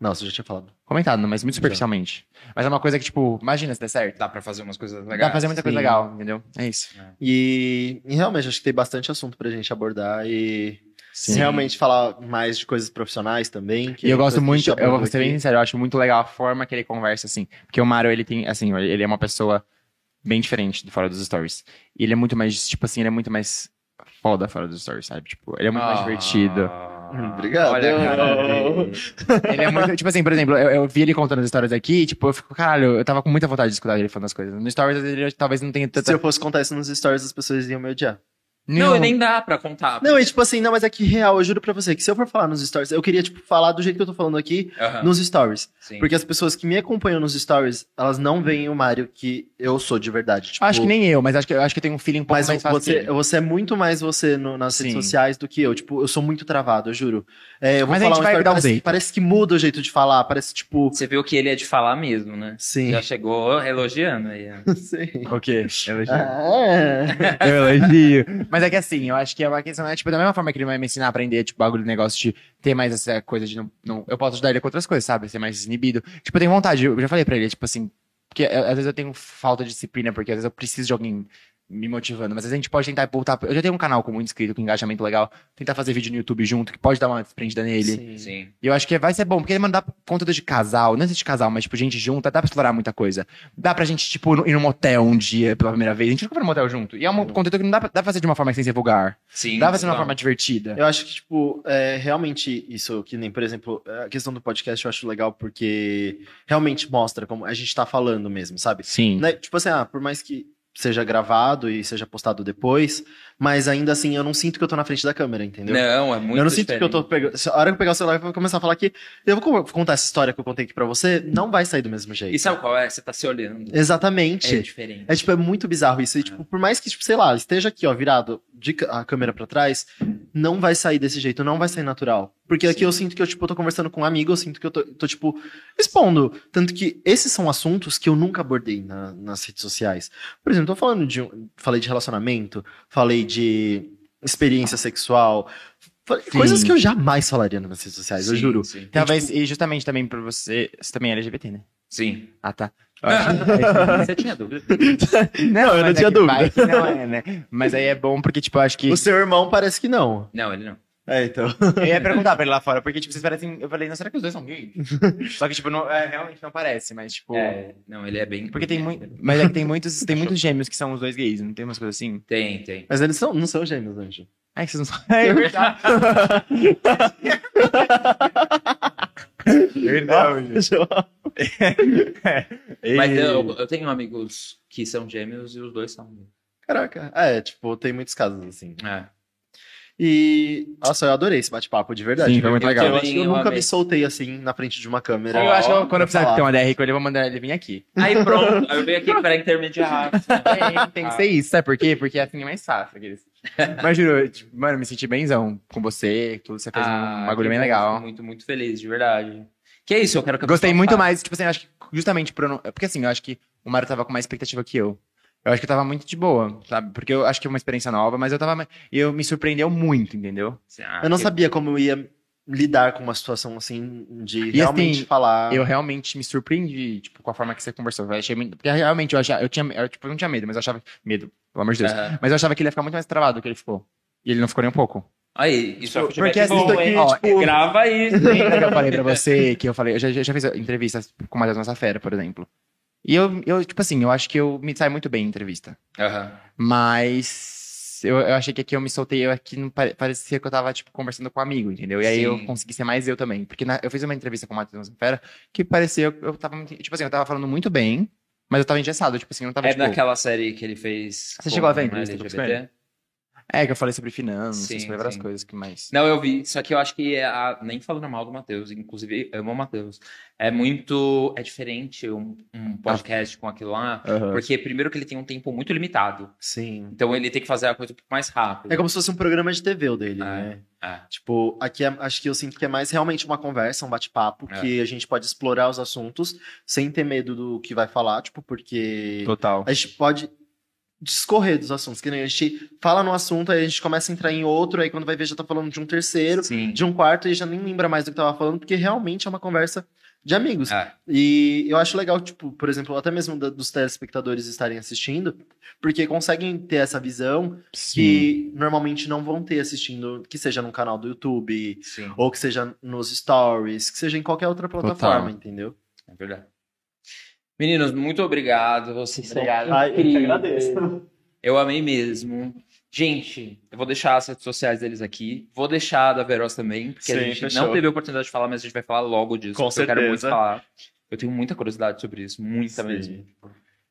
Speaker 3: Não, você já tinha falado.
Speaker 2: Comentado, mas muito superficialmente. Mas é uma coisa que, tipo, imagina se der certo.
Speaker 1: Dá pra fazer umas coisas legais.
Speaker 2: Dá pra fazer muita coisa
Speaker 3: sim.
Speaker 2: legal, entendeu? É isso.
Speaker 3: E, e realmente, acho que tem bastante assunto pra gente abordar e
Speaker 2: Sim.
Speaker 3: realmente falar mais de coisas profissionais também.
Speaker 2: E eu
Speaker 3: é
Speaker 2: gosto
Speaker 3: coisa
Speaker 2: muito, eu vou ser bem sincero, eu acho muito legal a forma que ele conversa, assim. Porque o Mário, ele tem, assim, ele é uma pessoa bem diferente do fora dos stories. E ele é muito mais, tipo assim, ele é muito mais foda fora dos stories, sabe? Tipo, ele é muito mais divertido.
Speaker 1: Ah,
Speaker 3: Obrigado.
Speaker 1: Olha cara dele.
Speaker 2: Ele é muito, tipo assim, por exemplo, eu, eu vi ele contando as histórias aqui, tipo, eu fico, caralho, eu tava com muita vontade de escutar ele falando as coisas. No stories, ele talvez não tenha tanta...
Speaker 3: Se eu fosse contar isso nos stories, as pessoas iam me odiar.
Speaker 1: Não, e nem dá pra contar.
Speaker 3: Não, e tipo assim, não, mas é que real, eu juro pra você, que se eu for falar nos stories, eu queria, tipo, falar do jeito que eu tô falando aqui nos stories.
Speaker 1: sim.
Speaker 3: Porque as pessoas que me acompanham nos stories, elas não veem o Mário que eu sou de verdade. Tipo,
Speaker 2: Acho que nem eu, mas acho que, eu acho que tenho um feeling um pouco
Speaker 3: Mas
Speaker 2: mais fácil.
Speaker 3: você, você é muito mais você no- nas redes
Speaker 2: Sim.
Speaker 3: sociais do que eu. Tipo, eu sou muito travado, eu juro. É, eu vou
Speaker 2: Mas a
Speaker 3: falar
Speaker 2: gente
Speaker 3: uma
Speaker 2: vai
Speaker 3: história,
Speaker 2: dar um
Speaker 3: parece,
Speaker 2: jeito.
Speaker 3: parece que muda o jeito de falar, parece tipo.
Speaker 1: Você viu que ele é de falar mesmo, né?
Speaker 3: Sim.
Speaker 1: Já chegou elogiando aí. (laughs)
Speaker 3: Sim.
Speaker 2: O quê? Elogio.
Speaker 3: Ah,
Speaker 2: Eu elogio. Mas (laughs) é que assim, eu acho que é uma questão, é, tipo, da mesma forma que ele vai me ensinar a aprender, tipo, bagulho de negócio de ter mais essa coisa de não, não- Eu posso ajudar ele com outras coisas, sabe? Ser mais inibido. Tipo, eu tenho vontade, eu já falei pra ele, tipo assim. Porque é, às vezes eu tenho falta de disciplina, porque às vezes eu preciso de alguém me motivando. Mas às vezes a gente pode tentar voltar. Eu já tenho um canal com muito inscrito, com engajamento legal. Tentar fazer vídeo no YouTube junto, que pode dar uma desprendida nele.
Speaker 1: Sim.
Speaker 2: E eu acho que vai ser bom, porque mano, dá conteúdo de casal, não é de casal, mas tipo, gente junta, dá pra explorar muita coisa. Dá pra gente, tipo, ir num motel um dia pela primeira vez. A gente nunca foi no motel junto. E é um conteúdo que não dá pra, dá pra fazer de uma forma sem ser vulgar.
Speaker 1: Sim.
Speaker 2: Dá pra fazer de uma forma divertida.
Speaker 3: Eu acho que, tipo, é, realmente isso, que nem, por exemplo, a questão do podcast eu acho legal porque realmente mostra como a gente tá falando mesmo, sabe?
Speaker 2: Sim.
Speaker 3: Né, Tipo assim, ah, por mais que seja gravado e seja postado depois, mas ainda assim eu não sinto que eu tô na frente da câmera, entendeu?
Speaker 1: Não, é muito
Speaker 3: eu não sinto que eu tô pegando. A hora que eu pegar o celular e vou começar a falar aqui, eu vou co- contar essa história que eu contei aqui pra você, não vai sair do mesmo jeito.
Speaker 1: E sabe qual é? Você tá se olhando.
Speaker 3: Exatamente.
Speaker 1: É
Speaker 3: É,
Speaker 1: diferente.
Speaker 3: tipo, é muito bizarro isso. E, tipo, por mais que, tipo, sei lá, esteja aqui, ó, virado de a câmera pra trás, não vai sair desse jeito, não vai sair natural. Porque aqui eu sinto que eu, tipo, tô conversando com um amigo, eu sinto que eu tô, tô, tipo, expondo. Tanto que esses são assuntos que eu nunca abordei na- nas redes sociais. Por exemplo, tô falando de. Falei de relacionamento, falei de experiência sexual, Falei Coisas que eu jamais falaria nas redes sociais, eu
Speaker 1: Sim,
Speaker 3: juro.
Speaker 1: Sim.
Speaker 2: Talvez, e justamente também pra você. Você também é LGBT, né?
Speaker 1: Sim.
Speaker 2: Ah, tá. Eu acho- (laughs)
Speaker 1: Você tinha dúvida?
Speaker 3: Não, eu não
Speaker 2: é
Speaker 3: tinha dúvida.
Speaker 2: vai não é, né? Mas aí é bom porque, tipo, eu acho que.
Speaker 3: O seu irmão parece que não.
Speaker 1: Não, ele não.
Speaker 3: É, então.
Speaker 2: Eu ia perguntar pra ele lá fora, porque, tipo, vocês parecem. Eu falei, não, será que os dois são gays? (laughs) Só que, tipo, não, é, realmente não parece, mas, tipo.
Speaker 1: É, não, ele é bem.
Speaker 2: Porque tem muito. Mas é que tem muitos, tem (laughs) muitos gêmeos que são os dois gays, não tem umas coisas assim?
Speaker 1: Tem, tem.
Speaker 3: Mas eles são, não são gêmeos, Anjo.
Speaker 2: Ai, que vocês não sabem. (laughs) É verdade. verdade.
Speaker 1: Mas
Speaker 2: E-
Speaker 1: eu, eu tenho amigos que são gêmeos e os dois são.
Speaker 3: Caraca. É, tipo, tem muitos casos assim.
Speaker 1: É.
Speaker 3: E. Nossa, eu adorei esse bate-papo, de verdade.
Speaker 2: Sim, foi muito
Speaker 3: Eu-
Speaker 2: legal.
Speaker 3: Eu, acho que eu
Speaker 1: Eu
Speaker 3: nunca
Speaker 1: amei.
Speaker 3: me soltei assim na frente de uma câmera.
Speaker 2: Eu acho que eu- quando eu precisar
Speaker 3: falar.
Speaker 2: ter uma DR com ele, eu vou mandar ele vir aqui. (laughs)
Speaker 1: Aí pronto, aí eu venho aqui para intermediar.
Speaker 2: É, tem que ser isso, sabe por quê? Porque assim é mais fácil. Aqueles... Mas juro, tipo, mano, eu me senti benzão com você, tudo, você fez um bagulho
Speaker 1: Ah,
Speaker 2: bem legal.
Speaker 1: Muito, muito feliz, de verdade. Que é isso, eu quero que a
Speaker 2: Gostei muito mais, tipo assim, eu acho que justamente por eu não... Porque assim, eu acho que o Mário tava com mais expectativa que eu. Eu acho que eu tava muito de boa, sabe? Porque eu acho que é uma experiência nova, mas eu tava... E eu me surpreendeu muito, entendeu?
Speaker 1: Ah,
Speaker 3: Eu não
Speaker 1: que-
Speaker 3: sabia como eu ia lidar com uma situação assim, de
Speaker 2: E,
Speaker 3: realmente
Speaker 2: assim,
Speaker 3: falar.
Speaker 2: Eu realmente me surpreendi, tipo, com a forma que você conversou. Eu achei muito... Porque realmente eu achava... Eu tinha... Eu, tipo, eu não tinha medo, mas eu achava... Medo, pelo amor de Deus. Mas eu achava que ele ia ficar muito mais travado do que ele ficou. E ele não ficou nem um pouco.
Speaker 1: Aí, isso é
Speaker 2: Porque assim,
Speaker 1: bom,
Speaker 2: aqui, ó,
Speaker 1: Tipo, grava isso.
Speaker 2: Lembra que eu falei pra você que eu falei, eu já, já já fiz entrevistas com o Matheus Massafera, por exemplo. E eu, eu, tipo assim, eu acho que eu me saio muito bem em entrevista.
Speaker 1: Aham.
Speaker 2: Mas eu, eu achei que aqui eu me soltei, eu aqui não pare- parecia que eu tava, tipo, conversando com um amigo, entendeu? E aí eu consegui ser mais eu também. Porque na- eu fiz uma entrevista com o Matheus Massafera que parecia, eu, eu tava, tipo assim, eu tava falando muito bem, mas eu tava engessado, tipo assim, eu não tava,
Speaker 1: É
Speaker 2: tipo...
Speaker 1: daquela série que ele fez.
Speaker 2: Você chegou a ver a entrevista
Speaker 1: LGBT?
Speaker 2: É, que eu falei sobre finanças,
Speaker 1: Sim,
Speaker 2: sobre várias
Speaker 1: sim.
Speaker 2: coisas que mais...
Speaker 1: Não, eu vi. Só que eu acho que é a- nem falando mal do Matheus, inclusive amo o Matheus. É muito. É diferente um, um podcast com aquilo lá. Porque, primeiro, que ele tem um tempo muito limitado.
Speaker 3: Sim.
Speaker 1: Então, ele tem que fazer a coisa um pouco mais rápido.
Speaker 3: É como se fosse um programa de TV o dele,
Speaker 1: É.
Speaker 3: né?
Speaker 1: É.
Speaker 3: Tipo, aqui é- acho que eu sinto que é mais realmente uma conversa, um bate-papo,
Speaker 1: É.
Speaker 3: que a gente pode explorar os assuntos sem ter medo do que vai falar, tipo, porque
Speaker 2: Total.
Speaker 3: a gente pode discorrer dos assuntos, que nem a gente fala num assunto, aí a gente começa a entrar em outro, aí quando vai ver já tá falando de um terceiro,
Speaker 1: Sim.
Speaker 3: de um quarto, e já nem lembra mais do que tava falando, porque realmente é uma conversa de amigos.
Speaker 1: É.
Speaker 3: E eu acho legal, tipo, por exemplo, até mesmo da- dos telespectadores estarem assistindo, porque conseguem ter essa visão que normalmente não vão ter assistindo, que seja num canal do YouTube,
Speaker 1: Sim.
Speaker 3: ou que seja nos stories, que seja em qualquer outra plataforma, entendeu?
Speaker 1: É verdade. Meninos, muito obrigado. Vocês
Speaker 2: Obrigado.
Speaker 1: são
Speaker 3: Ai, eu
Speaker 1: incríveis. Eu amei mesmo. Gente, eu vou deixar as redes sociais deles aqui. Vou deixar a da Veroz também, porque a
Speaker 3: Sim,
Speaker 1: gente
Speaker 3: fechou.
Speaker 1: não teve a oportunidade de falar, mas a gente vai falar logo disso.
Speaker 3: Com
Speaker 1: porque Eu quero muito
Speaker 3: certeza.
Speaker 1: falar. Eu tenho muita curiosidade sobre isso, muita
Speaker 3: Sim.
Speaker 1: mesmo.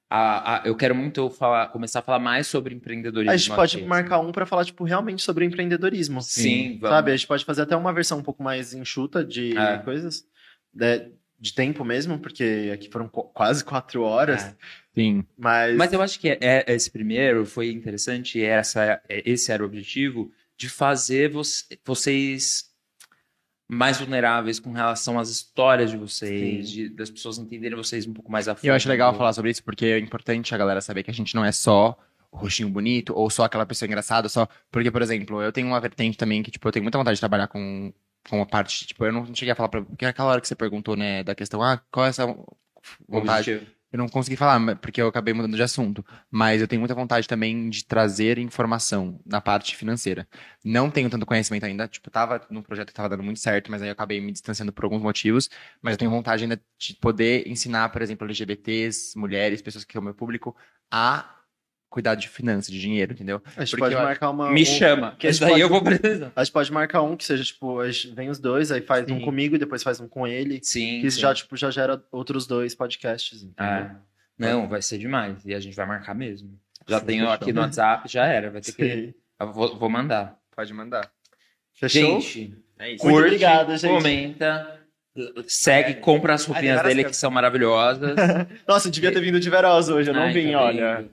Speaker 1: A- a- eu quero muito falar, começar a falar mais sobre empreendedorismo.
Speaker 3: A gente pode
Speaker 1: aqui.
Speaker 3: marcar um pra falar, tipo, realmente sobre empreendedorismo.
Speaker 1: Sim, vamos.
Speaker 3: Sabe? A gente pode fazer até uma versão um pouco mais enxuta de
Speaker 1: É.
Speaker 3: coisas. De, de tempo mesmo, porque aqui foram qu- quase quatro horas.
Speaker 1: É.
Speaker 2: Sim.
Speaker 3: Mas,
Speaker 1: Mas eu acho que é- é- esse primeiro foi interessante, e essa, é- esse era o objetivo, de fazer voc- vocês mais vulneráveis com relação às histórias de vocês, de- das pessoas entenderem vocês um pouco mais a fundo.
Speaker 2: E eu acho legal falar sobre isso porque é importante a galera saber que a gente não é só o rostinho bonito ou só aquela pessoa engraçada, só porque, por exemplo, eu tenho uma vertente também que, tipo, eu tenho muita vontade de trabalhar com, com uma parte, tipo, eu não cheguei a falar pra... Porque aquela hora que você perguntou, né, da questão, ah, qual é essa vontade?
Speaker 1: Objetivo.
Speaker 2: Eu não consegui falar, porque eu acabei mudando de assunto. Mas eu tenho muita vontade também de trazer informação na parte financeira. Não tenho tanto conhecimento ainda. Tipo, tava num projeto que tava dando muito certo, mas aí eu acabei me distanciando por alguns motivos. Mas eu tenho vontade ainda de poder ensinar, por exemplo, LGBTs, mulheres, pessoas que são meu público, a cuidar de finanças, de dinheiro, entendeu?
Speaker 3: a gente
Speaker 2: porque
Speaker 3: pode marcar uma.
Speaker 1: Me
Speaker 3: um-
Speaker 1: chama, que daí
Speaker 3: pode-
Speaker 1: eu vou precisar.
Speaker 3: A gente pode marcar um que seja, tipo, vem os dois, aí faz um
Speaker 2: Sim.
Speaker 3: comigo e depois faz um com ele.
Speaker 1: Sim,
Speaker 3: Que
Speaker 1: sim.
Speaker 3: já, tipo, já gera outros dois podcasts. entendeu?
Speaker 1: É. Não, vai ser demais. E a gente vai marcar mesmo. Já
Speaker 3: Sim,
Speaker 1: tenho aqui no WhatsApp, já era. Vai ter que.
Speaker 3: Sim.
Speaker 1: Eu vou, vou mandar.
Speaker 2: Pode mandar.
Speaker 3: Fechou?
Speaker 1: Gente,
Speaker 2: É isso.
Speaker 3: Muito
Speaker 1: curte,
Speaker 3: obrigado, gente.
Speaker 1: comenta, segue, compra as roupinhas dele que são maravilhosas. (laughs)
Speaker 3: Nossa, eu devia ter vindo de Veroz hoje, eu não
Speaker 1: Ai,
Speaker 3: vim,
Speaker 1: tá
Speaker 3: olha.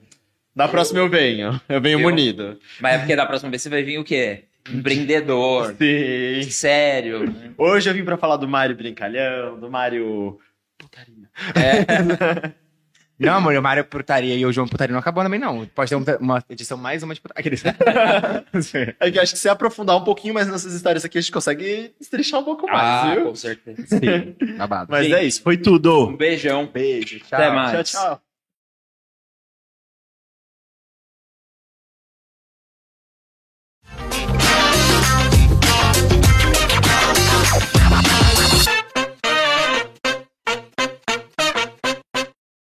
Speaker 3: Da próxima eu venho. Eu venho
Speaker 1: Viu?
Speaker 3: munido.
Speaker 1: Mas é porque da próxima vez você vai vir o quê? Empreendedor.
Speaker 3: Sim.
Speaker 1: Sério. né?
Speaker 3: Hoje eu vim pra falar do Mário Brincalhão, do Mário. Putaria.
Speaker 1: É. (laughs)
Speaker 2: Não, amor, o Mário é putaria e o João putaria não acabou também, não. Pode ter um- uma edição mais uma de putaria. Aqueles- (laughs)
Speaker 3: É que eu acho que se aprofundar um pouquinho mais nessas histórias aqui, a gente consegue estrechar um pouco mais,
Speaker 1: Ah,
Speaker 3: viu?
Speaker 1: com certeza.
Speaker 2: Sim, babado.
Speaker 3: Mas
Speaker 1: Sim.
Speaker 3: é isso, foi tudo.
Speaker 1: Um beijão.
Speaker 3: Beijo, tchau.
Speaker 1: Até mais.
Speaker 3: Tchau, tchau.